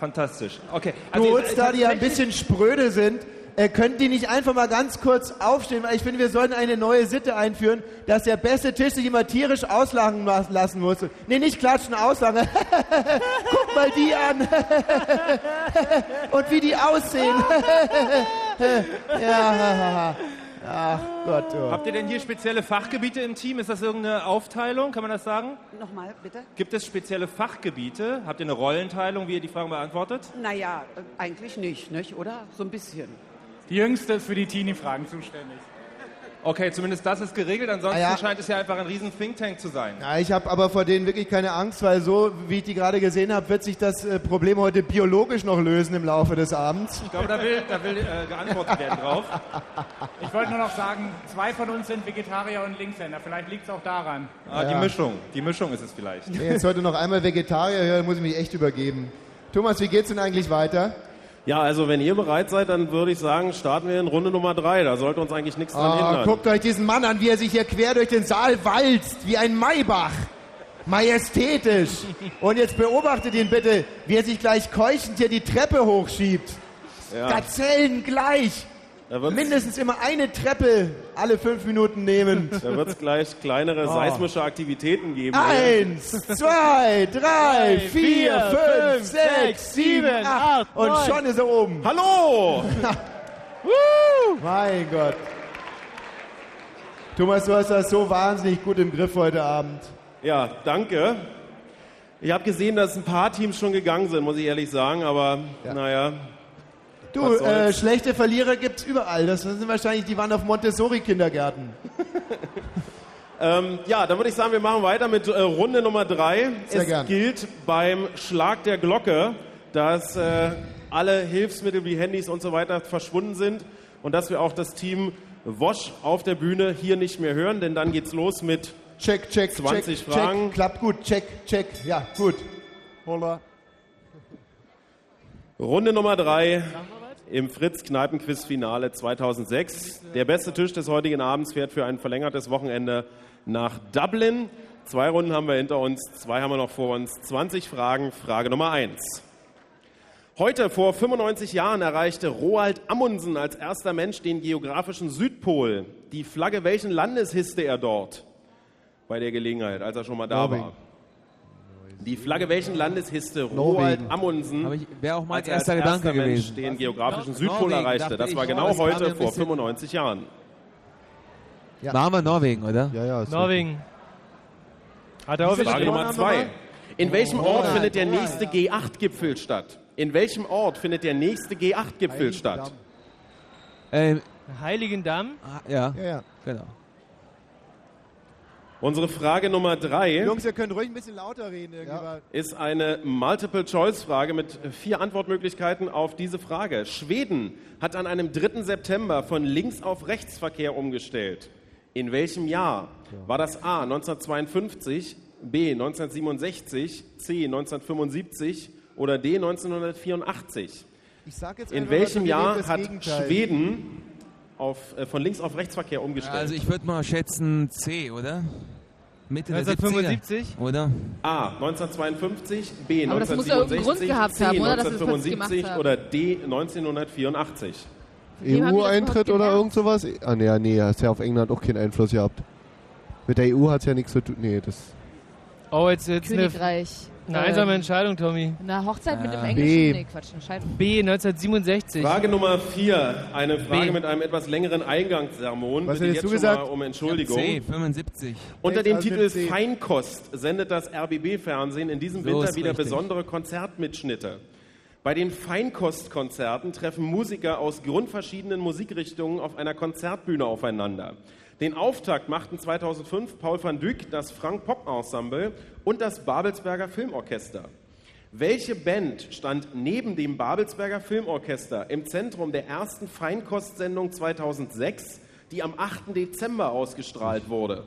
Fantastisch. Okay. Du, ihr- da die ja ein bisschen spröde sind, äh, könnten die nicht einfach mal ganz kurz aufstehen? Weil ich finde, wir sollten eine neue Sitte einführen, dass der beste Tisch sich immer tierisch auslachen las- lassen muss. Nee, nicht klatschen, auslachen. Guck mal die an. Und wie die aussehen. ja, ach Gott. Oh. Habt ihr denn hier spezielle Fachgebiete im Team? Ist das irgendeine Aufteilung? Kann man das sagen? Nochmal, bitte? Gibt es spezielle Fachgebiete? Habt ihr eine Rollenteilung, wie ihr die Fragen beantwortet? Naja, äh, eigentlich nicht, nicht, oder? So ein bisschen. Die Jüngste ist für die Teenie-Fragen zuständig. Okay, zumindest das ist geregelt. Ansonsten Ah ja. scheint es ja einfach ein riesen Think Tank zu sein. Ja, ich habe aber vor denen wirklich keine Angst, weil so, wie ich die gerade gesehen habe, wird sich das äh, Problem heute biologisch noch lösen im Laufe des Abends. Ich glaube, da will, da will äh, geantwortet werden drauf. Ich wollte nur noch sagen, zwei von uns sind Vegetarier und Linkshänder. Vielleicht liegt es auch daran. Ah, die Ja. Mischung. Die Mischung ist es vielleicht. Wenn ich jetzt heute noch einmal Vegetarier höre, muss ich mich echt übergeben. Thomas, wie geht's denn eigentlich weiter? Ja, also wenn ihr bereit seid, dann würde ich sagen, starten wir in Runde Nummer drei. Da sollte uns eigentlich nichts dran Ah, hindern. guckt euch diesen Mann an, wie er sich hier quer durch den Saal walzt, wie ein Maybach. Majestätisch. Und jetzt beobachtet ihn bitte, wie er sich gleich keuchend hier die Treppe hochschiebt. Ja. Gazellen gleich. Da wird's- Mindestens immer eine Treppe alle fünf Minuten nehmen. Da wird es gleich kleinere Oh. seismische Aktivitäten geben. Eins, zwei, drei, vier, fünf, sechs, sieben, acht. Und neun. schon ist er oben. Hallo! mein Gott. Thomas, du hast das so wahnsinnig gut im Griff heute Abend. Ja, danke. Ich habe gesehen, dass ein paar Teams schon gegangen sind, muss ich ehrlich sagen, aber naja. Du, äh, schlechte Verlierer gibt's überall. Das sind wahrscheinlich, die waren auf Montessori-Kindergärten. Ähm, ja, dann würde ich sagen, wir machen weiter mit äh, Runde Nummer drei. Sehr es gern. gilt beim Schlag der Glocke, dass äh, alle Hilfsmittel wie Handys und so weiter verschwunden sind und dass wir auch das Team Wosch auf der Bühne hier nicht mehr hören, denn dann geht's los mit Check, check, 20 check, Fragen. check. Klappt gut, check, check. Ja, gut. Holla. Runde Nummer drei im Fritz-Kneipen-Quiz-Finale 2006. Der beste Tisch des heutigen Abends fährt für ein verlängertes Wochenende nach Dublin. Zwei Runden haben wir hinter uns, zwei haben wir noch vor uns. 20 Fragen, Frage Nummer eins. Heute, vor 95 Jahren, erreichte Roald Amundsen als erster Mensch den geografischen Südpol. Die Flagge welchen Landes hisste er dort? Bei der Gelegenheit, als er schon mal da Norwegen. war. Die Flagge welchen Landes hisste. Roald Amundsen, Aber ich- wäre auch mein als er als erster erster Gedanke Mensch gewesen. den geografischen Nor- Südpol Norwegen, erreichte? Das war genau heute, vor bisschen- 95 Jahren. Machen wir Norwegen, oder? Ja, ja. Norwegen. Hat er Frage Nummer zwei. In welchem Oh, Ort ja. findet der nächste G8-Gipfel statt? In welchem Ort findet der nächste G8-Gipfel statt? Ähm, Heiligendamm? ja. Ja, ja. Genau. Unsere Frage Nummer drei Jungs, ihr könnt ruhig ein bisschen lauter reden. Weil- ist eine Multiple-Choice-Frage mit vier Antwortmöglichkeiten auf diese Frage. Schweden hat an einem 3. September von links auf Rechtsverkehr umgestellt. In welchem Jahr? War das A 1952, B 1967, C 1975 oder D 1984? Ich sag jetzt In welchem Jahr hat Gegenteil. Schweden auf, äh, von links auf Rechtsverkehr umgestellt? Also ich würde mal schätzen C, oder? Mitte der 1975? 70er, oder? A 1952, B Aber das muss ja irgendeinen 1967, Grund gehabt C haben, oder, dass wir das plötzlich 1975 gemacht haben. oder D 1984. Wem haben die das EU-Eintritt oder irgend sowas? Ah, nee, nee, hast ja auf England auch keinen Einfluss gehabt. Mit der EU hat es ja nichts zu tun. Nee, das. Oh, jetzt, jetzt Königreich. eine einsame Ähm, Entscheidung, Tommy. Eine Hochzeit mit dem Ah. Englischen? B. Nee, Quatsch, eine Scheidung. B, 1967. Frage Nummer 4, eine Frage B. mit einem etwas längeren Eingangssermon. Was Bitte jetzt du schon gesagt? mal um Entschuldigung. C, 75. Unter dem Also Titel C. Feinkost sendet das RBB-Fernsehen in diesem So Winter wieder richtig. besondere Konzertmitschnitte. Bei den Feinkostkonzerten treffen Musiker aus grundverschiedenen Musikrichtungen auf einer Konzertbühne aufeinander. Den Auftakt machten 2005 Paul van Dyk, das Frank Pop Ensemble und das Babelsberger Filmorchester. Welche Band stand neben dem Babelsberger Filmorchester im Zentrum der ersten Feinkostsendung 2006, die am 8. Dezember ausgestrahlt wurde?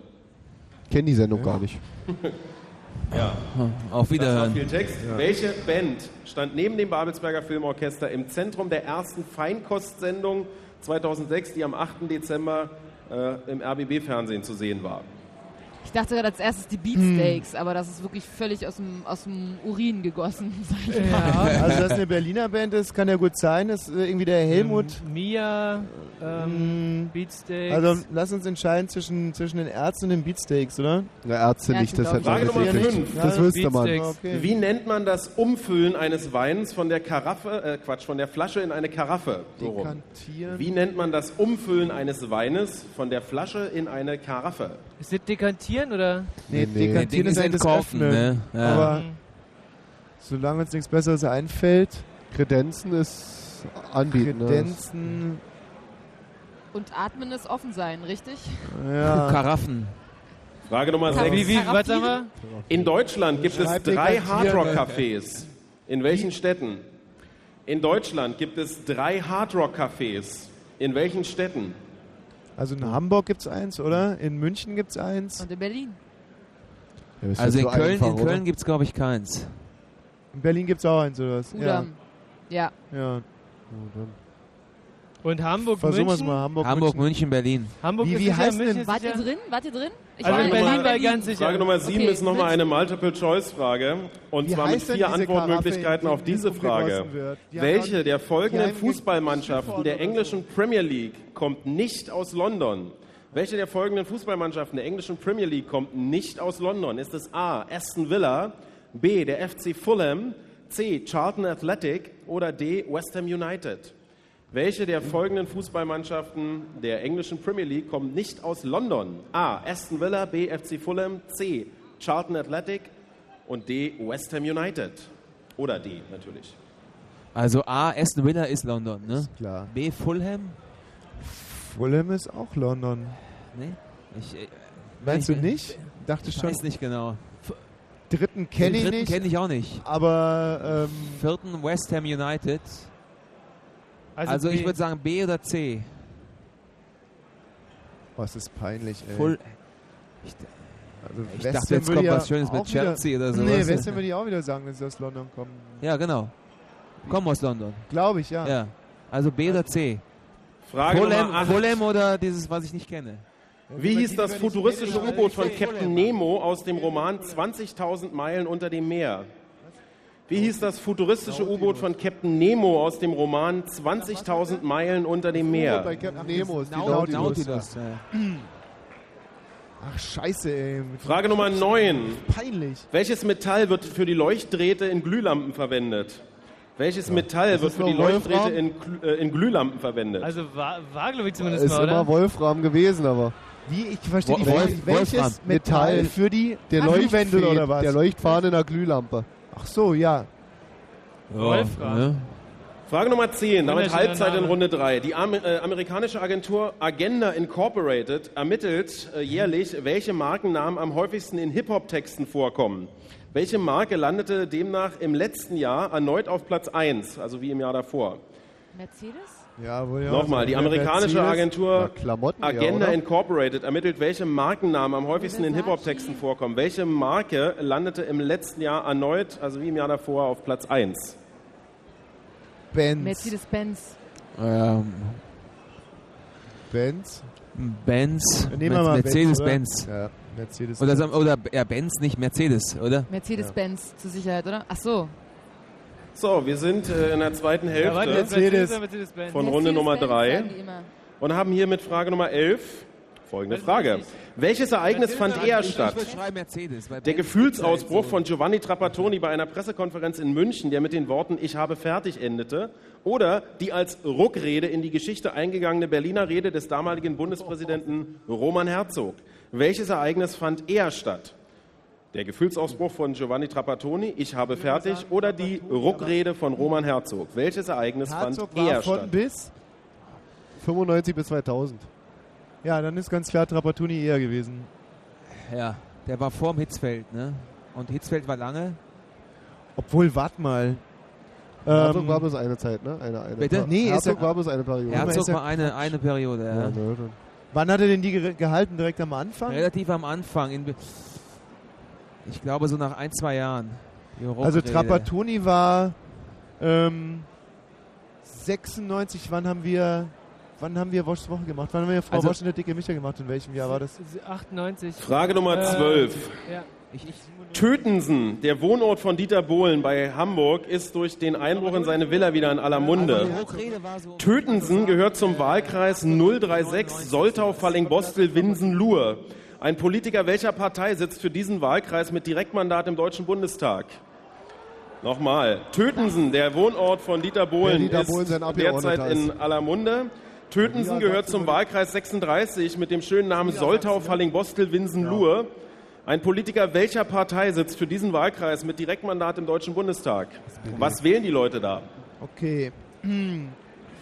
Kenn die Sendung gar nicht. Ja. Auf Das war Wiederhören. viel Text. Welche Band stand neben dem Babelsberger Filmorchester im Zentrum der ersten Feinkostsendung 2006, die am 8. Dezember äh, im RBB-Fernsehen zu sehen war? Ich dachte gerade als erstes die Beatsteaks, aber das ist wirklich völlig aus dem, aus dem Urin gegossen. Sag ich mal. Also, dass eine Berliner Band ist, kann ja gut sein. Das ist äh, irgendwie der Helmut. Mia, ähm, Beatsteaks. Also, lass uns entscheiden zwischen, zwischen den Ärzten und den Beatsteaks, oder? Ja, Ärzte Ja, nicht, das hat. Frage Nummer 5. Das wüsste man. Beatsteaks. Okay. Wie nennt man das Umfüllen eines Weins von der Karaffe, äh, Quatsch, von der Flasche in eine Karaffe? So. Wie nennt man das Umfüllen eines Weines von der Flasche in eine Karaffe? Ist das Dekantieren oder? Nee, Nee, nee. dekantieren Ding ist das entkorken, Öffnen. ne? Ja. Aber solange uns nichts Besseres einfällt, Kredenzen ist anbieten. Ne? Kredenzen, Und atmen ist offen sein, richtig? ja. Karaffen. Frage Nummer Karaffe. 6. Wie, wie, was wir? In Deutschland gibt es drei. Hardrock-Cafés. In welchen Städten? In Deutschland gibt es drei Hardrock-Cafés. In welchen Städten? Also in Hamburg gibt es eins, oder? In München gibt es eins. Und in Berlin. Ja, Also ja in so Köln, einfach, in? Köln gibt es, glaube ich, keins. In Berlin gibt es auch eins, oder was? Udam. Ja. Ja. ja. Und Hamburg, Versuchen wir es München? mal. Hamburg, Hamburg, München. München, Berlin. Hamburg Wie- ist wie heißt München denn- ist Wart ihr sicher. drin? Wart ihr drin? Ich Also in in Berlin war ganz sicher. Frage Nummer 7 Okay, ist nochmal eine Multiple-Choice-Frage. Und Wie zwar mit vier Antwortmöglichkeiten auf die diese Frage. Welche der folgenden Fußballmannschaften der englischen Premier League kommt nicht aus London? Welche der folgenden Fußballmannschaften der englischen Premier League kommt nicht aus London? Ist es A. Aston Villa, B. der FC Fulham, C. Charlton Athletic oder D. West Ham United? Welche der folgenden Fußballmannschaften der englischen Premier League kommt nicht aus London? A. Aston Villa, B. FC Fulham, C. Charlton Athletic und D. West Ham United. Oder D natürlich. Also A, Aston Villa ist London, ne? Klar. B, Fulham? Fulham ist auch London. Nee. Ich, äh, Meinst ich, du nicht? Dachte Ich schon. weiß nicht genau. Dritten kenne ich dritten nicht. kenne ich auch nicht. Aber ähm, Vierten West Ham United. Also, Also, ich würde sagen B oder C. was ist peinlich, ey. Full, ich, also ich West dachte, jetzt würde kommt ja was Schönes mit Chelsea oder Nee, sowas. West Ham würde ich auch wieder sagen, dass sie aus London kommen. ja, genau. Kommen aus London. Glaube ich, ja. Ja. Also B oder C? Frage Golem. Golem oder dieses, was ich nicht kenne? Wie hieß das futuristische U-Boot von Captain Nemo aus dem Roman 20.000 Meilen unter dem Meer? Wie hieß das futuristische U-Boot von Captain Nemo aus dem Roman 20.000 Meilen unter dem Meer? Bei Captain Nemo ist die Nautilus, Nautilus. Ach, scheiße, ey. Frage Nummer 9. Peinlich. Welches Metall wird für die Leuchtdrähte in Glühlampen verwendet? Welches Metall wird für die Wolfram? Leuchtdrähte in, Glü- äh, in Glühlampen verwendet? Also war, war glaube ich zumindest Ist mal, oder? immer Wolfram gewesen, aber. Wie? Ich verstehe Wolf- Frage nicht. Welches Wolfram. Metall Metall. für die Der Leuchtwendel Leuchtfäden oder was? Der Leuchtfaden in der Glühlampe. Ach so, ja. Wolfram. Frage Nummer 10, damit Halbzeit in. Runde 3. Die äh, amerikanische Agentur Agenda Incorporated ermittelt äh, jährlich, welche Markennamen am häufigsten in Hip-Hop-Texten vorkommen. Welche Marke landete demnach im letzten Jahr erneut auf Platz 1, also wie im Jahr davor? Mercedes? Ja, ja. Nochmal, die Der amerikanische Agentur Ja, Klamotten eher, Agenda oder? Incorporated ermittelt, welche Markennamen am häufigsten in Hip-Hop-Texten vorkommen. Welche Marke landete im letzten Jahr erneut, also wie im Jahr davor, auf Platz 1? Benz. Mercedes-Benz. Ähm, Benz. Benz. Nehmen wir mal Mercedes-Benz. Ja, Mercedes. Oder, oder ja, Benz, nicht Mercedes, oder? Mercedes-Benz zur Sicherheit, oder? Ach so. So, wir sind äh, in der zweiten Hälfte Mercedes von Runde Nummer Mercedes-Benz 3 sagen die immer. und haben hier mit Frage Nummer 11 folgende Frage. Welches Ereignis fand eher statt? Der Gefühlsausbruch von Giovanni Trapattoni bei einer Pressekonferenz in München, der mit den Worten Ich habe fertig endete, oder die als Ruckrede in die Geschichte eingegangene Berliner Rede des damaligen Bundespräsidenten Roman Herzog. Welches Ereignis fand eher statt? Der Gefühlsausbruch von Giovanni Trapattoni, Ich habe fertig, oder die Ruckrede von Roman Herzog. Welches Ereignis Herzog fand war eher von statt? bis. 95 bis 2000. Ja, dann ist ganz klar Trapattoni eher gewesen. Ja, der war vorm Hitzfeld, ne? Und Hitzfeld war lange. Obwohl, warte mal. Herzog Ähm, war bloß eine Zeit, ne? Eine, eine Bitte? Nee, ist Herzog ja- war bloß eine Periode. Herzog ist war eine, eine Periode, ja. Ja, ne. Wann hat er denn die ge- gehalten? Direkt am Anfang? Relativ am Anfang. In, ich glaube so nach ein, zwei Jahren. Also. Trapattoni war ähm, 96. Wann haben wir wann haben wir Woschs Woche gemacht? Wann haben wir Frau Also- Wosch und der dicke Micha gemacht? In welchem Jahr war das? 98. Frage Nummer Äh, 12. Ja. Ich, ich, Tötensen, der Wohnort von Dieter Bohlen bei Hamburg, ist durch den Einbruch in seine Villa wieder in aller Munde. Tötensen gehört zum Wahlkreis 036 Soltau, Falling-Bostel, Winsen, Luhr. Ein Politiker welcher Partei sitzt für diesen Wahlkreis mit Direktmandat im Deutschen Bundestag? Nochmal. Tötensen, der Wohnort von Dieter Bohlen, Dieter Bohlen ist derzeit in aller Munde. Tötensen gehört zum Wahlkreis 36 mit dem schönen Namen Soltau, Falling-Bostel, Winsen, Luhr. Ein Politiker welcher Partei sitzt für diesen Wahlkreis mit Direktmandat im Deutschen Bundestag? Was wählen die Leute da? Okay.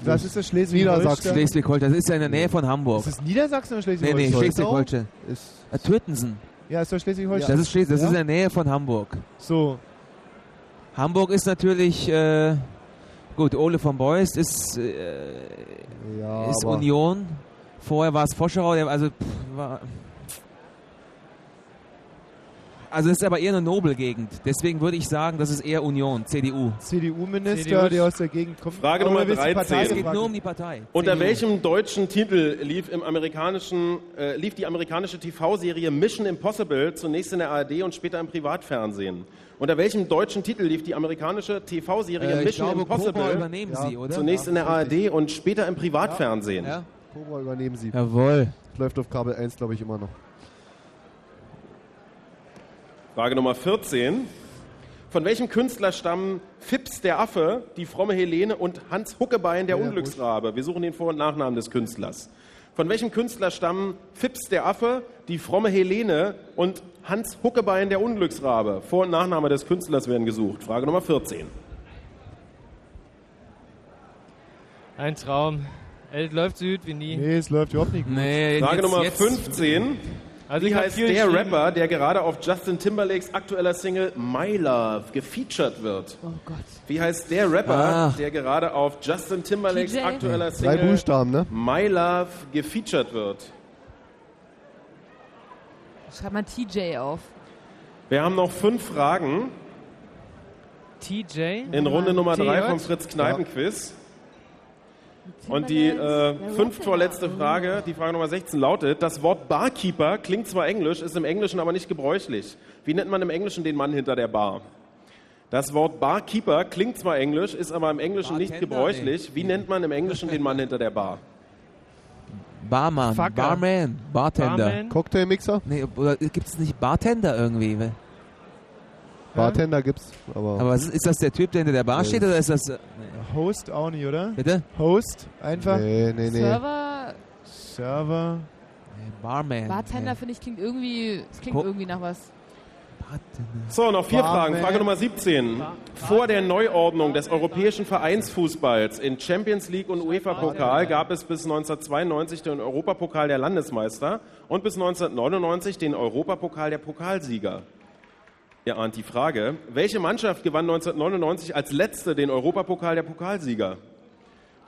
Das ist das. Schleswig-Holstein. Schleswig-Holstein, das ist ja in der Nähe von Hamburg. Ist es Niedersachsen oder Nee, Schleswig-Holstein? nee, Schleswig-Holstein. Ist Äh, Tötensen. Ja, ist doch Schleswig-Holstein. Das ist Schles das ja? ist in der Nähe von Hamburg. So. Hamburg ist natürlich, äh, gut, Ole von Beust ist, äh, ja, ist Union. Vorher war es Foscherau, also, pff, war, also es ist aber eher eine Nobelgegend. Deswegen würde ich sagen, das ist eher Union, CDU. CDU-Minister, CDU. der aus der Gegend kommt. Frage Nummer du willst die 13. Partei Es geht nur um die Partei. Unter CDU. welchem deutschen Titel lief, im amerikanischen, äh, lief die amerikanische TV-Serie Mission Impossible zunächst in der ARD und später im Privatfernsehen? Unter welchem deutschen Titel lief die amerikanische TV-Serie Äh, Mission glaube, Impossible übernehmen Ja. Sie, oder? zunächst in der ARD und später im Privatfernsehen? Ja? Cobra übernehmen sie. Jawohl. Läuft auf Kabel 1, glaube ich, immer noch. Frage Nummer 14. Von welchem Künstler stammen Fips der Affe, die fromme Helene und Hans Huckebein der Ja, Unglücksrabe? Wir suchen den Vor- und Nachnamen des Künstlers. Von welchem Künstler stammen Fips der Affe, die fromme Helene und Hans Huckebein der Unglücksrabe? Vor- und Nachname des Künstlers werden gesucht. Frage Nummer 14. Ein Traum. Es läuft Süd wie nie. Nee, es läuft überhaupt nicht gut. Nee, Frage jetzt, Nummer jetzt, 15. Also Wie ich heißt der. Rapper, der gerade auf Justin Timberlakes aktueller Single My Love gefeatured wird? Oh Gott. Wie heißt der Rapper, Ach. der gerade auf Justin Timberlakes TJ? aktueller Drei Single Buchstaben, ne? My Love gefeatured wird? Schreib mal TJ auf. Wir haben noch fünf Fragen. TJ. In Runde Nummer TJ. 3 vom Fritz Kneipen-Quiz. Und die äh, fünftvorletzte Frage, die Frage Nummer 16 lautet, das Wort Barkeeper klingt zwar englisch, ist im Englischen aber nicht gebräuchlich. Wie nennt man im Englischen den Mann hinter der Bar? Das Wort Barkeeper klingt zwar englisch, ist aber im Englischen nicht Bartender, gebräuchlich. Wie nennt man im Englischen den Mann hinter der Bar? Barmann, Fucker. Barman, Bartender. Barman. Cocktailmixer? Nee, oder gibt es nicht Bartender irgendwie? Bartender gibt's, aber. Aber ist, ist das der Typ, der hinter der Bar steht, oder ist das... Äh, Host auch nicht, oder? bitte? Host einfach? Nee, nee, nee. Server, Server. Barman. Bartender finde ich klingt irgendwie, es klingt Ko- irgendwie nach was. So, noch vier. Fragen. Frage Nummer 17. Vor der Neuordnung des europäischen Vereinsfußballs in Champions League und UEFA-Pokal gab es bis 1992 den Europapokal der Landesmeister und bis 1999 den Europapokal der Pokalsieger. Ihr ahnt die Frage. Welche Mannschaft gewann 1999 als letzte den Europapokal der Pokalsieger?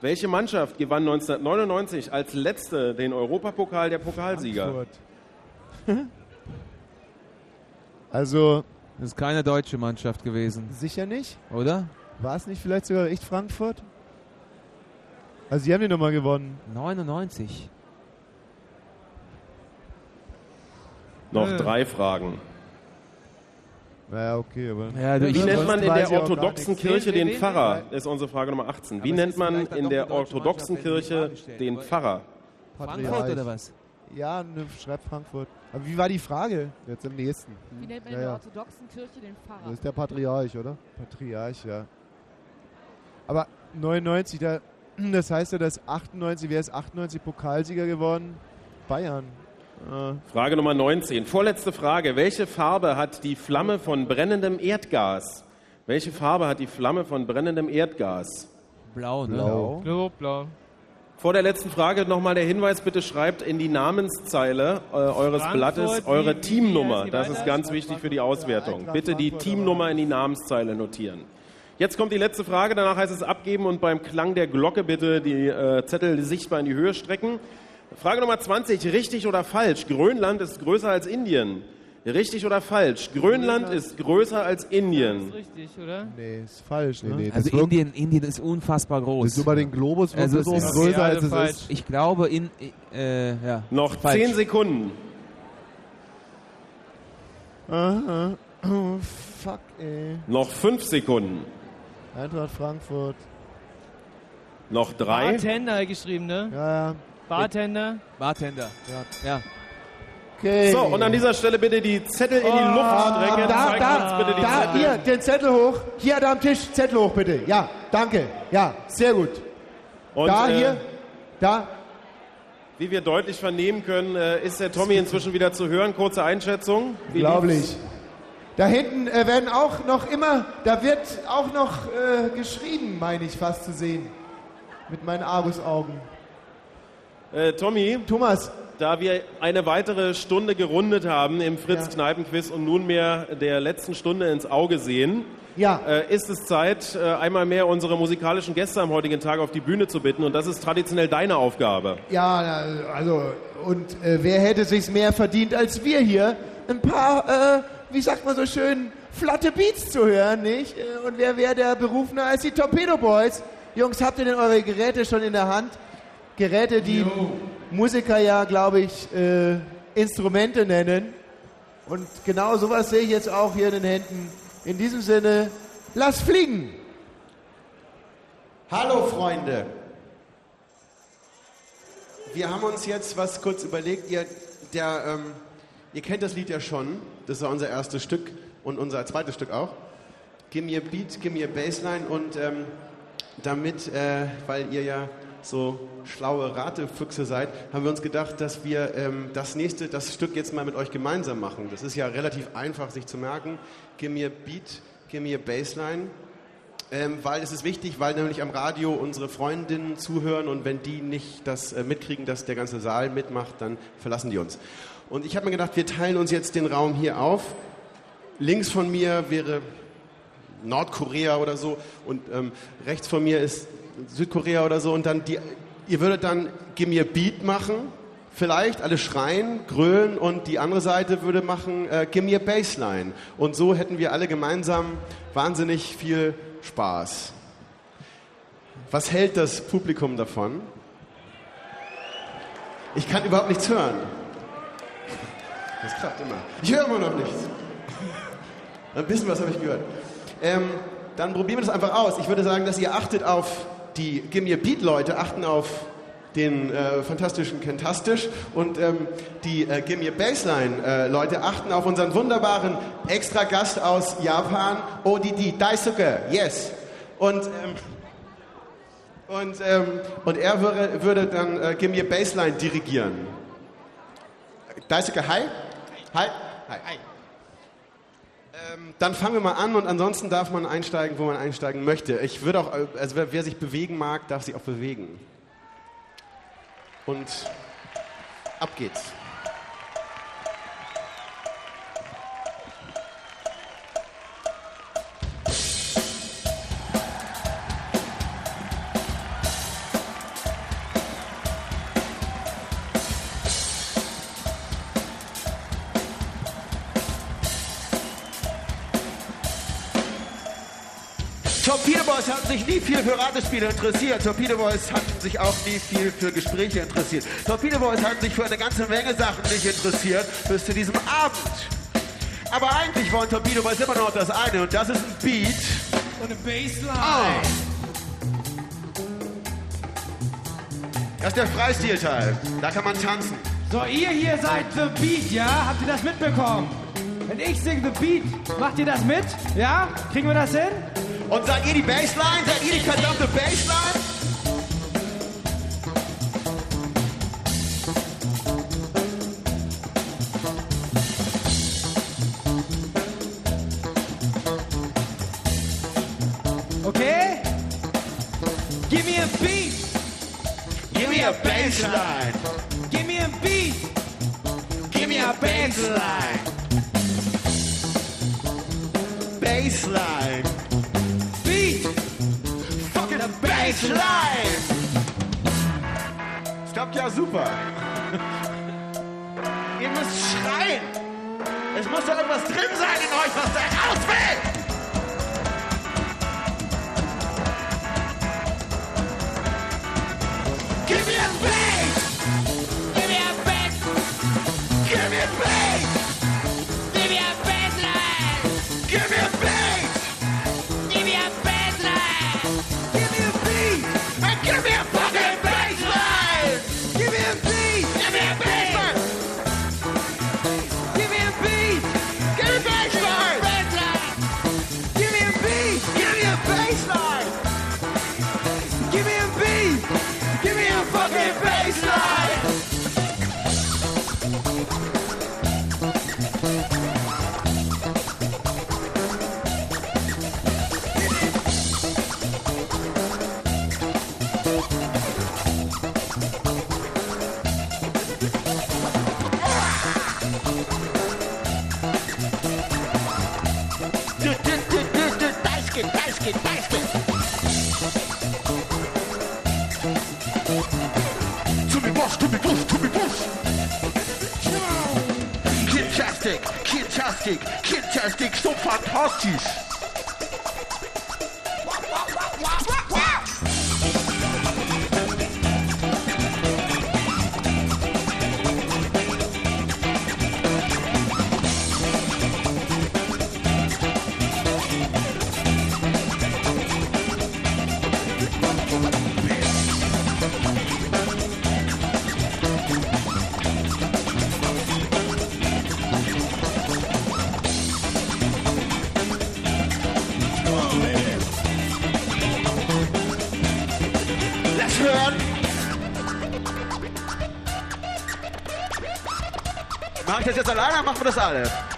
Welche Mannschaft gewann 1999 als letzte den Europapokal der Pokalsieger? Frankfurt. Also. Das ist keine deutsche Mannschaft gewesen. Sicher nicht? Oder? War es nicht vielleicht sogar echt Frankfurt? Also, sie haben die nochmal gewonnen. 99. Noch Äh. drei Fragen. Naja, okay, aber. Ja, du, Wie nennt man in der orthodoxen. Kirche den Pfarrer? Ist unsere Frage Nummer 18. Wie nennt man in der orthodoxen Kirche den. Pfarrer? Frankfurt oder was? Ja, ne, schreibt Frankfurt. Aber wie war die Frage? Jetzt im nächsten. Wie nennt man Ja, in der ja. orthodoxen Kirche den Pfarrer? Das ist der Patriarch, oder? Patriarch, ja. Aber 99, da, das heißt ja, dass 98, wer ist 98 Pokalsieger geworden? Bayern. Ah. Frage Nummer 19. Vorletzte Frage. Welche Farbe hat die Flamme von brennendem Erdgas? Welche Farbe hat die Flamme von brennendem Erdgas? Blau, ne? Blau. Blau, blau. Vor der letzten Frage nochmal der Hinweis, bitte schreibt in die Namenszeile äh, eures Frankfurt, Blattes eure wie Teamnummer. die Das ist ganz wichtig für die Auswertung. Bitte die Teamnummer in die Namenszeile notieren. Jetzt kommt die letzte Frage, danach heißt es abgeben und beim Klang der Glocke bitte die äh, Zettel sichtbar in die Höhe strecken. Frage Nummer 20, richtig oder falsch? Grönland ist größer als Indien. Richtig oder falsch? Grönland ist größer als Indien. ist richtig, oder? Nee, ist falsch, ne? Also das wirkt- Indien, Indien ist unfassbar groß. Das ist über den Globus also es es ist größer, Ja, als es falsch. ist. Ich glaube in äh, ja. Noch Falsch. 10 Sekunden. Aha. Oh, fuck, ey. Noch 5 Sekunden. Eintracht Frankfurt. Noch 3. Bartender geschrieben, ne? Ja, ja. Bartender. Bartender. Ja. Ja. Okay. So, und an dieser Stelle bitte die Zettel in die Oh, Luft strecken. Da, da, bitte die da, Zettel. hier, den Zettel hoch. Hier da am Tisch, Zettel hoch bitte. Ja, danke. Ja, sehr gut. Und, da, äh, hier, da. Wie wir deutlich vernehmen können, äh, ist der Tommy inzwischen wieder zu hören. Kurze Einschätzung. Wie Unglaublich. Da hinten äh, werden auch noch immer, da wird auch noch äh, geschrieben, meine ich fast zu sehen. Mit meinen Argusaugen. Äh, Tommy, Thomas, da wir eine weitere Stunde gerundet haben im. Fritz-Kneipen-Quiz und nunmehr der letzten Stunde ins Auge sehen, ja, äh, ist es Zeit, äh, einmal mehr unsere musikalischen Gäste am heutigen Tag auf die Bühne zu bitten. Und das ist traditionell deine Aufgabe. ja, also, und äh, wer hätte sich's mehr verdient als wir hier? Ein paar, äh, wie sagt man so schön, flatte Beats zu hören, nicht? Äh, Und wer wäre der berufener als die Torpedo Boys? Jungs, habt ihr denn eure Geräte schon in der Hand? Geräte, die Musiker ja, glaube ich, äh, Instrumente nennen. Und genau sowas sehe ich jetzt auch hier in den Händen. In diesem Sinne, lass fliegen! Hallo Freunde. Wir haben uns jetzt was kurz überlegt. Ihr, der, ähm, ihr kennt das Lied ja schon. Das ja unser erstes Stück und unser zweites Stück auch. Me a beat, me a bassline und ähm, damit, äh, weil ihr ja so schlaue Ratefüchse seid, haben wir uns gedacht, dass wir ähm, das nächste, das Stück jetzt mal mit euch gemeinsam machen. Das ist ja relativ einfach sich zu merken. Me a beat, me a bassline. Ähm, weil es ist wichtig, weil nämlich am Radio unsere Freundinnen zuhören und wenn die nicht das äh, mitkriegen, dass der ganze Saal mitmacht, dann verlassen die uns. Und ich habe mir gedacht, wir teilen uns jetzt den Raum hier auf. Links von mir wäre Nordkorea oder so und ähm, rechts von mir ist Südkorea oder so und dann die, ihr würdet dann Give me a Beat machen vielleicht alle schreien, grölen und die andere Seite würde machen, äh, give me a Bassline. Und so hätten wir alle gemeinsam wahnsinnig viel Spaß. Was hält das Publikum davon? Ich kann überhaupt nichts hören. Das klappt immer. Ich höre immer noch nichts. Ein bisschen was habe ich gehört. Ähm, dann probieren wir das einfach aus. Ich würde sagen, dass ihr achtet auf die Give Me a Beat Leute, achten auf den äh, fantastischen Kentastisch und ähm, die äh, Give Me a Bassline äh, Leute achten auf unseren wunderbaren extra Gast aus Japan, ODD Daisuke, yes. Und ähm, und, ähm, und er würde, würde dann äh, Give Me a Bassline dirigieren. Daisuke, hi. Hi. Hi. hi. Ähm, dann fangen wir mal an und ansonsten darf man einsteigen, wo man einsteigen möchte. Ich würde auch, also wer, wer sich bewegen mag, darf sich auch bewegen. Und ab geht's. Viel für Ratespiele interessiert. Torpedo Boys hatten sich auch nie viel für Gespräche interessiert. Torpedo Boys hatten sich für eine ganze Menge Sachen nicht interessiert bis zu diesem Abend. Aber eigentlich wollen Torpedo Boys immer noch das eine und das ist ein Beat. Und eine Bassline. Oh. Das ist der Freistilteil. Da kann man tanzen. So, ihr hier seid The Beat, ja? Habt ihr das mitbekommen? Wenn ich singe The Beat, macht ihr das mit? Ja? Kriegen wir das hin? Und seid ihr die Bassline? Seid ihr die verdammte Bassline? Okay? Give me a beat. Give me a bassline. Give me a beat. Give me a bassline. Bassline. A bassline. Es klappt ja super. Ihr müsst schreien. Es muss doch irgendwas drin sein in euch, was da raus will. Give me a bass. Give me a bass. Give me a bass. fantastic, fantastic, so fantastic. Kopf.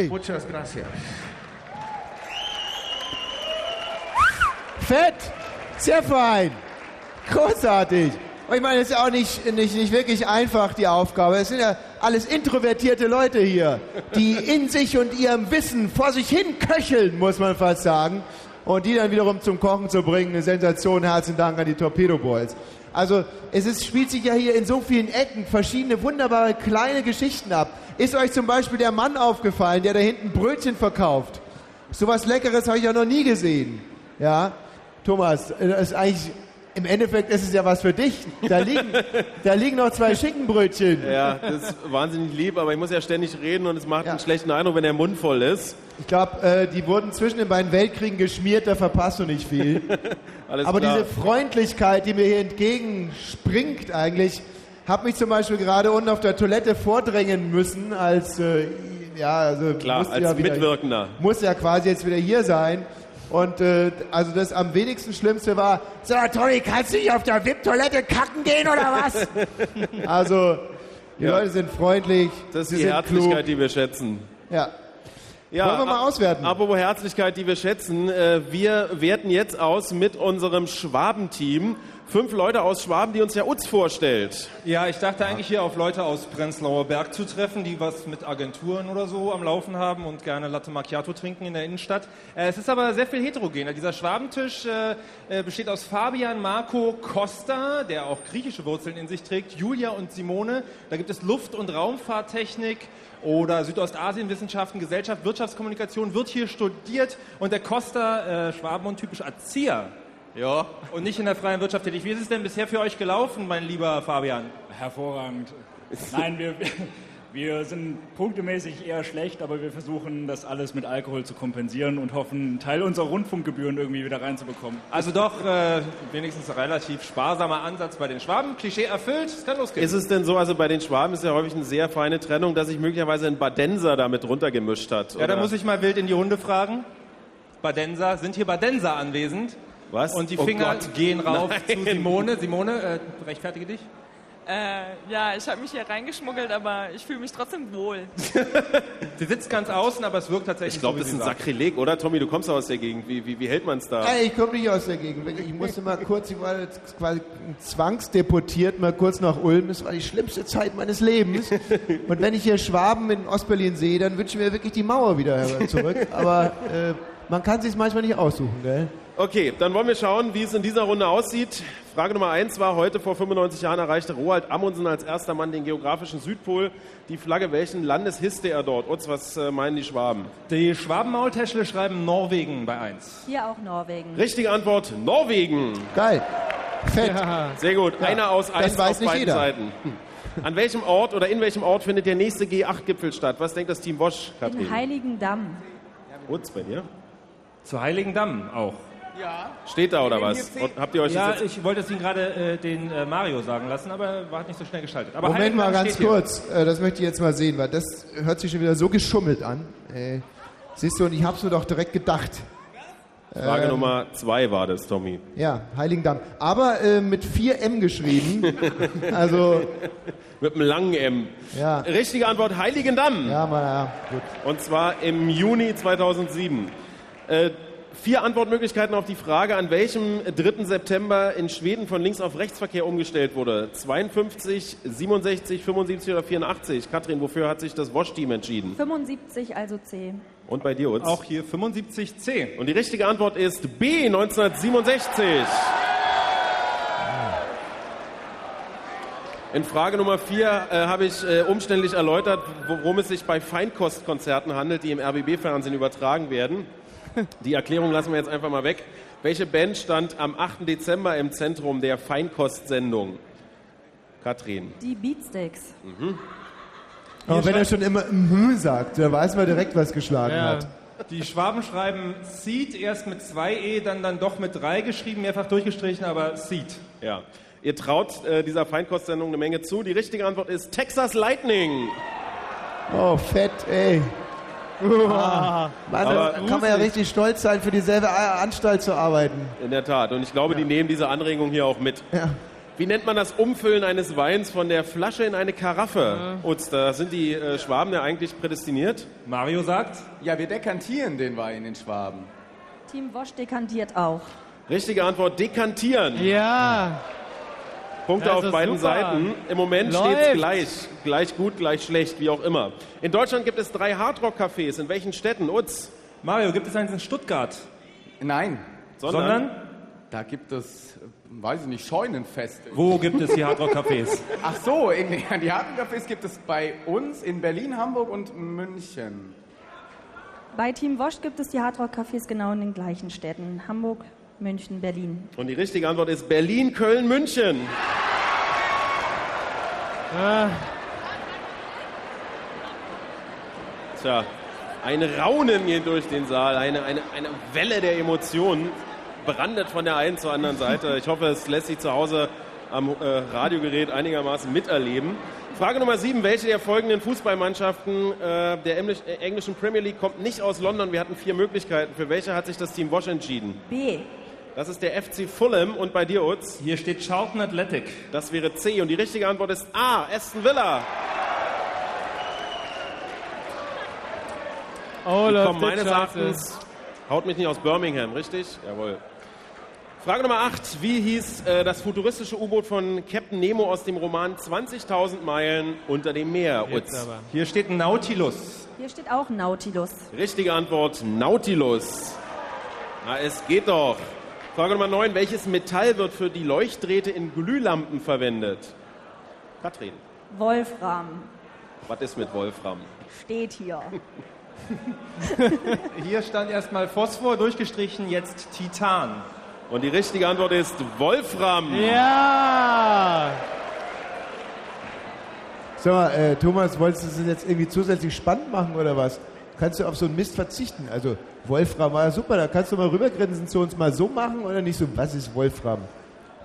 Hey! Muchas gracias. Fett! Sehr fein! Großartig! Und ich meine, es ist ja auch nicht, nicht, nicht wirklich einfach, die Aufgabe. Es sind ja alles introvertierte Leute hier, die in sich und ihrem Wissen vor sich hin köcheln, muss man fast sagen. Und die dann wiederum zum Kochen zu bringen, eine Sensation. Herzlichen Dank an die Torpedo Boys. Also, es ist, spielt sich ja hier in so vielen Ecken verschiedene wunderbare kleine Geschichten ab. Ist euch zum Beispiel der Mann aufgefallen, der da hinten Brötchen verkauft? Sowas Leckeres habe ich ja noch nie gesehen. Ja, Thomas, äh, das ist eigentlich, im Endeffekt ist es ja was für dich. Da liegen, da liegen noch zwei Schinkenbrötchen. Ja, das ist wahnsinnig lieb, aber ich muss ja ständig reden und es macht einen schlechten Eindruck, wenn der Mund voll ist. Ich glaube, äh, die wurden zwischen den beiden Weltkriegen geschmiert, da verpasst du nicht viel. Alles Aber klar. diese Freundlichkeit, die mir hier entgegenspringt eigentlich, hat mich zum Beispiel gerade unten auf der Toilette vordrängen müssen als, äh, ja, also Klar, als ja wieder, Mitwirkender. Muss ja quasi jetzt wieder hier sein. Und äh, also das am wenigsten Schlimmste war, so Tommy, kannst du nicht auf der VIP-Toilette kacken gehen oder was? also, die Ja. Leute sind freundlich, Das ist die Herzlichkeit, klug. die wir schätzen. Ja. Ja, Wollen wir mal auswerten? Apropos Herzlichkeit, die wir schätzen. Äh, wir werten jetzt aus mit unserem Schwabenteam. Fünf Leute aus Schwaben, die uns ja Utz vorstellt. Ja, ich dachte eigentlich hier auf Leute aus Prenzlauer Berg zu treffen, die was mit Agenturen oder so am Laufen haben und gerne Latte Macchiato trinken in der Innenstadt. Äh, es ist aber sehr viel heterogener. Dieser Schwabentisch äh, äh, besteht aus Fabian Marco Costa, der auch griechische Wurzeln in sich trägt, Julia und Simone. Da gibt es Luft- und Raumfahrttechnik oder Südostasienwissenschaften, Gesellschaft, Wirtschaftskommunikation wird hier studiert und der Costa, äh, Schwaben und typisch Erzieher. Ja. Und nicht in der freien Wirtschaft tätig. Wie ist es denn bisher für euch gelaufen, mein lieber Fabian? Hervorragend. Nein, wir, wir sind punktemäßig eher schlecht, aber wir versuchen, das alles mit Alkohol zu kompensieren und hoffen, einen Teil unserer Rundfunkgebühren irgendwie wieder reinzubekommen. Also doch äh, wenigstens ein relativ sparsamer Ansatz bei den Schwaben. Klischee erfüllt, es kann losgehen. Ist es denn so, also bei den Schwaben ist ja häufig eine sehr feine Trennung, dass sich möglicherweise ein Badenser damit runtergemischt hat? Ja, da oder? muss ich mal wild in die Runde fragen. Badenser, sind hier Badenser anwesend? Was? Und die Oh Finger Gott. gehen rauf Nein. zu Simone. Simone, äh, rechtfertige dich. Äh, ja, ich habe mich hier reingeschmuggelt, aber ich fühle mich trotzdem wohl. Sie sitzt ganz außen, aber es wirkt tatsächlich Ich glaube, so, das ist ein. Sakrileg, oder? Tommy, du kommst aus der Gegend. Wie, wie, wie hält man es da? Ey, ich komme nicht aus der Gegend. Ich musste mal kurz, ich war jetzt quasi zwangsdeportiert, mal kurz nach Ulm. Das war die schlimmste Zeit meines Lebens. Und wenn ich hier Schwaben in Ostberlin sehe, dann wünsche ich mir wirklich die Mauer wieder zurück. Aber äh, man kann sich manchmal nicht aussuchen, gell? Okay, dann wollen wir schauen, wie es in dieser Runde aussieht. Frage Nummer eins war, heute vor 95 Jahren erreichte Roald Amundsen als erster Mann den geografischen Südpol. Die Flagge, welchen Landes hisste er dort? Utz, was äh, meinen die Schwaben? Die Schwabenmaultäschle schreiben Norwegen bei 1. Hier auch Norwegen. Richtige Antwort, Norwegen. Geil. Fett. Sehr gut, Ja, einer aus eins weiß auf nicht beiden jeder. Seiten. An welchem Ort oder in welchem Ort findet der nächste G8-Gipfel statt? Was denkt das Team Bosch, In Katrin? Heiligendamm. Utz, bei dir? Zu Heiligendamm auch. Ja. Steht da oder was? Und habt ihr euch ja, jetzt... ich wollte es Ihnen gerade äh, den äh, Mario sagen lassen, aber war nicht so schnell geschaltet. Aber Moment mal ganz kurz. Äh, das möchte ich jetzt mal sehen, weil das hört sich schon wieder so geschummelt an. Äh, siehst du, und ich hab's mir doch direkt gedacht. Frage Ähm, Nummer zwei war das, Tommy. Ja, Heiligendamm. Aber äh, mit 4M geschrieben. also. Mit einem langen M. Ja. Richtige Antwort, Heiligendamm. Ja, mal, ja, gut. Und zwar im Juni 2007. Äh, vier Antwortmöglichkeiten auf die Frage, an welchem 3. September in Schweden von links auf Rechtsverkehr umgestellt wurde. 52, 67, 75 oder 84? Katrin, wofür hat sich das Wosch-Team entschieden? 75, also C. Und bei dir, Utz? Auch hier 75C. Und die richtige Antwort ist B, 1967. In Frage Nummer vier äh, habe ich äh, umständlich erläutert, worum es sich bei Feinkostkonzerten handelt, die im RBB-Fernsehen übertragen werden. Die Erklärung lassen wir jetzt einfach mal weg. Welche Band stand am 8. Dezember im Zentrum der Feinkostsendung? Katrin. Die Beatsteaks. Mhm. Aber wenn er schon immer mhm sagt, da weiß man direkt, was geschlagen Ja. hat. Die Schwaben schreiben Seed erst mit zwei E, dann, dann doch mit drei geschrieben, mehrfach durchgestrichen, aber Seed. Ja. Ihr traut äh, dieser Feinkostsendung eine Menge zu. Die richtige Antwort ist Texas Lightning. Oh, fett, ey. Ah. Mann, Aber- da kann man ja richtig stolz sein, für dieselbe Anstalt zu arbeiten. In der Tat. Und ich glaube, die nehmen diese Anregung hier auch mit. Wie nennt man das Umfüllen eines Weins von der Flasche in eine Karaffe? Utz, da sind die äh, Schwaben ja eigentlich prädestiniert. Mario sagt? Ja, wir dekantieren den Wein in Schwaben. Team Wosch dekantiert auch. Richtige Antwort, dekantieren. Ja. Punkte auf beiden super. Seiten. Im Moment steht es gleich. Gleich gut, gleich schlecht, wie auch immer. In Deutschland gibt es drei Hardrock-Cafés. In welchen Städten? Utz? Mario, gibt es eins in Stuttgart? Nein. Sondern? Da gibt es, weiß ich nicht, Scheunenfest. Wo gibt es die Hardrock-Cafés? Ach so, in, die Hardrock-Cafés gibt es bei uns in Berlin, Hamburg und München. Bei Team Wosch gibt es die Hardrock-Cafés genau in den gleichen Städten. Hamburg, München, Berlin. Und die richtige Antwort ist Berlin, Köln, München. Tja, ein Raunen geht durch den Saal, eine, eine, eine Welle der Emotionen, brandet von der einen zur anderen Seite. Ich hoffe, es lässt sich zu Hause am äh, Radiogerät einigermaßen miterleben. Frage Nummer sieben. Welche der folgenden Fußballmannschaften äh, der Englisch, äh, englischen Premier League kommt nicht aus London? Wir hatten vier Möglichkeiten. Für welche hat sich das Team Bosch entschieden? B. Das ist der FC Fulham und bei dir, Utz? Hier steht Charlton Athletic. Das wäre C und die richtige Antwort ist A, Aston Villa. Oh, Die kommen meines. Erachtens, haut mich nicht aus Birmingham, richtig? Jawohl. Frage Nummer 8. Wie hieß äh, das futuristische U-Boot von Captain Nemo aus dem Roman 20.000 Meilen unter dem Meer? Utz. Hier steht Nautilus. Hier steht auch Nautilus. Richtige Antwort, Nautilus. Na, es geht doch. Frage Nummer 9. Welches Metall wird für die Leuchtdrähte in Glühlampen verwendet? Katrin, Wolfram was ist mit Wolfram? steht hier. Hier stand erstmal Phosphor durchgestrichen, jetzt Titan. Und die richtige Antwort ist Wolfram. Ja! Mal, äh, Thomas, wolltest du das jetzt irgendwie zusätzlich spannend machen oder was? Kannst du auf so einen Mist verzichten? Also, Wolfram war ja super, da kannst du mal rübergrinsen zu uns mal so machen oder nicht so, was ist Wolfram?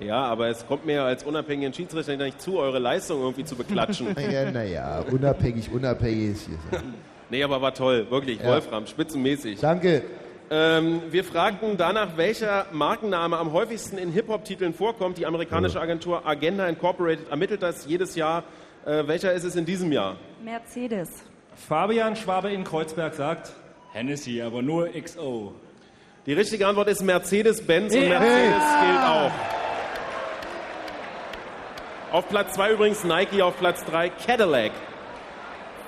Ja, aber es kommt mir als unabhängigen Schiedsrichter nicht zu, eure Leistung irgendwie zu beklatschen. Naja, naja, unabhängig, unabhängig ist hier. nee, aber war toll, wirklich. Ja. Wolfram, spitzenmäßig. Danke. Ähm, wir fragten danach, welcher Markenname am häufigsten in Hip-Hop-Titeln vorkommt. Die amerikanische Agentur Agenda Incorporated ermittelt das jedes Jahr. Äh, welcher ist es in diesem Jahr? Mercedes. Fabian Schwabe in Kreuzberg sagt, Hennessy, aber nur XO. Die richtige Antwort ist Mercedes-Benz und Ja. Mercedes gilt auch. Auf Platz 2 übrigens Nike, auf Platz 3 Cadillac.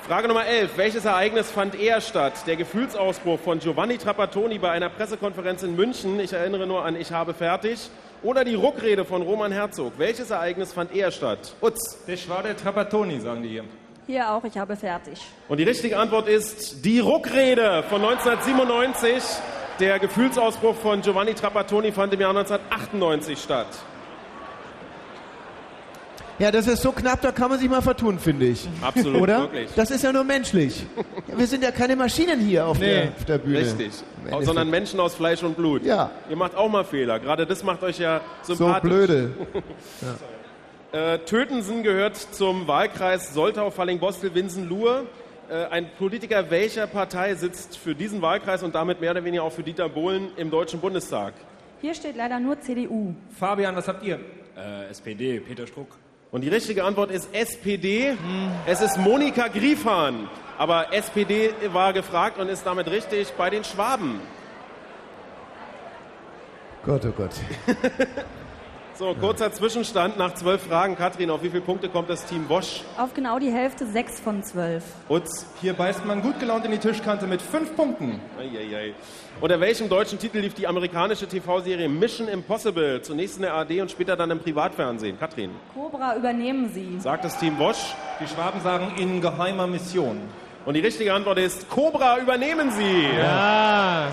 Frage Nummer 11. Welches Ereignis fand eher statt? Der Gefühlsausbruch von Giovanni Trapattoni bei einer Pressekonferenz in München, ich erinnere nur an Ich habe fertig, oder die Ruckrede von Roman Herzog? Welches Ereignis fand eher statt? Utz. Das war der Trapattoni, sagen die hier. Hier auch, ich habe fertig. Und die richtige Antwort ist die Ruckrede von 1997. Der Gefühlsausbruch von Giovanni Trapattoni fand im Jahr 1998 statt. Ja, das ist so knapp, da kann man sich mal vertun, finde ich. Absolut, Oder? wirklich. Das ist ja nur menschlich. Ja, wir sind ja keine Maschinen hier auf, der, auf der Bühne. Richtig. Sondern Menschen aus Fleisch und Blut. Ja. Ihr macht auch mal Fehler. Gerade das macht euch ja So sympathisch. blöde. Äh, Tötensen gehört zum Wahlkreis Soltau-Falling-Bostel-Winsen-Luhr. Äh, ein Politiker welcher Partei sitzt für diesen Wahlkreis und damit mehr oder weniger auch für Dieter Bohlen im Deutschen Bundestag? Hier steht leider nur CDU. Fabian, was habt ihr? Äh, SPD, Peter Struck. Und die richtige Antwort ist SPD. Es ist Monika Griefahn. Aber SPD war gefragt und ist damit richtig bei den Schwaben. Gott, oh Gott. So, kurzer Zwischenstand nach zwölf Fragen. Katrin, auf wie viele Punkte kommt das Team Bosch? Auf genau die Hälfte, sechs von zwölf. Utz. Hier beißt man gut gelaunt in die Tischkante mit fünf Punkten. Eieiei. Unter welchem deutschen Titel lief die amerikanische TV-Serie Mission Impossible? Zunächst in der AD und später dann im Privatfernsehen. Katrin, Cobra übernehmen Sie. sagt das Team Bosch. Die Schwaben sagen in geheimer Mission. Und die richtige Antwort ist Cobra übernehmen Sie. Ja.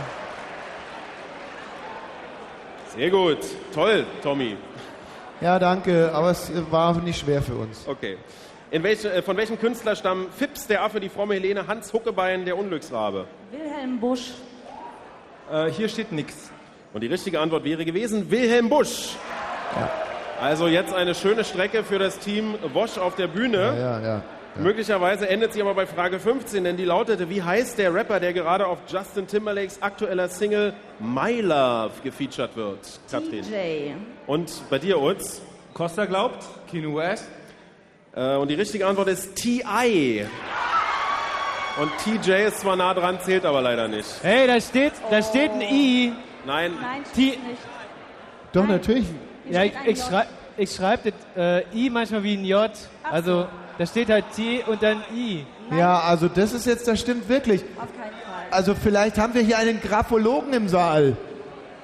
Sehr gut. Toll, Tommy. Ja, danke, aber es war nicht schwer für uns. Okay. In welche, äh, von welchem Künstler stammen Fips, der Affe, die fromme Helene, Hans Huckebein, der Unglücksrabe? Wilhelm Busch. Äh, hier steht nichts. Und die richtige Antwort wäre gewesen Wilhelm Busch. Also jetzt eine schöne Strecke für das Team Wosch auf der Bühne. Ja, ja, ja. Möglicherweise endet sie aber bei Frage 15, denn die lautete, wie heißt der Rapper, der gerade auf Justin Timberlakes aktueller Single My Love gefeatured wird? Katrin. DJ. Und bei dir, Utz? Costa glaubt? Kino West. Äh, und die richtige Antwort ist T.I. Und TJ ist zwar nah dran, zählt aber leider nicht. Hey, da steht, da steht ein I. Nein. Nein, steht nicht. Doch, natürlich. Ja, ich, ich schreibe ich schreib das äh, I manchmal wie ein J. Also da steht halt T und dann I. Ja, also das ist jetzt, das stimmt wirklich. Auf keinen Fall. Also vielleicht haben wir hier einen Graphologen im Saal.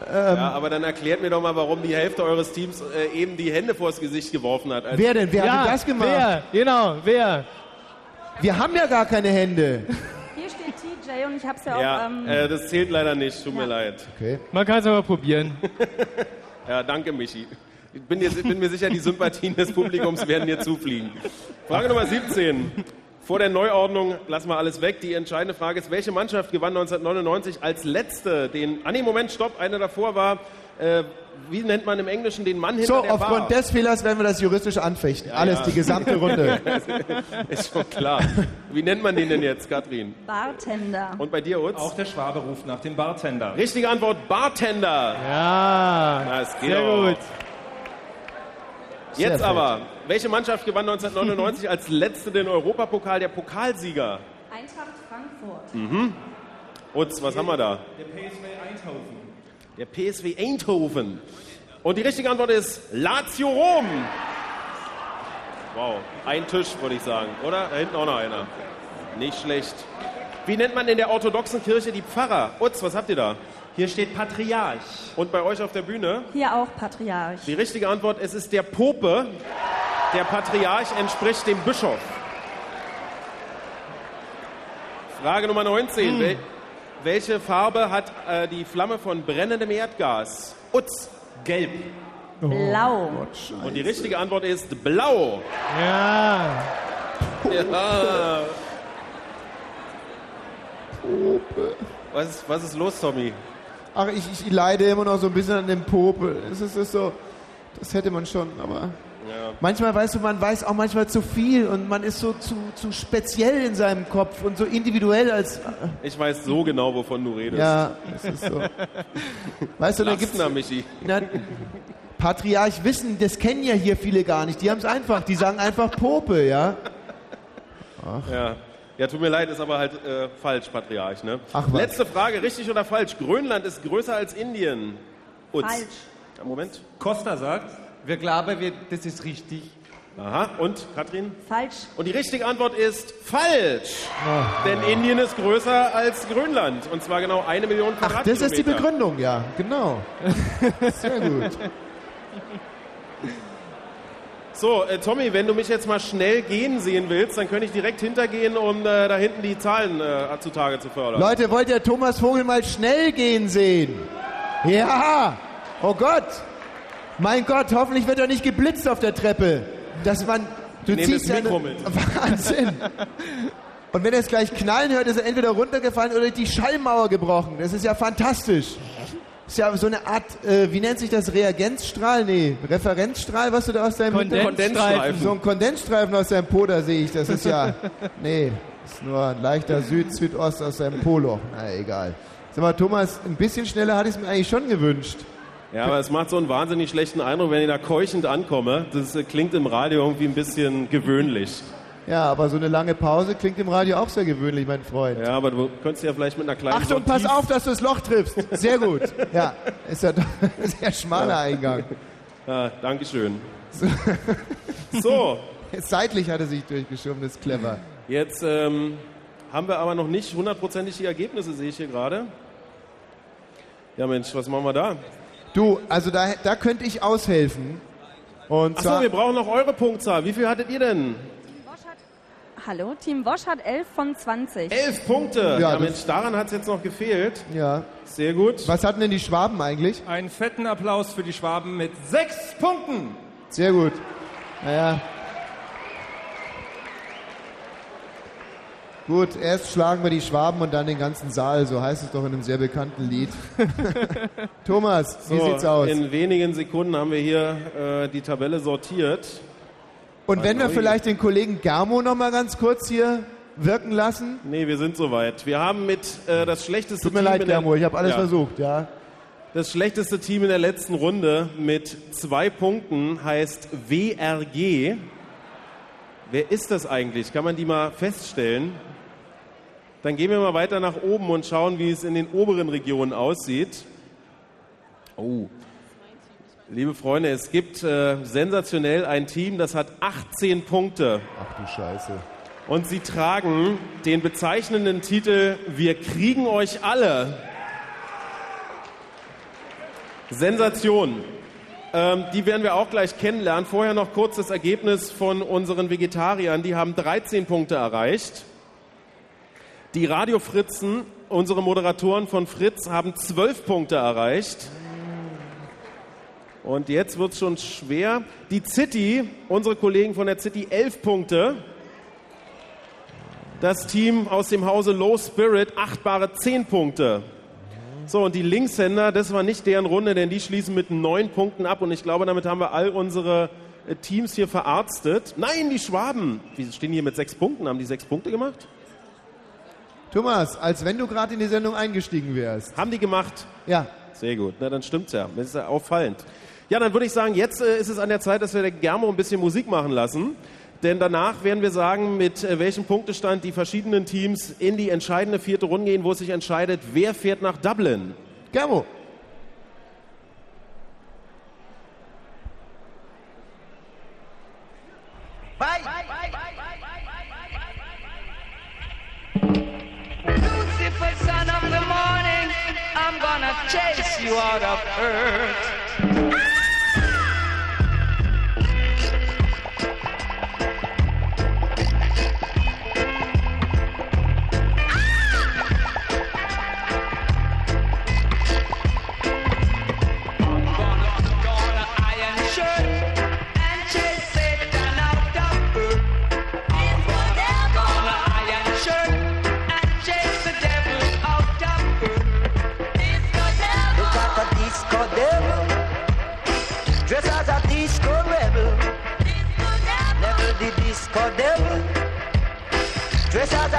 Ähm, Ja, aber dann erklärt mir doch mal, warum die Hälfte eures Teams äh, eben die Hände vors Gesicht geworfen hat. als- wer denn? Wer ja, hat denn das gemacht? Wer? Genau, wer? Wir haben ja gar keine Hände. Hier steht TJ und ich habe es ja, Ja, auch. Ähm, äh, das zählt leider nicht, tut mir leid. Okay. Man kann es aber probieren. Ja, danke, Michi. Ich bin, dir, bin mir sicher, die Sympathien des Publikums werden dir zufliegen. Frage Nummer 17. Vor der Neuordnung lassen wir alles weg. Die entscheidende Frage ist, welche Mannschaft gewann 1999 als letzte den... Ah nee, Moment, stopp, eine davor war... Äh, wie nennt man im Englischen den Mann hinter So, der aufgrund Bar? des Fehlers werden wir das juristisch anfechten. Alles, ja. die gesamte Runde. ist schon klar. Wie nennt man den denn jetzt, Katrin? Bartender. Und bei dir, Utz? Auch der Schwabe ruft nach dem Bartender. Richtige Antwort, Bartender. Ja, Das geht sehr auch. gut. Sehr Jetzt fett. aber, welche Mannschaft gewann 1999 als letzte den Europapokal der Pokalsieger? Eintracht Frankfurt. Mhm. Utz, was haben wir da? Der PSV Eindhoven. Der PSW Eindhoven. Und die richtige Antwort ist Lazio Rom. Wow, ein Tisch, würde ich sagen. Oder? Da hinten auch noch einer. Nicht schlecht. Wie nennt man in der orthodoxen Kirche die Pfarrer? Utz, was habt ihr da? Hier steht Patriarch. Und bei euch auf der Bühne? Hier auch Patriarch. Die richtige Antwort, es ist der Pope. Der Patriarch entspricht dem Bischof. Frage Nummer 19. Wel welche Farbe hat äh, die Flamme von brennendem Erdgas? Utz. Gelb. Blau. Und die richtige Antwort ist blau. Ja. Ja. Was ist, was ist los, Tommy? Ach, ich, ich leide immer noch so ein bisschen an dem Popel. Es ist, ist so, das hätte man schon, aber... Ja. Manchmal, weißt du, man weiß auch manchmal zu viel und man ist so zu, zu speziell in seinem Kopf und so individuell als... Ich weiß so genau, wovon du redest. Ja, es ist so. Weißt du, da gibt's... Lassner, Michi. Na, Patriarch Wissen, das kennen ja hier viele gar nicht. Die haben es einfach, die sagen einfach Pope, ja? Ja. Ja, tut mir leid, ist aber halt äh, falsch, Patriarch. Ne? Ach was. Letzte Frage, richtig oder falsch? Grönland ist größer als Indien. Utz. Falsch. Ja, Moment. Costa sagt, Wir glauben, wir, das ist richtig. Aha, und Katrin? Falsch. Und die richtige Antwort ist falsch. Oh. Denn Indien ist größer als Grönland. Und zwar genau eine Million Ach, das Quadratkilometer. ist die Begründung, ja, genau. Sehr gut. So, äh, Tommy, wenn du mich jetzt mal schnell gehen sehen willst, dann könnte ich direkt hintergehen, um äh, da hinten die Zahlen äh, zutage zu fördern. Leute, wollt ihr Thomas Vogel mal schnell gehen sehen? Ja! Oh Gott! Mein Gott, hoffentlich wird er nicht geblitzt auf der Treppe. Dass man. Du Nehmen ziehst das ja Mikro eine- mit. Wahnsinn! Und wenn er es gleich knallen hört, ist er entweder runtergefallen oder die Schallmauer gebrochen. Das ist ja fantastisch. Ist ja so eine Art, äh, wie nennt sich das? Reagenzstrahl? Nee, Referenzstrahl, was du da aus deinem Kondensstreifen. So ein Kondensstreifen aus deinem Po, da sehe ich. Das ist ja. Nee, ist nur ein leichter Süd-Südost aus deinem Poloch. Na egal. Sag mal, Thomas, ein bisschen schneller hatte ich es mir eigentlich schon gewünscht. Ja, aber es macht so einen wahnsinnig schlechten Eindruck, wenn ich da keuchend ankomme. Das äh, klingt im Radio irgendwie ein bisschen gewöhnlich. Ja, aber so eine lange Pause klingt im Radio auch sehr gewöhnlich, mein Freund. Ja, aber du könntest ja vielleicht mit einer kleinen Achtung, pass auf, dass du das Loch triffst. Sehr gut. Ja, ist ja doch ein sehr schmaler Eingang. Ja, Dankeschön. So, Seitlich hat er sich durchgeschoben, das ist clever. jetzt ähm, haben wir aber noch nicht hundertprozentig die Ergebnisse, sehe ich hier gerade. Ja Mensch, was machen wir da? Du, also da, da könnte ich aushelfen. Und Achso, wir brauchen noch eure Punktzahl. Wie viel hattet ihr denn? Hallo, Team Wosch hat 11 von 20. Elf Punkte. Ja, Mensch, daran hat es jetzt noch gefehlt. Ja. Sehr gut. Was hatten denn die Schwaben eigentlich? Einen fetten Applaus für die Schwaben mit sechs Punkten. Sehr gut. Naja. Gut, erst schlagen wir die Schwaben und dann den ganzen Saal, so heißt es doch in einem sehr bekannten Lied. Thomas, wie So, sieht's aus? In wenigen Sekunden haben wir hier äh, die Tabelle sortiert. Und wenn wir vielleicht den Kollegen Germo noch mal ganz kurz hier wirken lassen? Nee, wir sind soweit. Wir haben mit äh, das schlechteste Tut mir Team leid, in der- Germo, ich habe alles Ja. versucht, ja. Das schlechteste Team in der letzten Runde mit zwei Punkten heißt WRG. Wer ist das eigentlich? Kann man die mal feststellen? Dann gehen wir mal weiter nach oben und schauen, wie es in den oberen Regionen aussieht. Oh. Liebe Freunde, es gibt äh, sensationell ein Team, das hat 18 Punkte. Ach du Scheiße. Und sie tragen den bezeichnenden Titel Wir kriegen euch alle. Sensation. Ähm, die werden wir auch gleich kennenlernen. Vorher noch kurz das Ergebnis von unseren Vegetariern. Die haben 13 Punkte erreicht. Die Radiofritzen, unsere Moderatoren von Fritz, haben 12 Punkte erreicht. Und jetzt wird es schon schwer. Die City, unsere Kollegen von der City, 11 Punkte. Das Team aus dem Hause Low Spirit, achtbare 10 Punkte. So, und die Linkshänder, das war nicht deren Runde, denn die schließen mit neun Punkten ab. Und ich glaube, damit haben wir all unsere äh, Teams hier verarztet. Nein, die Schwaben. Wieso stehen die hier mit sechs Punkten? Haben die sechs Punkte gemacht? Thomas, als wenn du gerade in die Sendung eingestiegen wärst. Haben die gemacht? Ja. Sehr gut. Na, dann stimmt's ja. Das ist ja auffallend. Ja, dann würde ich sagen, jetzt äh, ist es an der Zeit, dass wir der Germo ein bisschen Musik machen lassen. Denn danach werden wir sagen, mit äh, welchem Punktestand die verschiedenen Teams in die entscheidende vierte Runde gehen, wo es sich entscheidet, wer fährt nach Dublin. Germo. Lucifer, son of the morning, I'm gonna chase you out of earth.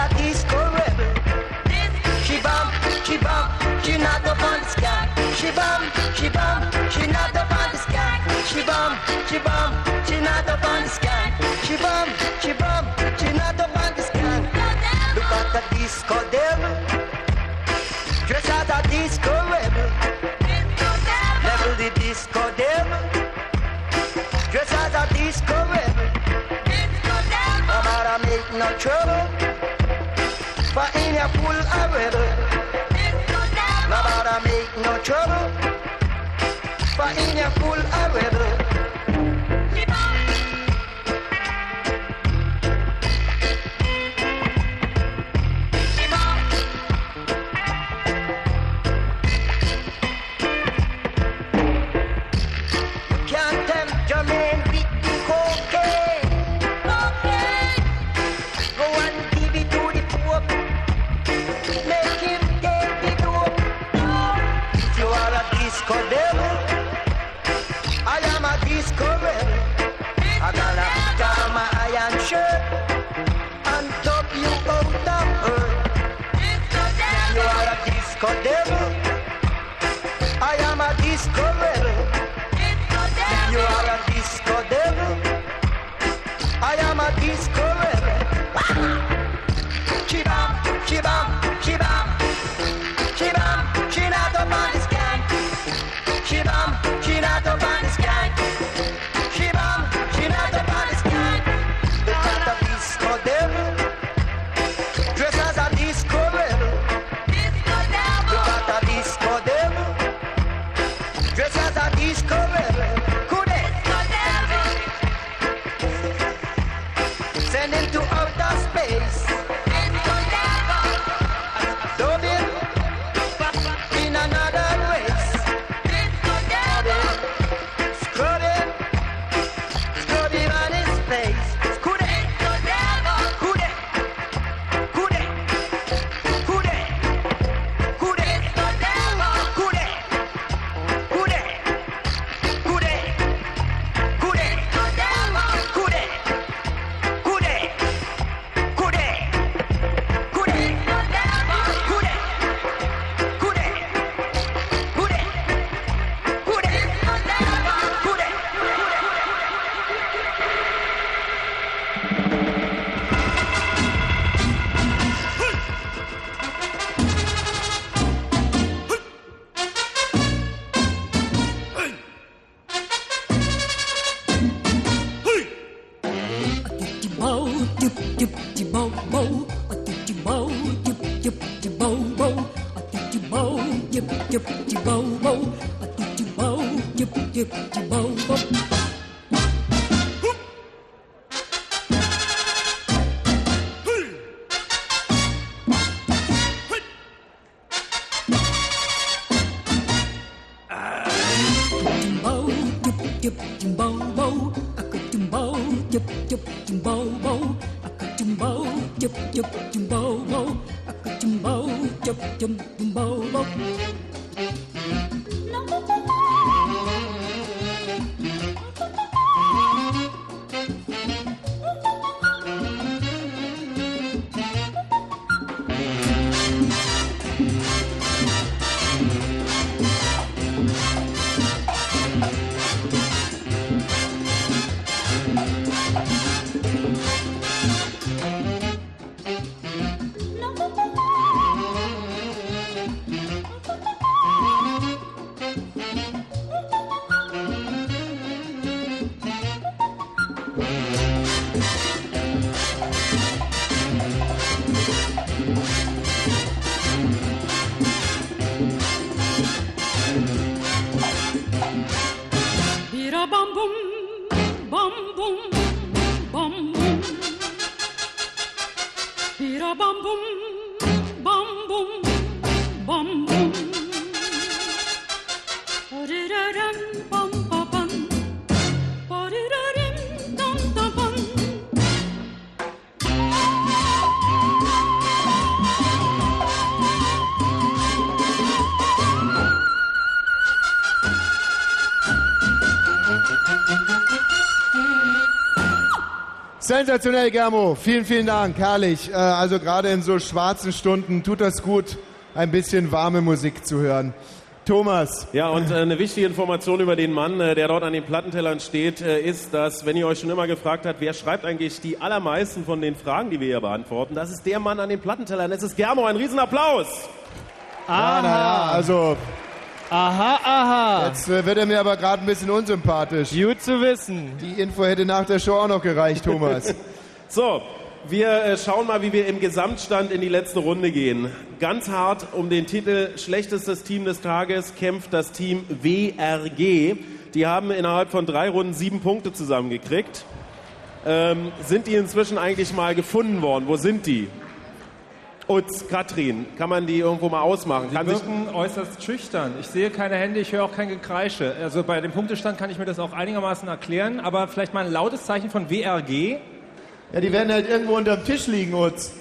A disco. She bum, she bum, she not up on the scan. She bum, she bum, she not up on the scan. She bum, she bum, your full a rebel. No matter make no trouble, for in your full a rebel. Sensationell, Germo. Vielen, vielen Dank. Herrlich. Äh, Also gerade in so schwarzen Stunden tut das gut, ein bisschen warme Musik zu hören. Thomas. Ja, und äh, eine wichtige Information über den Mann, äh, der dort an den Plattentellern steht, ist, dass, wenn ihr euch schon immer gefragt habt, wer schreibt eigentlich die allermeisten von den Fragen, die wir hier beantworten, das ist der Mann an den Plattentellern. Das ist Germo. Ein Riesenapplaus. Ja, na ja, also. Aha, aha. Jetzt äh, wird er mir aber gerade ein bisschen unsympathisch. Gut zu wissen. Die Info hätte nach der Show auch noch gereicht, Thomas. So, wir äh, schauen mal, wie wir im Gesamtstand in die letzte Runde gehen. Ganz hart um den Titel Schlechtestes Team des Tages kämpft das Team WRG. Die haben innerhalb von drei Runden sieben Punkte zusammengekriegt. Ähm, sind die inzwischen eigentlich mal gefunden worden? Wo sind die? Utz, Katrin, kann man die irgendwo mal ausmachen? Sie Kann sich, wirken äußerst schüchtern. Ich sehe keine Hände, ich höre auch kein Gekreische. Also bei dem Punktestand kann ich mir das auch einigermaßen erklären, aber vielleicht mal ein lautes Zeichen von WRG. Ja, die werden halt irgendwo unterm Tisch liegen, Utz.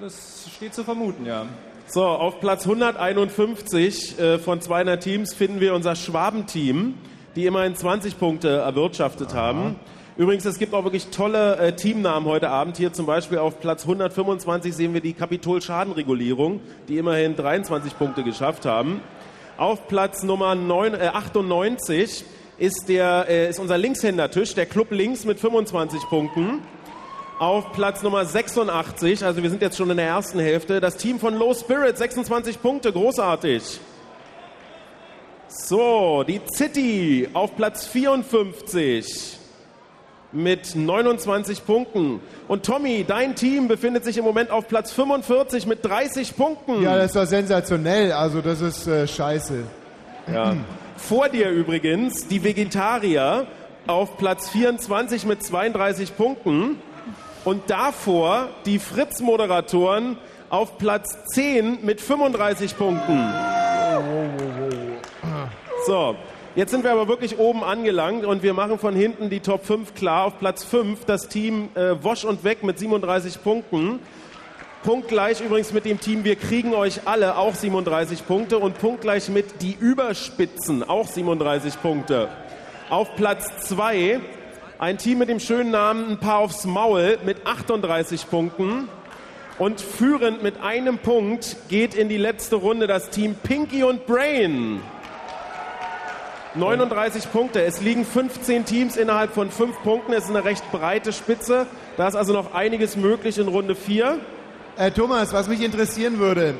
Das steht zu vermuten, ja. so, auf Platz 151 äh, von 200 Teams finden wir unser Schwabenteam, die immerhin 20 Punkte erwirtschaftet haben. Übrigens, es gibt auch wirklich tolle äh, Teamnamen heute Abend. Hier zum Beispiel auf Platz 125 sehen wir die Kapitol-Schadenregulierung, die immerhin 23 Punkte geschafft haben. Auf Platz Nummer 9, äh, 98 ist, der, äh, ist unser Linkshändertisch, der Club Links mit 25 Punkten. Auf Platz Nummer 86, also wir sind jetzt schon in der ersten Hälfte, das Team von Low Spirit, 26 Punkte, großartig. So, die City auf Platz 54 mit 29 Punkten. Und Tommy, dein Team befindet sich im Moment auf Platz 45 mit 30 Punkten. Ja, das ist doch sensationell. Also, das ist äh, scheiße. Ja. Vor dir übrigens die Vegetarier auf Platz 24 mit 32 Punkten. Und davor die Fritz-Moderatoren auf Platz 10 mit 35 Punkten. So, jetzt sind wir aber wirklich oben angelangt und wir machen von hinten die Top 5 klar. Auf Platz 5 das Team äh, Wosch und Weg mit 37 Punkten. Punktgleich übrigens mit dem Team Wir kriegen euch alle, auch 37 Punkte. Und punktgleich mit Die Überspitzen, auch 37 Punkte. Auf Platz 2 ein Team mit dem schönen Namen Ein Paar aufs Maul mit 38 Punkten. Und führend mit einem Punkt geht in die letzte Runde das Team Pinky und Brain. 39 Punkte. Es liegen 15 Teams innerhalb von 5 Punkten. Es ist eine recht breite Spitze. Da ist also noch einiges möglich in Runde 4. Äh, Thomas, was mich interessieren würde,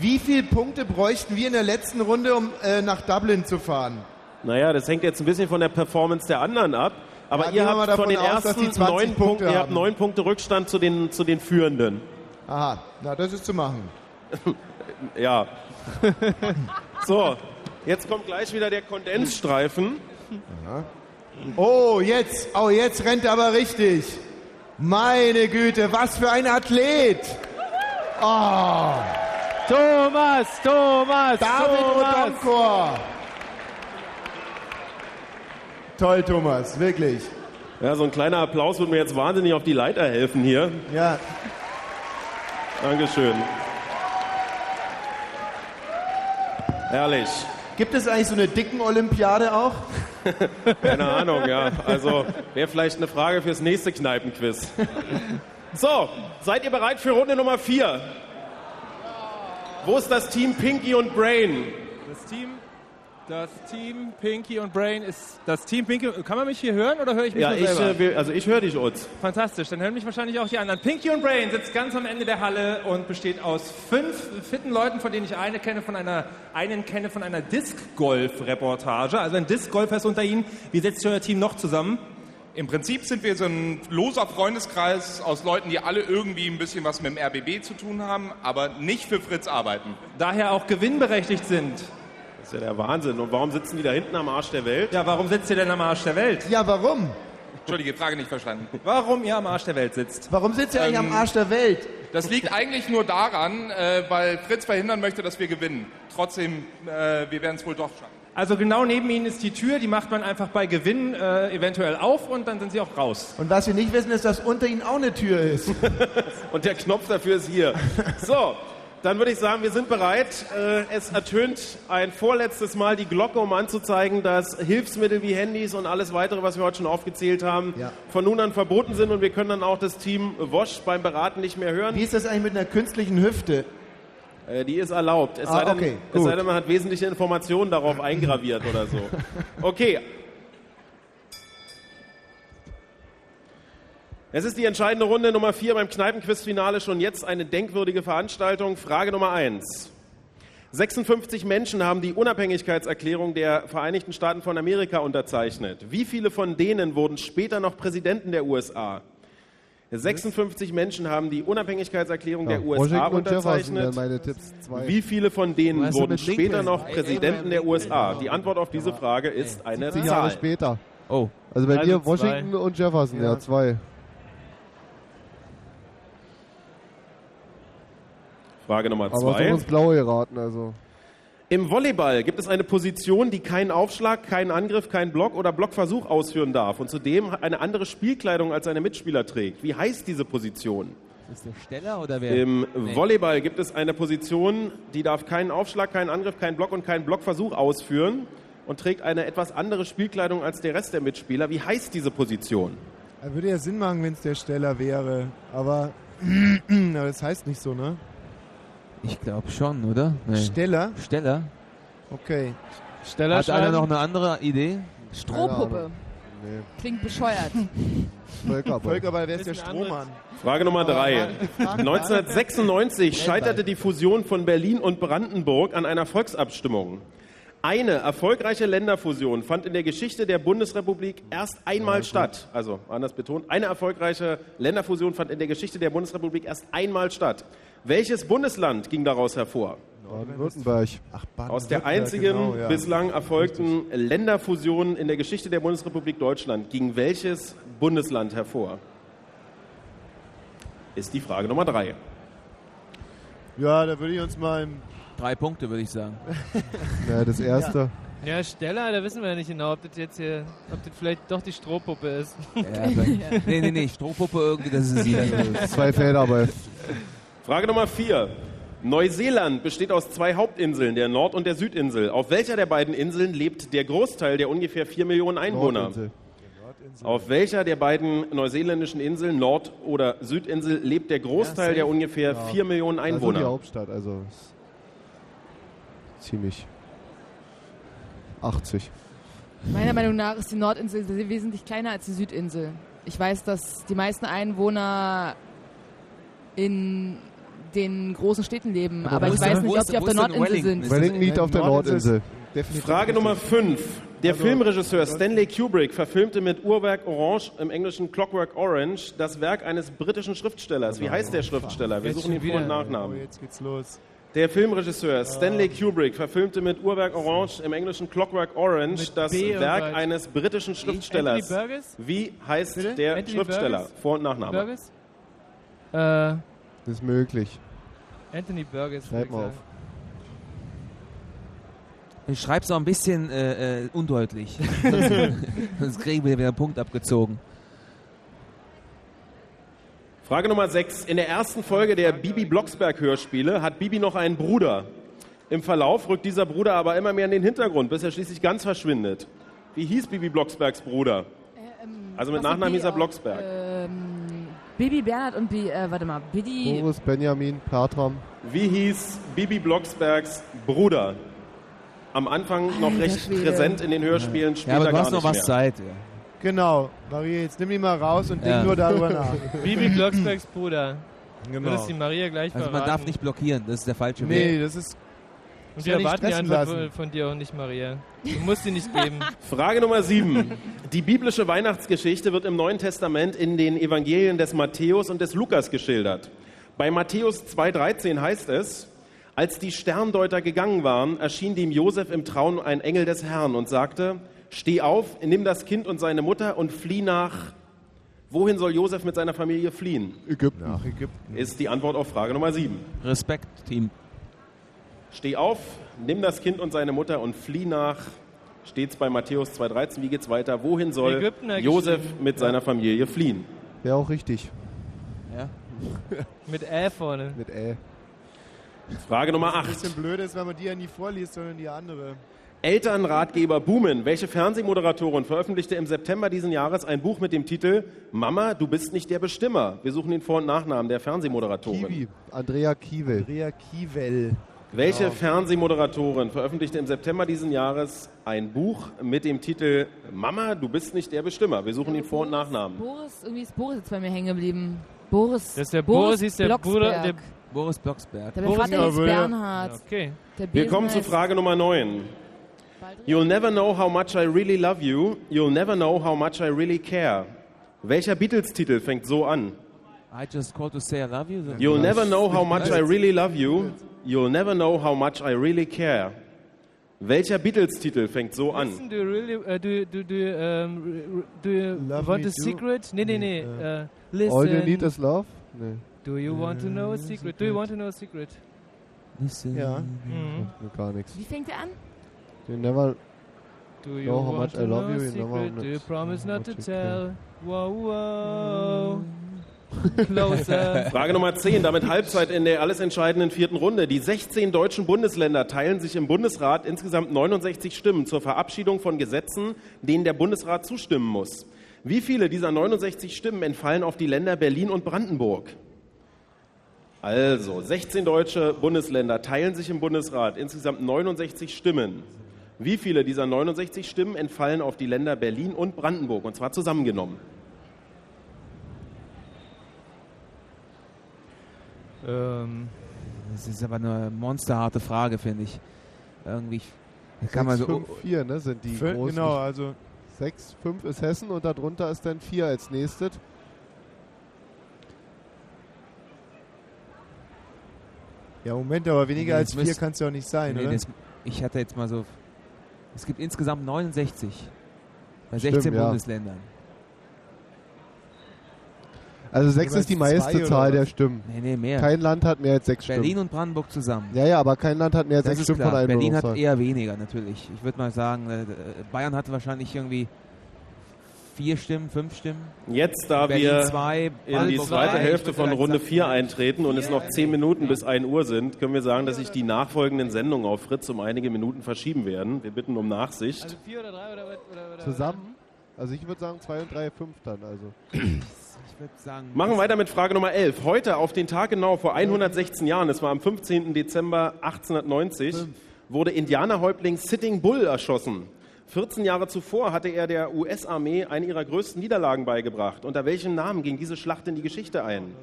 wie viele Punkte bräuchten wir in der letzten Runde, um äh, nach Dublin zu fahren? Naja, das hängt jetzt ein bisschen von der Performance der anderen ab. Aber Ja, ihr habt von den aus, ersten die 20 neun Punkte Punkte, ihr habt haben. neun Punkte Rückstand zu den, zu den Führenden. Aha, na das ist zu machen. Ja. so, jetzt kommt gleich wieder der Kondensstreifen. Oh, jetzt, oh, jetzt rennt er aber richtig. Meine Güte, was für ein Athlet. Oh. Thomas, Thomas, David Thomas. Odonkor. Toll, Thomas, wirklich. Ja, so ein kleiner Applaus wird mir jetzt wahnsinnig auf die Leiter helfen hier. Ja. Dankeschön. Herrlich. Gibt es eigentlich so eine dicken Olympiade auch? Keine Ahnung, ja. Also wäre vielleicht eine Frage fürs nächste Kneipenquiz. So, seid ihr bereit für Runde Nummer 4? Wo ist das Team Pinky und Brain? Das Team, das Team Pinky und Brain ist das Team Pinky. Kann man mich hier hören oder höre ich mich Ja, nur ich, selber? äh, will- also ich höre dich, Utz. Fantastisch, dann hören mich wahrscheinlich auch die anderen. Pinky und Brain sitzt ganz am Ende der Halle und besteht aus fünf fitten Leuten, von denen ich eine kenne von einer, einen kenne von einer Disc-Golf-Reportage. Also ein Disc-Golfer ist unter Ihnen. Wie setzt sich euer Team noch zusammen? Im Prinzip sind wir so ein loser Freundeskreis aus Leuten, die alle irgendwie ein bisschen was mit dem RBB zu tun haben, aber nicht für Fritz arbeiten. Daher auch gewinnberechtigt sind. Ja der Wahnsinn. Und warum sitzen die da hinten am Arsch der Welt? Ja, warum sitzt ihr denn am Arsch der Welt? Ja, warum? Entschuldige, Frage nicht verstanden. Warum ihr am Arsch der Welt sitzt? Warum sitzt ihr eigentlich Ähm, am Arsch der Welt? Das liegt eigentlich nur daran, äh, weil Fritz verhindern möchte, dass wir gewinnen. Trotzdem, äh, wir werden es wohl doch schaffen. Also genau neben Ihnen ist die Tür, die macht man einfach bei Gewinn äh, eventuell auf und dann sind Sie auch raus. Und was wir nicht wissen, ist, dass unter ihnen auch eine Tür ist. Und der Knopf dafür ist hier. So, dann würde ich sagen, wir sind bereit. Äh, Es ertönt ein vorletztes Mal die Glocke, um anzuzeigen, dass Hilfsmittel wie Handys und alles weitere, was wir heute schon aufgezählt haben, Ja. von nun an verboten sind und wir können dann auch das Team Wosch beim Beraten nicht mehr hören. Wie ist das eigentlich mit einer künstlichen Hüfte? Äh, Die ist erlaubt. Es, Ah, sei denn, okay, es sei denn, man hat wesentliche Informationen darauf eingraviert oder so. Okay. Es ist die entscheidende Runde Nummer 4 beim Kneipenquizfinale. Schon jetzt eine denkwürdige Veranstaltung. Frage Nummer 1. 56 Menschen haben die Unabhängigkeitserklärung der Vereinigten Staaten von Amerika unterzeichnet. Wie viele von denen wurden später noch Präsidenten der USA? 56 Menschen haben die Unabhängigkeitserklärung der USA Washington und Jefferson unterzeichnet. wären meine Tipps. Zwei. Wie viele von denen Weißt du, wurden später noch Präsidenten der USA? Die Antwort auf diese Frage ist eine 70 Jahre Zahl. später. Oh. Also bei Also dir zwei. Washington und Jefferson, ja, Ja. zwei. Frage Nummer Aber es haben zwei. uns blaue geraten, also. Im Volleyball gibt es eine Position, die keinen Aufschlag, keinen Angriff, keinen Block oder Blockversuch ausführen darf und zudem eine andere Spielkleidung als seine Mitspieler trägt. Wie heißt diese Position? Ist der Steller oder wer? Im Nee. Volleyball gibt es eine Position, die darf keinen Aufschlag, keinen Angriff, keinen Block und keinen Blockversuch ausführen und trägt eine etwas andere Spielkleidung als der Rest der Mitspieler. Wie heißt diese Position? Er würde ja Sinn machen, wenn es der Steller wäre. Aber, aber das heißt nicht so, ne? Ich glaube schon, oder? Nee. Steller? Steller. Okay. Steller Hat einer noch eine andere Idee? Strohpuppe. Nee. Klingt bescheuert. Völkerball. Völkerball, wer ist der Strohmann? Frage Nummer drei. 1996 scheiterte die Fusion von Berlin und Brandenburg an einer Volksabstimmung. Eine erfolgreiche Länderfusion fand in der Geschichte der Bundesrepublik erst einmal statt. Also anders betont, eine erfolgreiche Länderfusion fand in der Geschichte der Bundesrepublik erst einmal statt. Welches Bundesland ging daraus hervor? Baden-Württemberg. Ach, Aus der einzigen genau, ja. bislang erfolgten Länderfusion in der Geschichte der Bundesrepublik Deutschland ging welches Bundesland hervor? Ist die Frage Nummer drei. Ja, da würde ich uns mal. Drei Punkte, würde ich sagen. Ja, das erste. Ja, Steller, da wissen wir ja nicht genau, ob das jetzt hier, ob das vielleicht doch die Strohpuppe ist. Ja, vielleicht- nee, nee, nee, Strohpuppe irgendwie, das ist sie. Zwei Feldarbeit. Frage Nummer vier. Neuseeland besteht aus zwei Hauptinseln, der Nord- und der Südinsel. Auf welcher der beiden Inseln lebt der Großteil der ungefähr vier Millionen Einwohner? Nordinsel. Auf welcher der beiden neuseeländischen Inseln, Nord- oder Südinsel, lebt der Großteil safe. der ungefähr Ja. vier Millionen Also die Einwohner? Hauptstadt, also. Ziemlich. 80. Meiner Meinung nach ist die Nordinsel wesentlich kleiner als die Südinsel. Ich weiß, dass die meisten Einwohner in den großen Städten leben, Aber aber, ich weiß nicht, ob die auf der Nordinsel sind. Wellington liegt auf der Nordinsel Frage. Nummer 5. Der Also, Filmregisseur Stanley Kubrick verfilmte mit Uhrwerk Orange im englischen Clockwork Orange das Werk eines britischen Schriftstellers. Wie heißt der Schriftsteller? Wir suchen den Vor- und. Nachnamen. Oh, jetzt geht's los. Der Filmregisseur Stanley Kubrick verfilmte mit Uhrwerk Orange im englischen Clockwork Orange das Werk eines britischen Schriftstellers. Wie heißt der Schriftsteller? Vor- und Nachname. Äh, Das ist möglich. Anthony Burgess. Schreib mal auf. Ich schreib's auch ein bisschen äh, äh, undeutlich. Sonst, kriegen wir wieder einen Punkt abgezogen. Frage Nummer 6. In der ersten Folge der Bibi Blocksberg Hörspiele hat Bibi noch einen Bruder. Im Verlauf rückt dieser Bruder aber immer mehr in den Hintergrund, bis er schließlich ganz verschwindet. Wie hieß Bibi Blocksbergs Bruder? Also mit Nachnamen hieß er Blocksberg. Ähm, Bibi Bernhard und Bi, äh, warte mal, Bidi. Boris, Benjamin, Bertram. Wie hieß Bibi Blocksbergs Bruder? Am Anfang noch Alter recht Schwede. präsent in den Hörspielen, später Ja, aber du gar hast noch nicht was mehr. Zeit. Ja. Genau. Maria, jetzt nimm die mal raus und Ja. denk nur darüber nach. Bibi Blocksbergs Bruder. Genau. Würdest die Maria gleich Also man verraten. darf nicht blockieren, das ist der falsche Nee, Weg. das ist. Und wir erwarten die Antwort lassen. von, von dir auch nicht, Maria. Du musst sie nicht geben. Frage Nummer 7. Die biblische Weihnachtsgeschichte wird im Neuen Testament in den Evangelien des Matthäus und des Lukas geschildert. Bei Matthäus 2,13 heißt es, als die Sterndeuter gegangen waren, erschien dem Josef im Traum ein Engel des Herrn und sagte, steh auf, nimm das Kind und seine Mutter und flieh nach... Wohin soll Josef mit seiner Familie fliehen? Ägypten. Nach Ägypten. Ist die Antwort auf Frage Nummer 7. Respekt, Team. Steh auf, nimm das Kind und seine Mutter und flieh nach, stets bei Matthäus 2,13. Wie geht's weiter? Wohin soll Ägypten eigentlich Josef mit seiner Familie fliehen? Wäre auch richtig. Ja. Mit Ä vorne. Mit Ä. Frage Nummer Ein 8. bisschen blöd ist, wenn man die ja nie vorliest, sondern die andere. Elternratgeber boomen. Welche Fernsehmoderatorin veröffentlichte im September diesen Jahres ein Buch mit dem Titel Mama, du bist nicht der Bestimmer? Wir suchen den Vor- und Nachnamen der Fernsehmoderatorin. Kiwi. Andrea Kiewel. Andrea Kiewel. Welche Genau. Fernsehmoderatorin veröffentlichte im September diesen Jahres ein Buch mit dem Titel Mama, du bist nicht der Bestimmer? Wir suchen den Vor- und Nachnamen. Boris, irgendwie ist Boris jetzt bei mir hängen geblieben. Boris. Das ist der Boris, ist der Blocksberg. Bruder, der Boris Blocksberg. Der Boris Vater hieß Gabriel. Bernhard. Okay. Der Wir kommen zu Frage Nummer 9. You'll never know how much I really love you. You'll never know how much I really care. Welcher Beatles-Titel fängt so an? I just called to say I love you. You'll never know how much I really love you. You'll never know how much I really care. Welcher Beatles-Titel fängt so an? Listen, do you really, uh, do, do, do, um, do you Love want me a too? secret? Nee, nee, nee. Uh, listen. All you need is love? Nee. Do you want to know a secret? Do you want to know a secret? Listen. Ja. Mhm. Gar nichts. Wie fängt er an? You never Do you know how want much I love you. You never secret? Do you promise not to tell? Wow, wow. Frage Nummer 10, damit Halbzeit in der alles entscheidenden vierten Runde. Die 16 deutschen Bundesländer teilen sich im Bundesrat insgesamt 69 Stimmen zur Verabschiedung von Gesetzen, denen der Bundesrat zustimmen muss. Wie viele dieser 69 Stimmen entfallen auf die Länder Berlin und Brandenburg? Also, 16 deutsche Bundesländer teilen sich im Bundesrat insgesamt 69 Stimmen. Wie viele dieser 69 Stimmen entfallen auf die Länder Berlin und Brandenburg? Und zwar zusammengenommen. Ähm, Das ist aber eine monsterharte Frage, finde ich. Irgendwie kann man 6, so 5, 4, ne, sind die Fün- großen. Genau, also 6, 5 ist Hessen und darunter ist dann 4 als nächstes. Ja, Moment, aber weniger Nee, als das 4 müsst- kann es ja auch nicht sein, Nee, oder? das, ich hatte jetzt mal so. Es gibt insgesamt 69 bei Stimmt, 16 ja. Bundesländern. Also 6 Jeweils ist die zwei meiste Zahl der Stimmen. Nee, nee, mehr. Kein Land hat mehr als 6 Berlin Stimmen. und Brandenburg zusammen. Ja, ja, aber kein Land hat mehr als Das 6 ist Stimmen von klar. Berlin hat eher weniger, natürlich. Ich würde mal sagen, äh, Bayern hatte wahrscheinlich irgendwie vier Stimmen, fünf Stimmen. Jetzt, da Berlin wir zwei, in die zweite drei. Hälfte von Runde sagen, 4 eintreten und es noch 10 Minuten bis 1 Uhr sind, können wir sagen, dass sich die nachfolgenden Sendungen auf Fritz um einige Minuten verschieben werden. Wir bitten um Nachsicht. also vier oder drei oder was? Oder, oder, Zusammen? Also ich würde sagen 2 und 3, 5 dann. Also. Sagen, Machen weiter mit Frage Nummer 11. Heute, auf den Tag genau vor 116 Jahren, es war am 15. Dezember 1890, wurde Indianerhäuptling Sitting Bull erschossen. 14 Jahre zuvor hatte er der US-Armee eine ihrer größten Niederlagen beigebracht. Unter welchem Namen ging diese Schlacht in die Geschichte ein?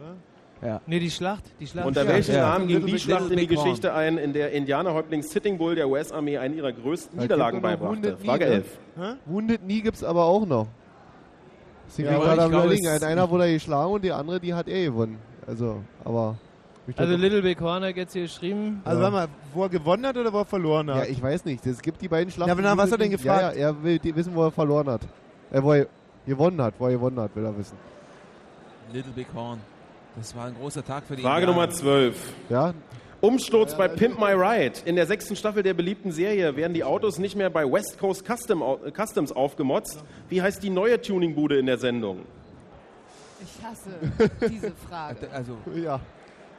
Ja. Nee, die Schlacht. Die Schlacht. Unter Ja. welchem Ja. Namen ging Little die Schlacht in die. Geschichte ein, in der Indianerhäuptling Sitting Bull der US-Armee eine ihrer größten Niederlagen gibt beibrachte? Frage ne? 11. Wounded Knee gibt's aber auch noch. Deswegen Ja, gerade am überlegen. es- Einer wurde er geschlagen und die andere, die hat er gewonnen. Also, aber... Also Little Big Horn hat jetzt hier geschrieben. Also Ja. warte mal, wo er gewonnen hat oder wo er verloren hat? Ja, ich weiß nicht. Es gibt die beiden Schlachten. Ja, aber nach was hat er denn gefragt? Ja, ja, er will die wissen, wo er verloren hat. Äh, wo er gewonnen hat. Wo er gewonnen hat, will er wissen. Little Big Horn. Das war ein großer Tag für die Frage Indianer. Nummer 12. Ja? Umsturz bei Pimp My Ride. In der sechsten Staffel der beliebten Serie werden die Autos nicht mehr bei West Coast Custom, Customs aufgemotzt. Wie heißt die neue Tuningbude in der Sendung? Ich hasse diese Frage. Also, ja.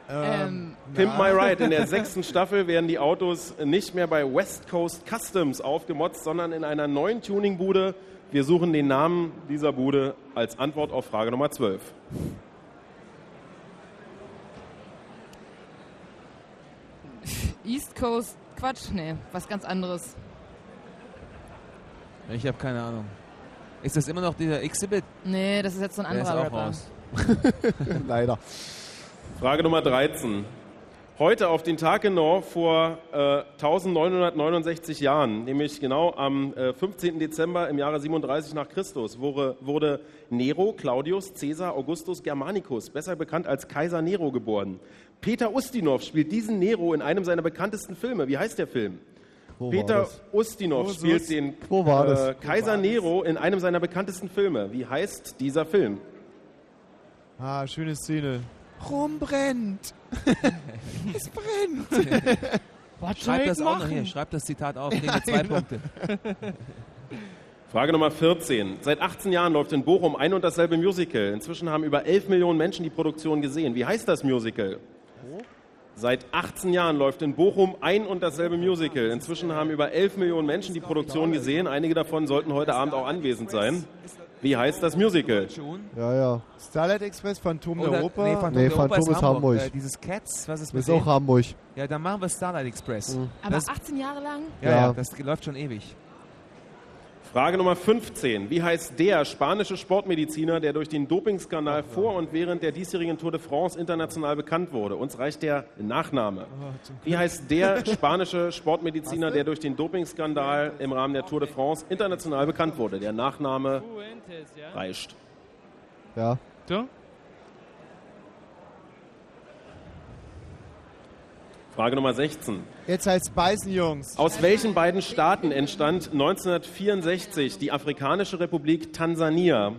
Ähm, Pimp My Ride. In der sechsten Staffel werden die Autos nicht mehr bei West Coast Customs aufgemotzt, sondern in einer neuen Tuningbude. Wir suchen den Namen dieser Bude als Antwort auf Frage Nummer 12. East Coast, Quatsch, nee, was ganz anderes. Ich habe keine Ahnung. Ist das immer noch dieser Exhibit? Nee, das ist jetzt so ein Der ist anderer auch Rapper. raus. Leider. Frage Nummer 13. Heute auf den Tag genau vor äh, 1969 Jahren, nämlich genau am äh, 15. Dezember im Jahre 37 nach Christus, wurde, wurde Nero Claudius Caesar Augustus Germanicus, besser bekannt als Kaiser Nero, geboren. Peter Ustinov spielt diesen Nero in einem seiner bekanntesten Filme. Wie heißt der Film? Wo Peter? Ustinov Wo spielt den wo war das? äh, Kaiser Nero in einem seiner bekanntesten Filme. Wie heißt dieser Film? Ah, schöne Szene. Rum brennt. es brennt. Was Schreib das auch noch hier. Schreib das Zitat auf. Kriegen wir zwei. Punkte. Frage Nummer 14. Seit 18 Jahren läuft in Bochum ein und dasselbe Musical. Inzwischen haben über 11 Millionen Menschen die Produktion gesehen. Wie heißt das Musical? Seit 18 Jahren läuft in Bochum ein und dasselbe Musical. Inzwischen haben über 11 Millionen Menschen die Produktion gesehen. Einige davon sollten heute Abend auch anwesend sein. Wie heißt das Musical? Ja, ja. Starlight Express, Phantom Oder- der Oper. Nee, Phantom, nee, der Oper Phantom ist Hamburg. Äh, dieses Cats, was ist Das mit ist auch? Hamburg. Ja, dann machen wir Starlight Express. Aber das, 18 Jahre lang? ja, Ja. ja, das läuft schon ewig. Frage Nummer 15. Wie heißt der spanische Sportmediziner, der durch den Dopingskandal vor und während der diesjährigen Tour de France international bekannt wurde? Uns reicht der Nachname. Wie heißt der spanische Sportmediziner, der durch den Dopingskandal im Rahmen der Tour de France international bekannt wurde? Der Nachname reicht. Ja. So? Frage Nummer 16. Jetzt heißt beißen, Jungs. Aus welchen beiden Staaten entstand 1964 die Afrikanische Republik Tansania?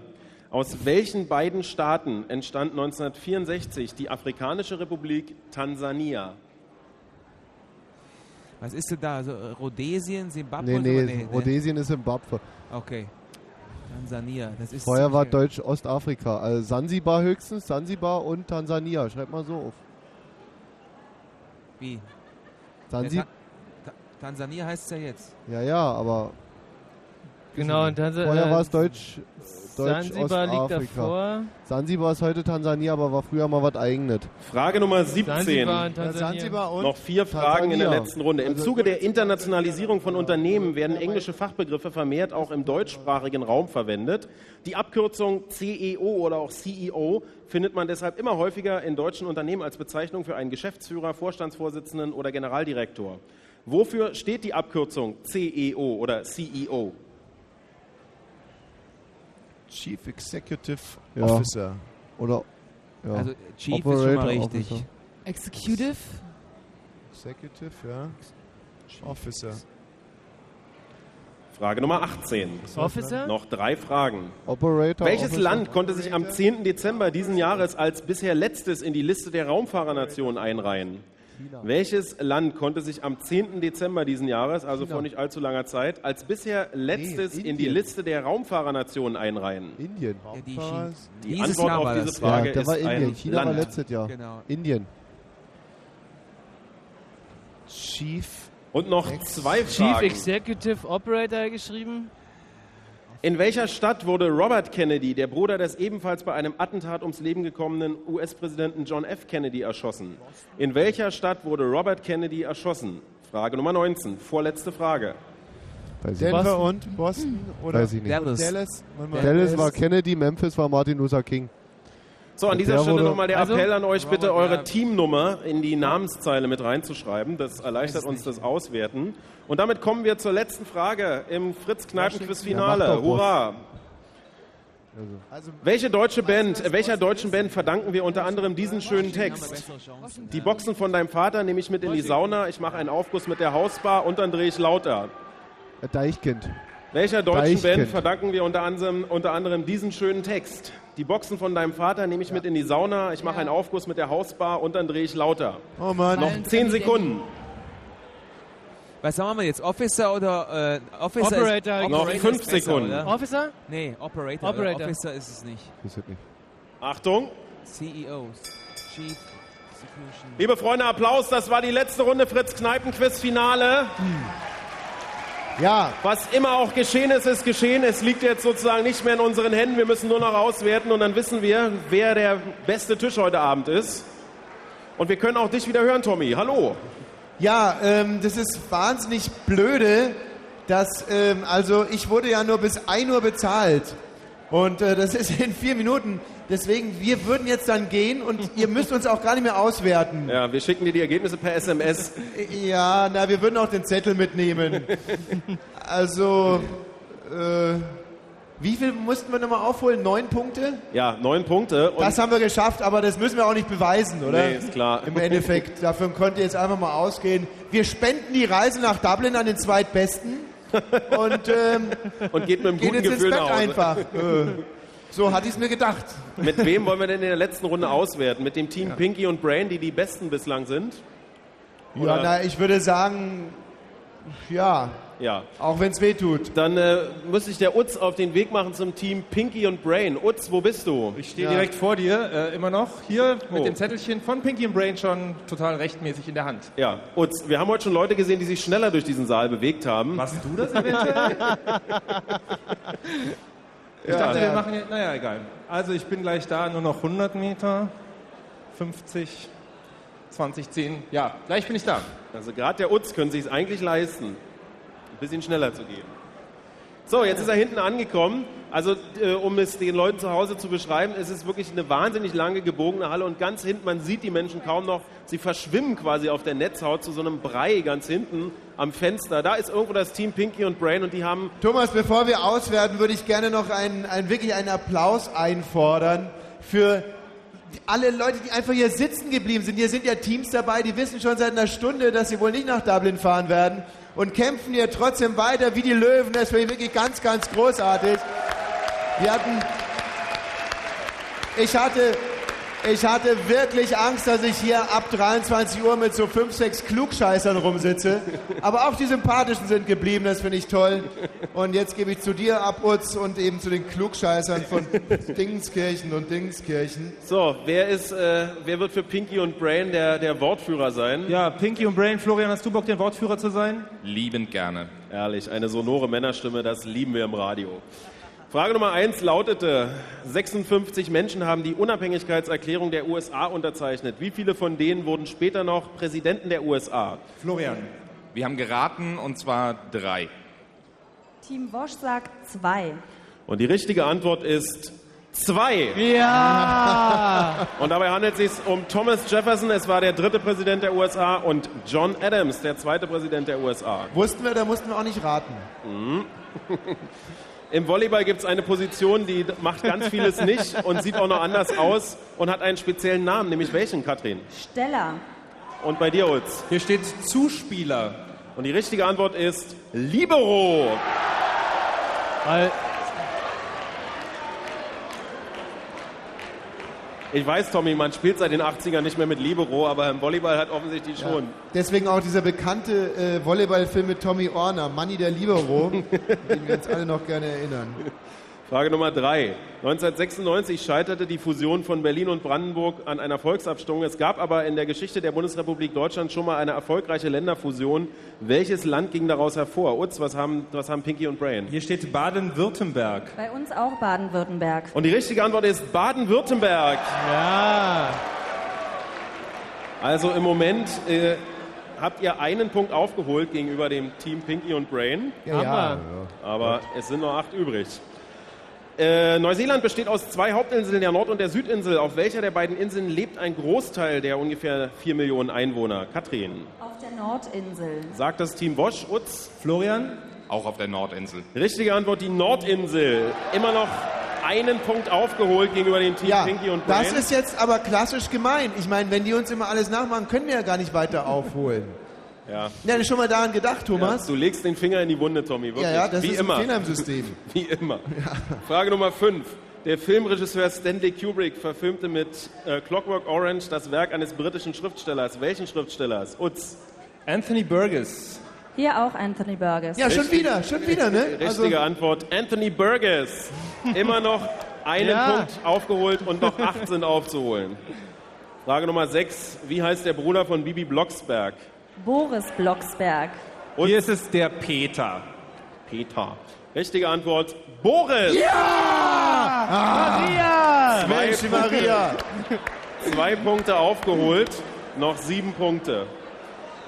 Aus welchen beiden Staaten entstand 1964 die Afrikanische Republik Tansania? Was ist denn da? Also, äh, Rhodesien, Zimbabwe? Nee, und nee, nee. Rhodesien ist Zimbabwe. Okay. Tansania, das ist. Vorher war Deutsch-Ostafrika. Also Sansibar höchstens, Sansibar und Tansania. Schreib mal so auf. Wie? Sansi Ta Ta Tansania heißt es ja jetzt. ja, ja, aber. Genau, und Tansa- Vorher äh, war es Deutsch, Deutsch Sansibar liegt davor. Sansibar ist heute Tansania, aber war früher mal was eigenes. Frage Nummer 17. Sansibar und Tansania. Noch vier Fragen in der Tansania. letzten Runde. Im Also- Zuge der Internationalisierung von Unternehmen werden englische Fachbegriffe vermehrt auch im deutschsprachigen Raum verwendet. Die Abkürzung CEO oder auch CEO findet man deshalb immer häufiger in deutschen Unternehmen als Bezeichnung für einen Geschäftsführer, Vorstandsvorsitzenden oder Generaldirektor. Wofür steht die Abkürzung CEO oder CEO? Chief Executive Ja. Officer. Oder. Ja. Also, Chief ist schon mal Operator richtig. Officer. Executive? Executive, ja. Officer. Frage Nummer 18. Officer? Noch drei Fragen. Operator. Welches Officer. Land konnte sich am 10. Dezember diesen Jahres als bisher letztes in die Liste der Raumfahrernationen einreihen? Welches Land konnte sich am 10. Dezember diesen Jahres, also vor nicht allzu langer Zeit, als bisher letztes in die. Liste der Raumfahrernationen einreihen? Indien. Ja, die? Die Dieses Antwort Jahr auf war diese das. Frage ja, da ist war Indien. ein China Land. war letztes Jahr. Genau. Indien. Chief. Und noch zwei Chief Fragen. Executive Operator geschrieben. In welcher Stadt wurde Robert Kennedy, der Bruder des ebenfalls bei einem Attentat ums Leben gekommenen US-Präsidenten John F. Kennedy, erschossen? In welcher Stadt wurde Robert Kennedy erschossen? Frage Nummer 19, vorletzte Frage. Denver und Boston oder Weiß ich nicht. Dallas. Dallas? Dallas war Kennedy, Memphis war Martin Luther King. So, an dieser Stelle nochmal der Also? Appell an euch, bitte eure. Teamnummer in die Namenszeile mit reinzuschreiben. Das erleichtert uns das Auswerten. Und damit kommen wir zur letzten Frage im Fritz-Kneipen-Quiz-Finale. Ja. Hurra! Also, Welche deutsche Band, welcher deutschen Band verdanken wir unter anderem diesen schönen Text? Die Boxen von deinem Vater nehme ich mit in die Sauna, ich mache einen Aufguss mit der Hausbar und dann drehe ich lauter. Deichkind. Welcher deutschen Deichkind. Band verdanken wir unter anderem, unter anderem diesen schönen Text? Die Boxen von deinem Vater nehme ich mit in die Sauna, ich mache einen Aufguss mit der Hausbar und dann drehe ich lauter. Oh Mann. Noch 10 Sekunden. Was sagen wir jetzt? Officer oder äh, Officer? Operator. Ist, Noch Operator fünf ist besser, Sekunden. Oder? Officer? Nee, Operator. Operator. Oder? Officer ist es nicht. Ist nicht. Achtung. CEOs. Chief Execution. Liebe Freunde, Applaus, das war die letzte Runde Fritz Kneipen Quiz Finale. Ja. Was immer auch geschehen ist, ist geschehen. Es liegt jetzt sozusagen nicht mehr in unseren Händen. Wir müssen nur noch auswerten und dann wissen wir, wer der beste Tisch heute Abend ist. Und wir können auch dich wieder hören, Tommy. Hallo. Ja, ähm, das ist wahnsinnig blöde, dass, ähm, also ich wurde ja nur bis 1 Uhr bezahlt. Und äh, das ist in vier Minuten. Deswegen, wir würden jetzt dann gehen und ihr müsst uns auch gar nicht mehr auswerten. Ja, wir schicken dir die Ergebnisse per SMS. Ja, na, wir würden auch den Zettel mitnehmen. Also, äh, wie viel mussten wir nochmal aufholen? Neun Punkte? Ja, neun Punkte. Und Das haben wir geschafft, aber das müssen wir auch nicht beweisen, oder? Nee, ist klar. Im Endeffekt, davon könnt ihr jetzt einfach mal ausgehen. Wir spenden die Reise nach Dublin an den Zweitbesten und ähm, und geht mit einem guten jetzt ins Gefühl Bett nach Hause. einfach. So hatte ich es mir gedacht. Mit wem wollen wir denn in der letzten Runde auswerten? Mit dem Team Pinky und Brain, die die besten bislang sind? Ja, Oder- na, ich würde sagen, ja, Ja. auch wenn es weh tut. Dann äh, muss sich der Utz auf den Weg machen zum Team Pinky und Brain. Utz, wo bist du? Ich stehe direkt vor dir, äh, immer noch. Hier mit Oh. dem Zettelchen von Pinky and Brain schon total rechtmäßig in der Hand. Ja, Utz, wir haben heute schon Leute gesehen, die sich schneller durch diesen Saal bewegt haben. Warst du das eventuell? Ich Ja. dachte, wir machen jetzt, naja, egal. Also ich bin gleich da, nur noch 100 Meter, 50, 20, 10. Ja, gleich bin ich da. Also gerade der Utz könnte sich es eigentlich leisten, ein bisschen schneller zu gehen. So, jetzt ist er hinten angekommen. Also, äh, um es den Leuten zu Hause zu beschreiben, es ist wirklich eine wahnsinnig lange gebogene Halle und ganz hinten, man sieht die Menschen kaum noch, sie verschwimmen quasi auf der Netzhaut zu so einem Brei ganz hinten am Fenster. Da ist irgendwo das Team Pinky und Brain und die haben Thomas, bevor wir auswerten, würde ich gerne noch einen, einen, wirklich einen Applaus einfordern für alle Leute, die einfach hier sitzen geblieben sind. Hier sind ja Teams dabei, die wissen schon seit einer Stunde, dass sie wohl nicht nach Dublin fahren werden und kämpfen hier trotzdem weiter wie die Löwen. Das finde ich wirklich ganz, ganz großartig. Wir hatten, ich hatte, ich hatte wirklich Angst, dass ich hier ab 23 Uhr mit so fünf, sechs Klugscheißern rumsitze. Aber auch die Sympathischen sind geblieben, das finde ich toll. Und jetzt gebe ich zu dir ab, Utz, und eben zu den Klugscheißern von Dingenskirchen und Dingenskirchen. So, wer ist, äh, wer wird für Pinky und Brain der, der Wortführer sein? Ja, Pinky und Brain, Florian, hast du Bock, der Wortführer zu sein? Liebend gerne. Ehrlich, eine sonore Männerstimme, das lieben wir im Radio. Frage Nummer eins lautete, 56 Menschen haben die Unabhängigkeitserklärung der USA unterzeichnet. Wie viele von denen wurden später noch Präsidenten der USA? Florian. Wir haben geraten und zwar drei. Team Wosch sagt zwei. Und die richtige Antwort ist zwei. Ja! Und dabei handelt es sich um Thomas Jefferson, es war der dritte Präsident der USA, und John Adams, der zweite Präsident der USA. Wussten wir, da mussten wir auch nicht raten. Mhm. Im Volleyball gibt es eine Position, die macht ganz vieles nicht und sieht auch noch anders aus und hat einen speziellen Namen, nämlich welchen, Katrin? Steller. Und bei dir, Utz? Hier steht Zuspieler. Und die richtige Antwort ist Libero. Weil Ich weiß, Tommy, man spielt seit den 80ern nicht mehr mit Libero, aber im Volleyball hat offensichtlich schon. Deswegen auch dieser bekannte äh, Volleyballfilm mit Tommy Orner, Manni der Libero, den wir uns alle noch gerne erinnern. Frage Nummer drei. 1996 scheiterte die Fusion von Berlin und Brandenburg an einer Volksabstimmung. Es gab aber in der Geschichte der Bundesrepublik Deutschland schon mal eine erfolgreiche Länderfusion. Welches Land ging daraus hervor? Utz, was haben, was haben Pinky und Brain? Hier steht Baden-Württemberg. Bei uns auch Baden-Württemberg. Und die richtige Antwort ist Baden-Württemberg. Ja. Also im Moment äh, habt ihr einen Punkt aufgeholt gegenüber dem Team Pinky und Brain. Ja, ja. Aber es sind noch acht übrig. Äh, Neuseeland besteht aus zwei Hauptinseln, der Nord- und der Südinsel. Auf welcher der beiden Inseln lebt ein Großteil der ungefähr 4 Millionen Einwohner? Katrin. Auf der Nordinsel. Sagt das Team Wosch, Utz? Florian? Auch auf der Nordinsel. Richtige Antwort, die Nordinsel. Immer noch einen Punkt aufgeholt gegenüber dem Team Ja, Pinky und Brain. das ist jetzt aber klassisch gemein. Ich meine, wenn die uns immer alles nachmachen, können wir ja gar nicht weiter aufholen. Ja. Ja, schon mal daran gedacht, Ja, Thomas? du legst den Finger in die Wunde, Tommy. Wirklich. Ja, ja, das Wie ist ein immer. Fehler im System. Wie immer. Frage Nummer 5. Der Filmregisseur Stanley Kubrick verfilmte mit äh, Clockwork Orange das Werk eines britischen Schriftstellers. Welchen Schriftstellers? Utz. Anthony Burgess. Hier auch Anthony Burgess. Ja, schon wieder, schon wieder, ne? Richtige Antwort. Anthony Burgess. Immer noch einen Ja. Punkt aufgeholt und noch acht sind aufzuholen. Frage Nummer 6. Wie heißt der Bruder von Bibi Blocksberg? Boris Blocksberg. Und Hier ist es der Peter. Peter. Richtige Antwort. Boris! Maria! Zwei Mensch, Punkte. Maria! Zwei Punkte aufgeholt, noch sieben Punkte.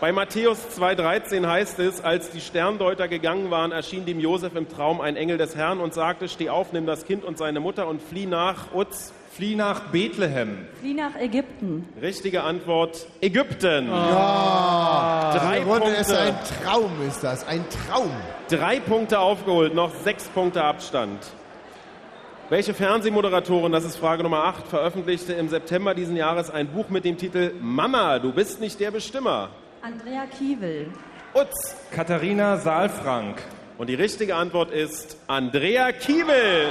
Bei Matthäus 2,13 heißt es, als die Sterndeuter gegangen waren, erschien dem Josef im Traum ein Engel des Herrn und sagte, steh auf, nimm das Kind und seine Mutter und flieh nach Uz. Flieh nach Bethlehem. Flieh nach Ägypten. Richtige Antwort, Ägypten. Ja, Drei Runde Punkte. ist ein Traum, ist das. Ein Traum. Drei Punkte aufgeholt, noch sechs Punkte Abstand. Welche Fernsehmoderatorin, das ist Frage Nummer 8, veröffentlichte im September diesen Jahres ein Buch mit dem Titel Mama, du bist nicht der Bestimmer? Andrea Kiewel. Utz. Katharina Saalfrank. Und die richtige Antwort ist Andrea Kiewel.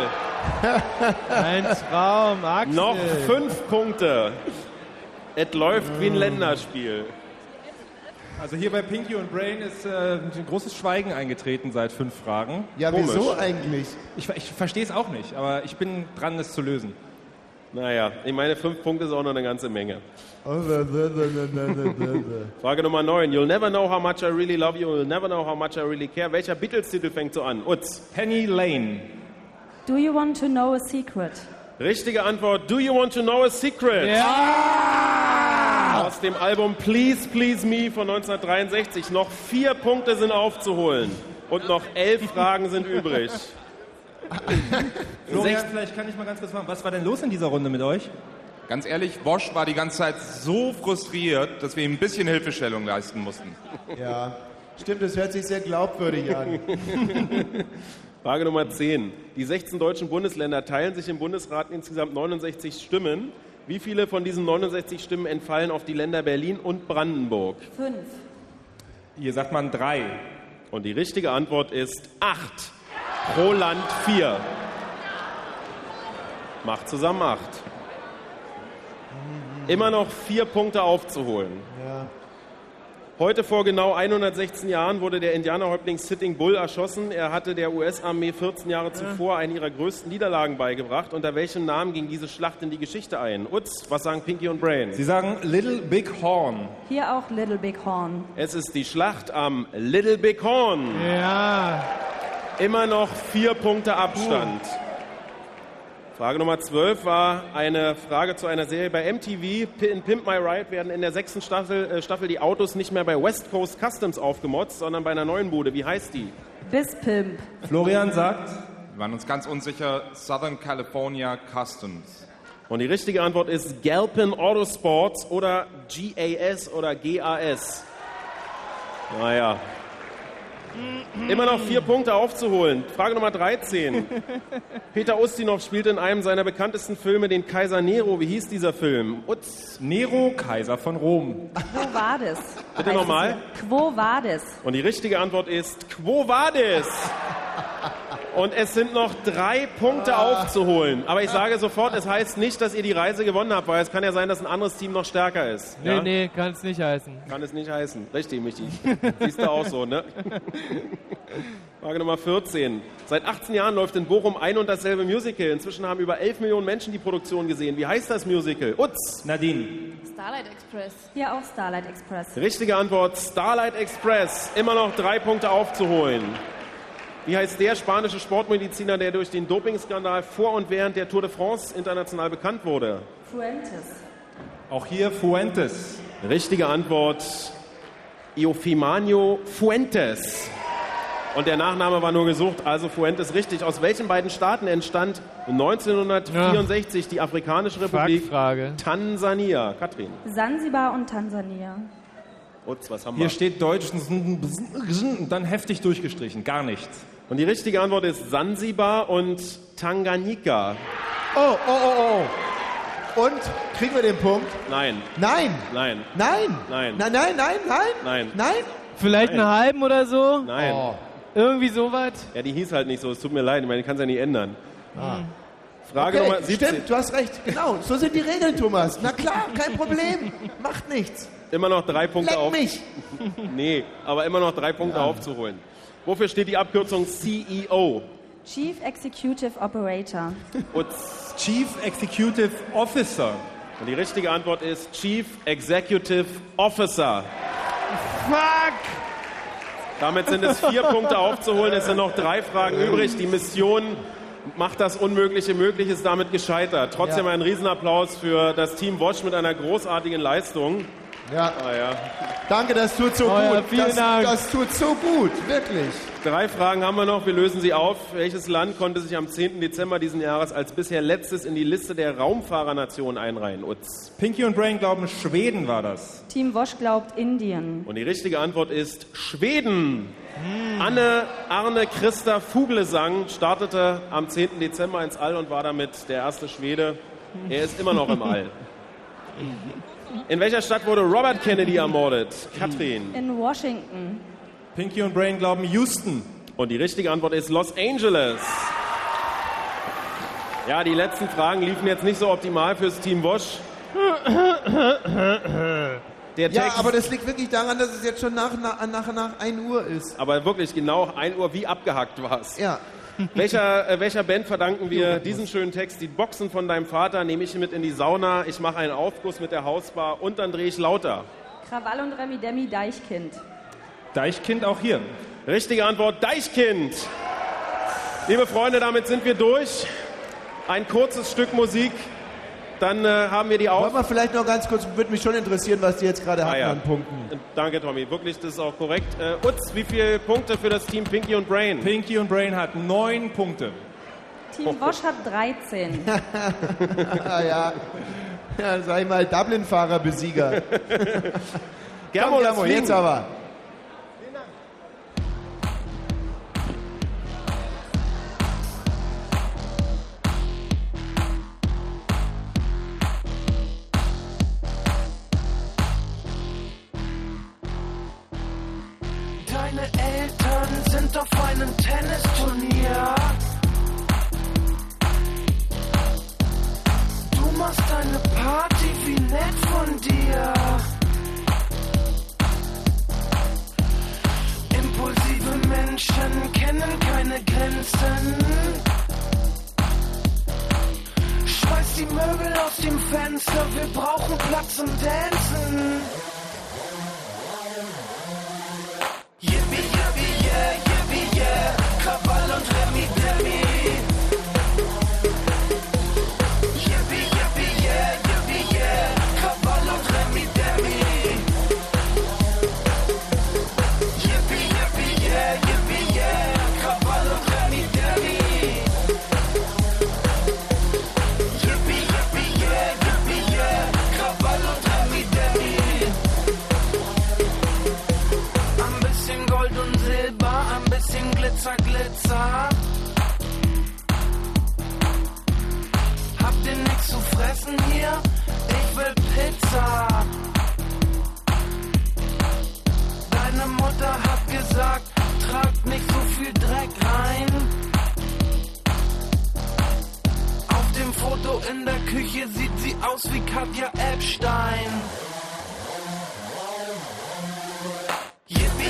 Ein Traum, Axel. Noch fünf Punkte. Es läuft wie ein Länderspiel. Also hier bei Pinky und Brain ist äh, ein großes Schweigen eingetreten seit fünf Fragen. Ja, wieso eigentlich? Ich, ich verstehe es auch nicht, aber ich bin dran, es zu lösen. Naja, ich meine, fünf Punkte ist auch noch eine ganze Menge. Frage Nummer 9. You'll never know how much I really love you, you'll never know how much I really care. Welcher Beatles-Titel fängt so an? Utz. Penny Lane. Do you want to know a secret? Richtige Antwort. Do you want to know a secret? Ja! Aus dem Album Please Please Me von 1963. Noch vier Punkte sind aufzuholen. Und noch elf Fragen sind übrig. Florian, vielleicht kann ich mal ganz kurz fragen, was war denn los in dieser Runde mit euch? Ganz ehrlich, Wosch war die ganze Zeit so frustriert, dass wir ihm ein bisschen Hilfestellung leisten mussten. Ja, stimmt, das hört sich sehr glaubwürdig an. Frage Nummer 10. Die 16 deutschen Bundesländer teilen sich im Bundesrat insgesamt 69 Stimmen. Wie viele von diesen 69 Stimmen entfallen auf die Länder Berlin und Brandenburg? Fünf. Hier sagt man drei. Und die richtige Antwort ist acht. Pro Land vier. Macht zusammen acht. Immer noch vier Punkte aufzuholen. Ja. Heute vor genau 116 Jahren wurde der Indianerhäuptling Sitting Bull erschossen. Er hatte der US-Armee 14 Jahre zuvor eine ihrer größten Niederlagen beigebracht. Unter welchem Namen ging diese Schlacht in die Geschichte ein? Utz, was sagen Pinky und Brain? Sie sagen Little Big Horn. Hier auch Little Big Horn. Es ist die Schlacht am Little Big Horn. Ja. Immer noch vier Punkte Abstand. Frage Nummer 12 war eine Frage zu einer Serie bei MTV. In Pimp My Ride werden in der sechsten Staffel, äh, Staffel die Autos nicht mehr bei West Coast Customs aufgemotzt, sondern bei einer neuen Bude. Wie heißt die? Bis Pimp. Florian sagt, Wir waren uns ganz unsicher, Southern California Customs. Und die richtige Antwort ist Galpin Autosports oder GAS oder GAS. Naja. Immer noch vier Punkte aufzuholen. Frage Nummer 13. Peter Ustinov spielte in einem seiner bekanntesten Filme den Kaiser Nero. Wie hieß dieser Film? Utz. Nero, Kaiser von Rom. Quo Vadis. Bitte nochmal. Quo Vadis. Und die richtige Antwort ist Quo Vadis. Und es sind noch drei Punkte aufzuholen. Aber ich sage sofort, es heißt nicht, dass ihr die Reise gewonnen habt, weil es kann ja sein, dass ein anderes Team noch stärker ist. Nee, ja? nee, kann es nicht heißen. Kann es nicht heißen. Richtig, Michi. Siehst du auch so, ne? Frage Nummer 14. Seit 18 Jahren läuft in Bochum ein und dasselbe Musical. Inzwischen haben über 11 Millionen Menschen die Produktion gesehen. Wie heißt das Musical? Utz. Nadine. Starlight Express. Hier auch Starlight Express. Richtige Antwort, Starlight Express. Immer noch drei Punkte aufzuholen. Wie heißt der spanische Sportmediziner, der durch den Dopingskandal vor und während der Tour de France international bekannt wurde? Fuentes. Auch hier Fuentes. Richtige Antwort, Eufemanio Fuentes. Und der Nachname war nur gesucht, also Fuentes richtig. Aus welchen beiden Staaten entstand 1964 die Afrikanische Republik Tansania? Katrin. Sansibar und Tansania. Utz, was haben Hier wir? steht Deutsch und dann heftig durchgestrichen. Gar nichts. Und die richtige Antwort ist Sansibar und Tanganyika. Oh, oh, oh, oh. Und kriegen wir den Punkt? Nein. Nein. Nein. Nein. Nein. Nein, nein, nein, nein. Nein. Nein. Vielleicht Nein. einen halben oder so? Nein. Irgendwie sowas? Ja, die hieß halt nicht so. Es tut mir leid. Ich meine, die kann es ja nicht ändern. Ah. Frage okay, Nummer 17. Stimmt, du hast recht. Genau, so sind die Regeln, Thomas. Na klar, kein Problem. Macht nichts. Immer noch drei Punkte Leck auf. mich. nee, aber immer noch drei Punkte aufzuholen. Wofür steht die Abkürzung CEO? Chief Executive Operator. Utz. Chief Executive Officer. Und die richtige Antwort ist Chief Executive Officer. Fuck! Damit sind es vier Punkte aufzuholen. Es sind noch drei Fragen übrig. Die Mission macht das Unmögliche möglich, ist damit gescheitert. Trotzdem Ja. ein Riesenapplaus für das Team Wosch mit einer großartigen Leistung. Ja. Ah, ja. Danke, das tut so ja, gut. vielen das, Dank. das tut so gut, wirklich. Drei Fragen haben wir noch, wir lösen sie auf. Welches Land konnte sich am 10. Dezember diesen Jahres als bisher letztes in die Liste der Raumfahrernationen einreihen? Utz. Pinky und Brain glauben, Schweden war das. Team Wosch glaubt Indien. Und die richtige Antwort ist Schweden. Anne Arne Christa Fuglesang startete am 10. Dezember ins All und war damit der erste Schwede. Er ist immer noch im All. In welcher Stadt wurde Robert Kennedy ermordet? Katrin. In Washington. Pinky und Brain glauben Houston. Und die richtige Antwort ist Los Angeles. Ja, die letzten Fragen liefen jetzt nicht so optimal fürs Team Bosch. Der Ja, Text, aber das liegt wirklich daran, dass es jetzt schon nach, nach, nach, nach 1 Uhr ist. aber wirklich genau 1 Uhr wie abgehackt war es. Ja. Welcher, äh, welcher Band verdanken wir diesen schönen Text? Die Boxen von deinem Vater nehme ich mit in die Sauna, ich mache einen Aufguss mit der Hausbar und dann drehe ich lauter. Krawall und Remi Demi Deichkind. Deichkind auch hier. Richtige Antwort, Deichkind. Liebe Freunde, damit sind wir durch. Ein kurzes Stück Musik, dann äh, haben wir die Auf... Wollen wir vielleicht noch ganz kurz, würde mich schon interessieren, was die jetzt gerade Ah, hatten ja. an Punkten. Danke, Tommy. Wirklich, das ist auch korrekt. Äh, Utz, wie viele Punkte für das Team Pinky und Brain? Pinky und Brain hat neun Punkte. Team Wosch hat 13. Ah, ja. ja, sag ich mal, Dublin-Fahrer-Besieger. Germo, Komm, Germo, jetzt aber. Sind auf einem Tennisturnier. Du machst eine Party, wie nett von dir. Impulsive Menschen kennen keine Grenzen. Schmeiß die Möbel aus dem Fenster, wir brauchen Platz zum Dancen. Fressen hier? Ich will Pizza. Deine Mutter hat gesagt, tragt nicht so viel Dreck rein. Auf dem Foto in der Küche sieht sie aus wie Katja Epstein. Yippie,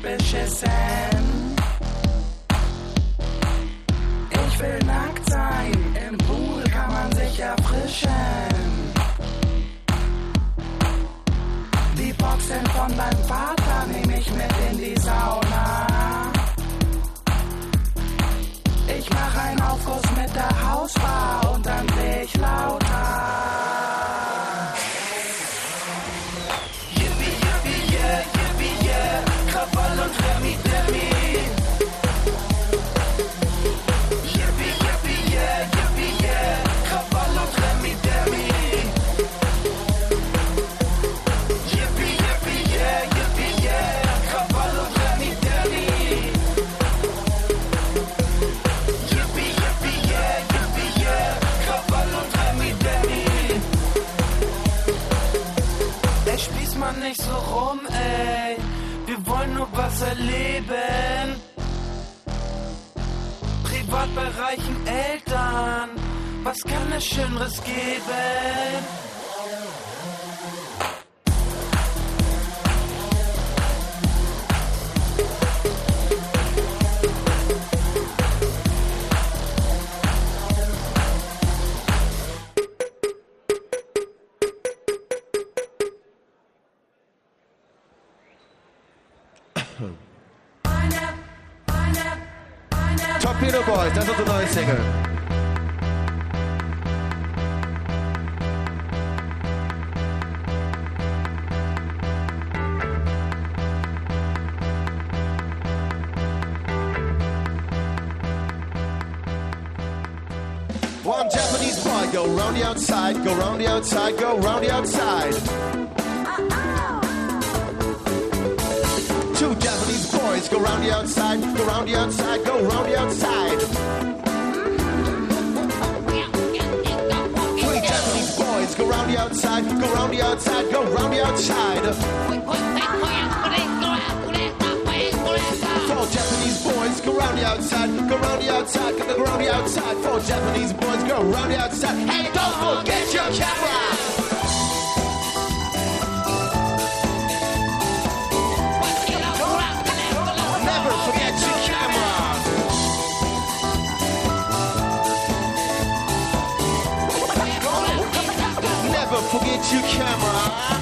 beschissen. Ich will nackt sein, im Pool kann man sich erfrischen. Die Boxen von meinem Vater nehme ich mit in die Sauna. Ich mach einen Aufguss mit der Hausbar und dann dreh ich lauter. Wollen nur was erleben. Privatbereichen Eltern. Was kann es Schöneres geben? Boys, das ist unsere neue Single. One Japanese boy, go round the outside, go round the outside, go round the outside. Two Japanese boys, go round the outside, go round the outside, go round the outside. Three Japanese boys, go round the outside, go round the outside, go round the outside. Four Japanese boys, go round the outside, go round the outside, go round the outside. Four Japanese boys, go round the outside. Hey, don't forget your camera! Camera.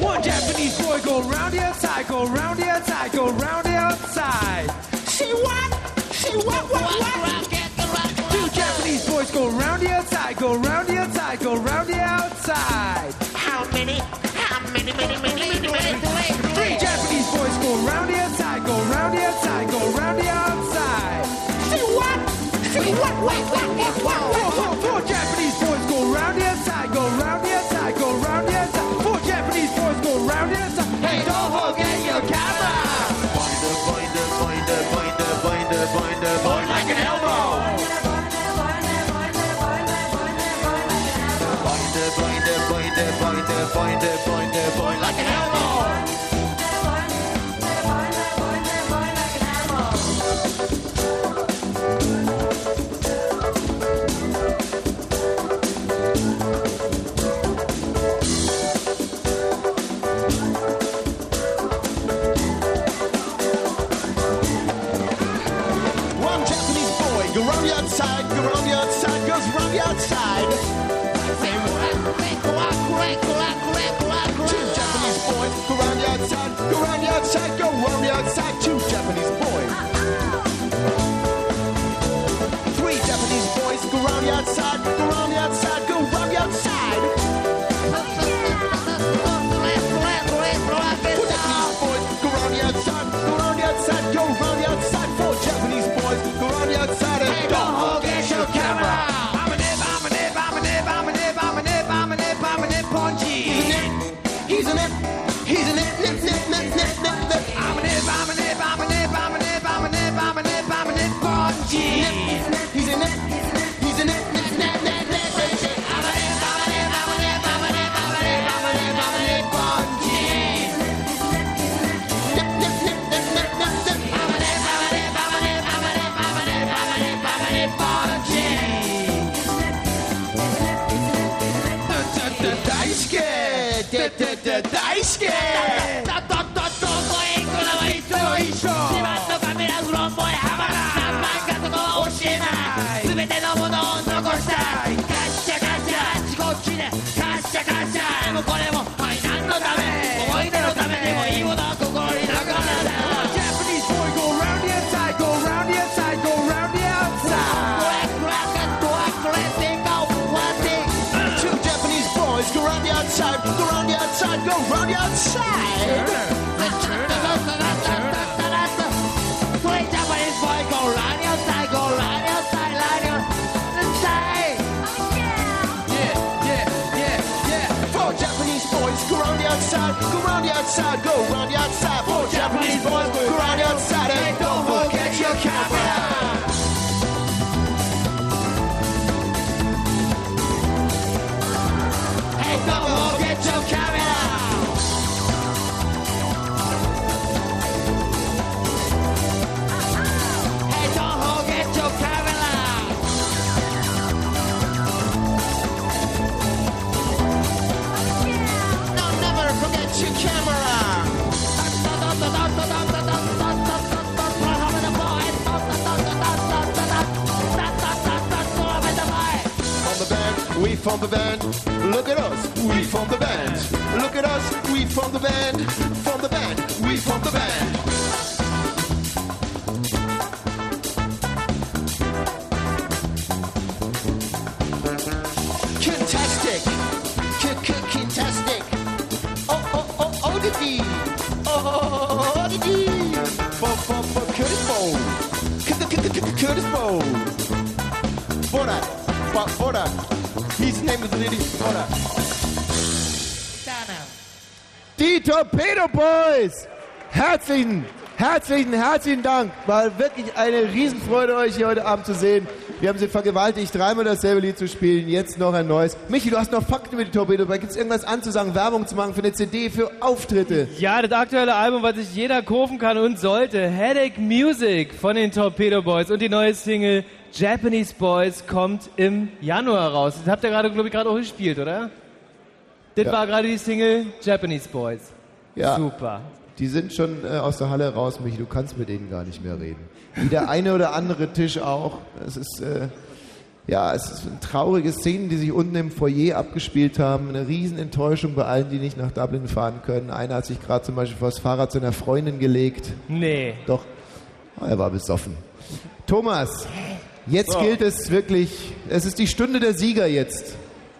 One Japanese boy go round the outside, go round the outside, go round the outside. See what? See what? What? What? Two Japanese boys go round the outside, go round the outside, go round the outside. How many? How many, many, many. point, the point, the point like an hammer. outside, go round the outside, goes round the outside. Round the outside. Two Japanese boys. Three Japanese boys, go round the outside, go round the outside, go round the outside. Daisuke! Outside, the outside. Three Japanese boys go round outside, go the outside, the outside. Yeah, yeah, yeah, yeah. Four Japanese boys go round outside, go round the outside, go round the outside. Four Japanese boys go round the outside, and don't forget your camera. We from the band. Look at us, we from the band. Look at us, we from the band. From the band, we from the band. Fantastic, fantastic. Oh, oh, oh, oh, the D. Oh, oh, oh, the D. For, for, for Curtis Bowl. Curtis Bowl. But Borat. His name is really Borat. Die Torpedo Boys! Herzlichen, herzlichen, herzlichen Dank. War wirklich eine Riesenfreude, euch hier heute Abend zu sehen. Wir haben sie vergewaltigt, dreimal dasselbe Lied zu spielen, jetzt noch ein neues. Michi, du hast noch Fakten über die Torpedo Boys. Gibt es irgendwas anzusagen, Werbung zu machen für eine CD, für Auftritte? Ja, das aktuelle Album, was sich jeder kaufen kann und sollte, Headache Music von den Torpedo Boys und die neue Single Japanese Boys kommt im Januar raus. Das habt ihr gerade, glaube ich, gerade auch gespielt, oder? Das Ja. war gerade die Single Japanese Boys. Ja. Super. Die sind schon äh, aus der Halle raus, Michi. Du kannst mit denen gar nicht mehr reden. Wie der eine oder andere Tisch auch. Es ist, äh, ja, es ist traurige Szenen, die sich unten im Foyer abgespielt haben. Eine Riesenenttäuschung bei allen, die nicht nach Dublin fahren können. Einer hat sich gerade zum Beispiel vor das Fahrrad zu einer Freundin gelegt. Nee. Doch. Er war besoffen. Thomas, jetzt So. gilt es wirklich. Es ist die Stunde der Sieger jetzt.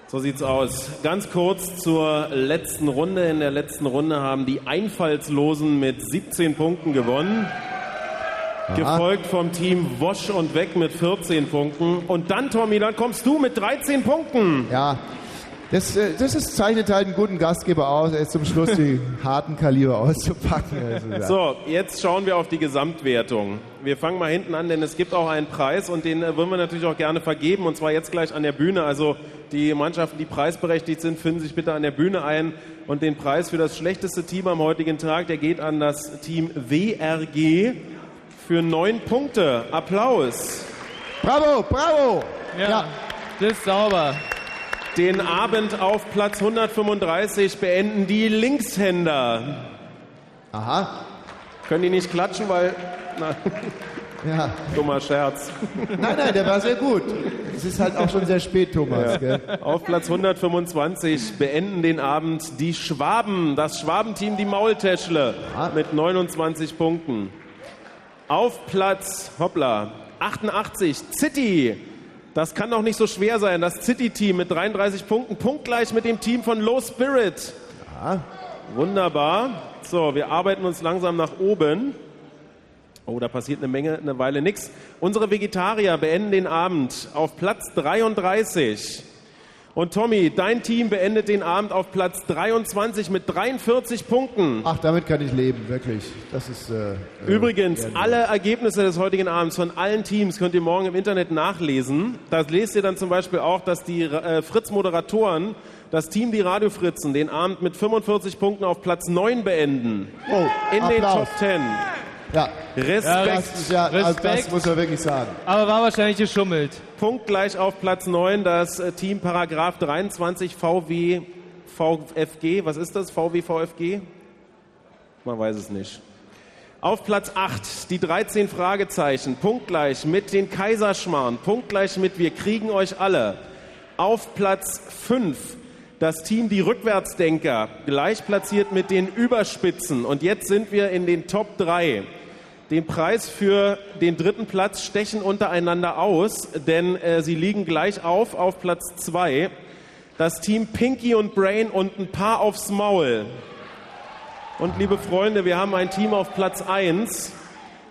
So sieht's aus. Ganz kurz zur letzten Runde. In der letzten Runde haben die Einfallslosen mit 17 Punkten gewonnen. Aha. Gefolgt vom Team Wosch und Weg mit 14 Punkten. Und dann, Tommy, dann kommst du mit 13 Punkten. Ja, das, äh, das ist, zeichnet halt einen guten Gastgeber aus, jetzt zum Schluss die harten Kaliber auszupacken. Also, ja. So, jetzt schauen wir auf die Gesamtwertung. Wir fangen mal hinten an, denn es gibt auch einen Preis und den äh, würden wir natürlich auch gerne vergeben und zwar jetzt gleich an der Bühne. Also die Mannschaften, die preisberechtigt sind, finden sich bitte an der Bühne ein und den Preis für das schlechteste Team am heutigen Tag, der geht an das Team WRG für neun Punkte. Applaus. Bravo, bravo. Ja, das ist sauber. Den Abend auf Platz 135 beenden die Linkshänder. Aha. Können die nicht klatschen, weil... Na, Ja. dummer Scherz. Nein, nein, der war sehr gut. Es ist halt auch schon sehr spät, Thomas. Ja. Auf Platz 125 beenden den Abend die Schwaben, das Schwabenteam die Maultäschle mit 29 Punkten. Auf Platz, hoppla, 88 City. Das kann doch nicht so schwer sein. Das City-Team mit 33 Punkten, punktgleich mit dem Team von Low Spirit. Wunderbar. So, wir arbeiten uns langsam nach oben. Oh, da passiert eine Menge, eine Weile nichts. Unsere Vegetarier beenden den Abend auf Platz 33. Und Tommy, dein Team beendet den Abend auf Platz 23 mit 43 Punkten. Ach, damit kann ich leben, wirklich. Das ist. Äh, äh, Übrigens, alle Ergebnisse des heutigen Abends von allen Teams könnt ihr morgen im Internet nachlesen. Da lest ihr dann zum Beispiel auch, dass die äh, Fritz-Moderatoren, das Team Die Radiofritzen, den Abend mit 45 Punkten auf Platz 9 beenden. Oh, In den Applaus. Top 10. Ja. Respekt. Ja, das, ja, also das Respekt. muss man wirklich sagen. Aber war wahrscheinlich geschummelt. Punktgleich auf Platz 9 das äh, Team Paragraph 23 VW VFG. Was ist das? VWVFG? Man weiß es nicht. Auf Platz 8 die 13 Fragezeichen, punktgleich mit den Kaiserschmarrn, punktgleich mit Wir kriegen euch alle. Auf Platz 5 das Team Die Rückwärtsdenker, gleich platziert mit den Überspitzen. Und jetzt sind wir in den Top 3. Den Preis für den dritten Platz stechen untereinander aus, denn äh, sie liegen gleich auf auf Platz 2. Das Team Pinky und Brain und ein paar aufs Maul. Und liebe Freunde, wir haben ein Team auf Platz 1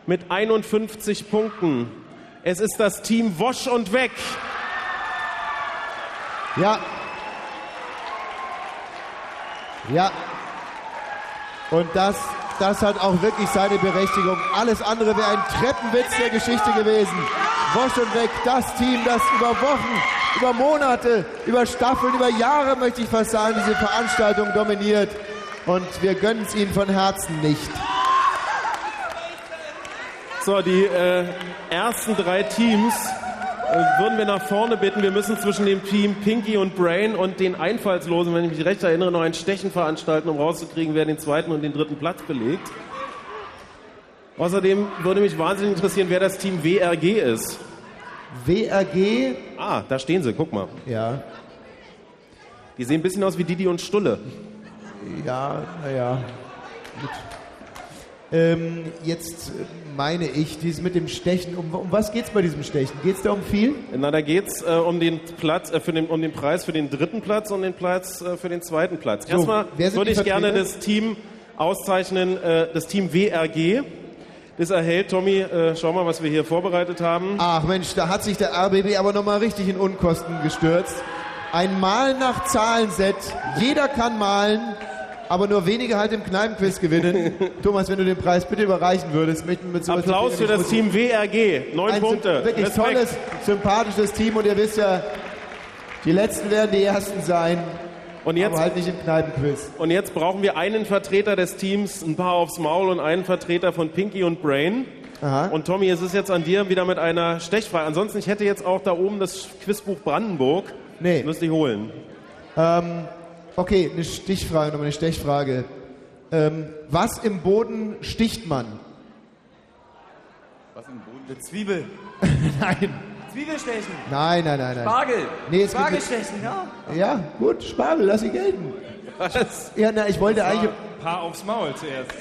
mit 51 Punkten. Es ist das Team Wosch und Weg. Ja. Ja. Und das, das hat auch wirklich seine Berechtigung. Alles andere wäre ein Treppenwitz der Geschichte gewesen. Wosch und Weg, das Team, das über Wochen, über Monate, über Staffeln, über Jahre, möchte ich fast sagen, diese Veranstaltung dominiert. Und wir gönnen es ihnen von Herzen nicht. So, die äh, ersten drei Teams würden wir nach vorne bitten. Wir müssen zwischen dem Team Pinky und Brain und den Einfallslosen, wenn ich mich recht erinnere, noch ein Stechen veranstalten, um rauszukriegen, wer den zweiten und den dritten Platz belegt. Außerdem würde mich wahnsinnig interessieren, wer das Team WRG ist. WRG? Ah, da stehen sie, guck mal. Ja. Die sehen ein bisschen aus wie Didi und Stulle. Ja, naja. Gut. Ähm, jetzt äh, meine ich, dieses mit dem Stechen, um, um was geht es bei diesem Stechen? Geht es da um viel? Na, da geht es äh, um, den Platz, äh, für den, um den Preis für den dritten Platz und den Platz äh, für den zweiten Platz. So, Erstmal würde ich gerne das Team auszeichnen, äh, das Team WRG. Das erhält, Tommy, äh, schau mal, was wir hier vorbereitet haben. Ach Mensch, da hat sich der RBB aber nochmal richtig in Unkosten gestürzt. Ein Malen nach Zahlenset. Jeder kann malen, aber nur wenige halt im Kneipenquiz gewinnen. Thomas, wenn du den Preis bitte überreichen würdest. Mit, mit sowas Applaus für das Team WRG. Neun Ein Punkte. Wirklich Respekt. tolles, sympathisches Team und ihr wisst ja, die Letzten werden die Ersten sein. Und jetzt, aber halt nicht im Kneipenquiz. Und jetzt brauchen wir einen Vertreter des Teams, ein paar aufs Maul und einen Vertreter von Pinky und Brain. Und Tommy, es ist jetzt an dir wieder mit einer Stechfrage. Ansonsten, ich hätte jetzt auch da oben das Quizbuch Brandenburg. Nee. Müsste ich holen. Ähm, okay, eine Stichfrage, nochmal eine Stechfrage. Ähm, was im Boden sticht man? Was im Boden? Eine Zwiebel. Nein. Zwiebelstechen. Nein, nein, nein, nein. Spargel. Nee, es gibt- Spargelstechen, ja. Ja, gut, Spargel, lass sie gelten. Was? Ja, na, ich wollte eigentlich. Paar aufs Maul zuerst.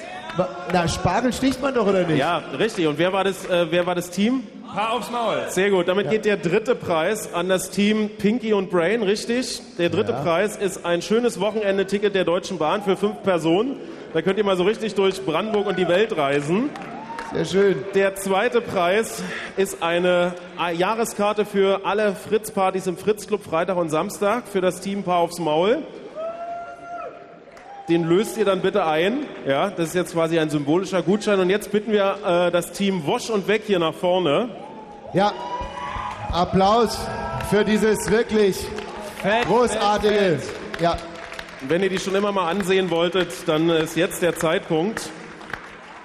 Na, Spargel sticht man doch, oder nicht? Ja, richtig. Und wer war das, äh, wer war das Team? Paar aufs Maul. Sehr gut. Damit geht der dritte Preis an das Team Pinky und Brain, richtig? Der dritte Ja. Preis ist ein schönes Wochenende-Ticket der Deutschen Bahn für fünf Personen. Da könnt ihr mal so richtig durch Brandenburg und die Welt reisen. Sehr schön. Der zweite Preis ist eine Jahreskarte für alle Fritz-Partys im Fritz-Club Freitag und Samstag für das Team Paar aufs Maul. Den löst ihr dann bitte ein. Ja, das ist jetzt quasi ein symbolischer Gutschein. Und jetzt bitten wir äh, das Team Wosch und Weg hier nach vorne. Ja, Applaus für dieses wirklich großartige. Ja, Wenn ihr die schon immer mal ansehen wolltet, dann ist jetzt der Zeitpunkt.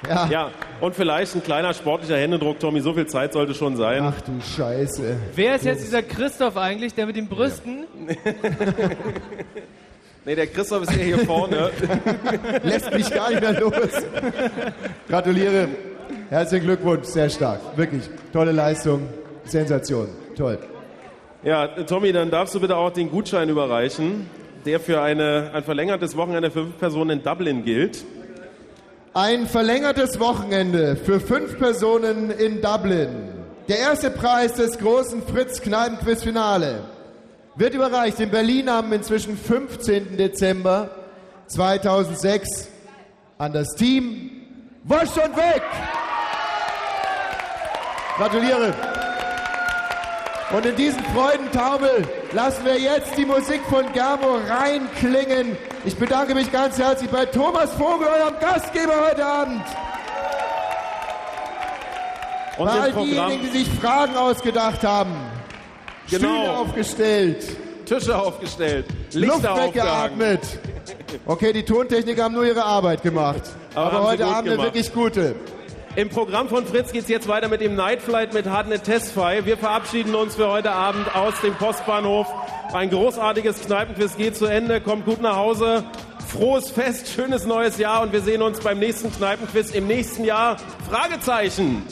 Ja. Ja, und vielleicht ein kleiner sportlicher Händedruck, Tommy. So viel Zeit sollte schon sein. Ach du Scheiße. Wer ist jetzt dieser Christoph eigentlich, der mit den Brüsten? Nee, der Christoph ist ja hier vorne. Lässt mich gar nicht mehr los. Gratuliere. Herzlichen Glückwunsch. Sehr stark. Wirklich. Tolle Leistung. Sensation. Toll. Ja, Tommy, dann darfst du bitte auch den Gutschein überreichen, der für eine, ein verlängertes Wochenende für fünf Personen in Dublin gilt. Ein verlängertes Wochenende für fünf Personen in Dublin. Der erste Preis des großen Fritz-Kneipen-Quiz-Finale wird überreicht in Berlin am inzwischen 15. Dezember 2006 an das Team Wosch und Weg. Gratuliere. Und in diesen Freudentaumel lassen wir jetzt die Musik von Germo reinklingen. Ich bedanke mich ganz herzlich bei Thomas Vogel, eurem Gastgeber heute Abend. Und bei all diejenigen, die sich Fragen ausgedacht haben. Genau. Stühle aufgestellt. Tische aufgestellt, Lichter Luft weggeatmet. Okay, die Tontechniker haben nur ihre Arbeit gemacht. Aber Aber, heute Abend eine wirklich gute. Im Programm von Fritz geht's jetzt weiter mit dem Night Flight mit Hardnet Tesfai. Wir verabschieden uns für heute Abend aus dem Postbahnhof. Ein großartiges Kneipenquiz geht zu Ende. Kommt gut nach Hause. Frohes Fest, schönes neues Jahr und wir sehen uns beim nächsten Kneipenquiz im nächsten Jahr. Fragezeichen.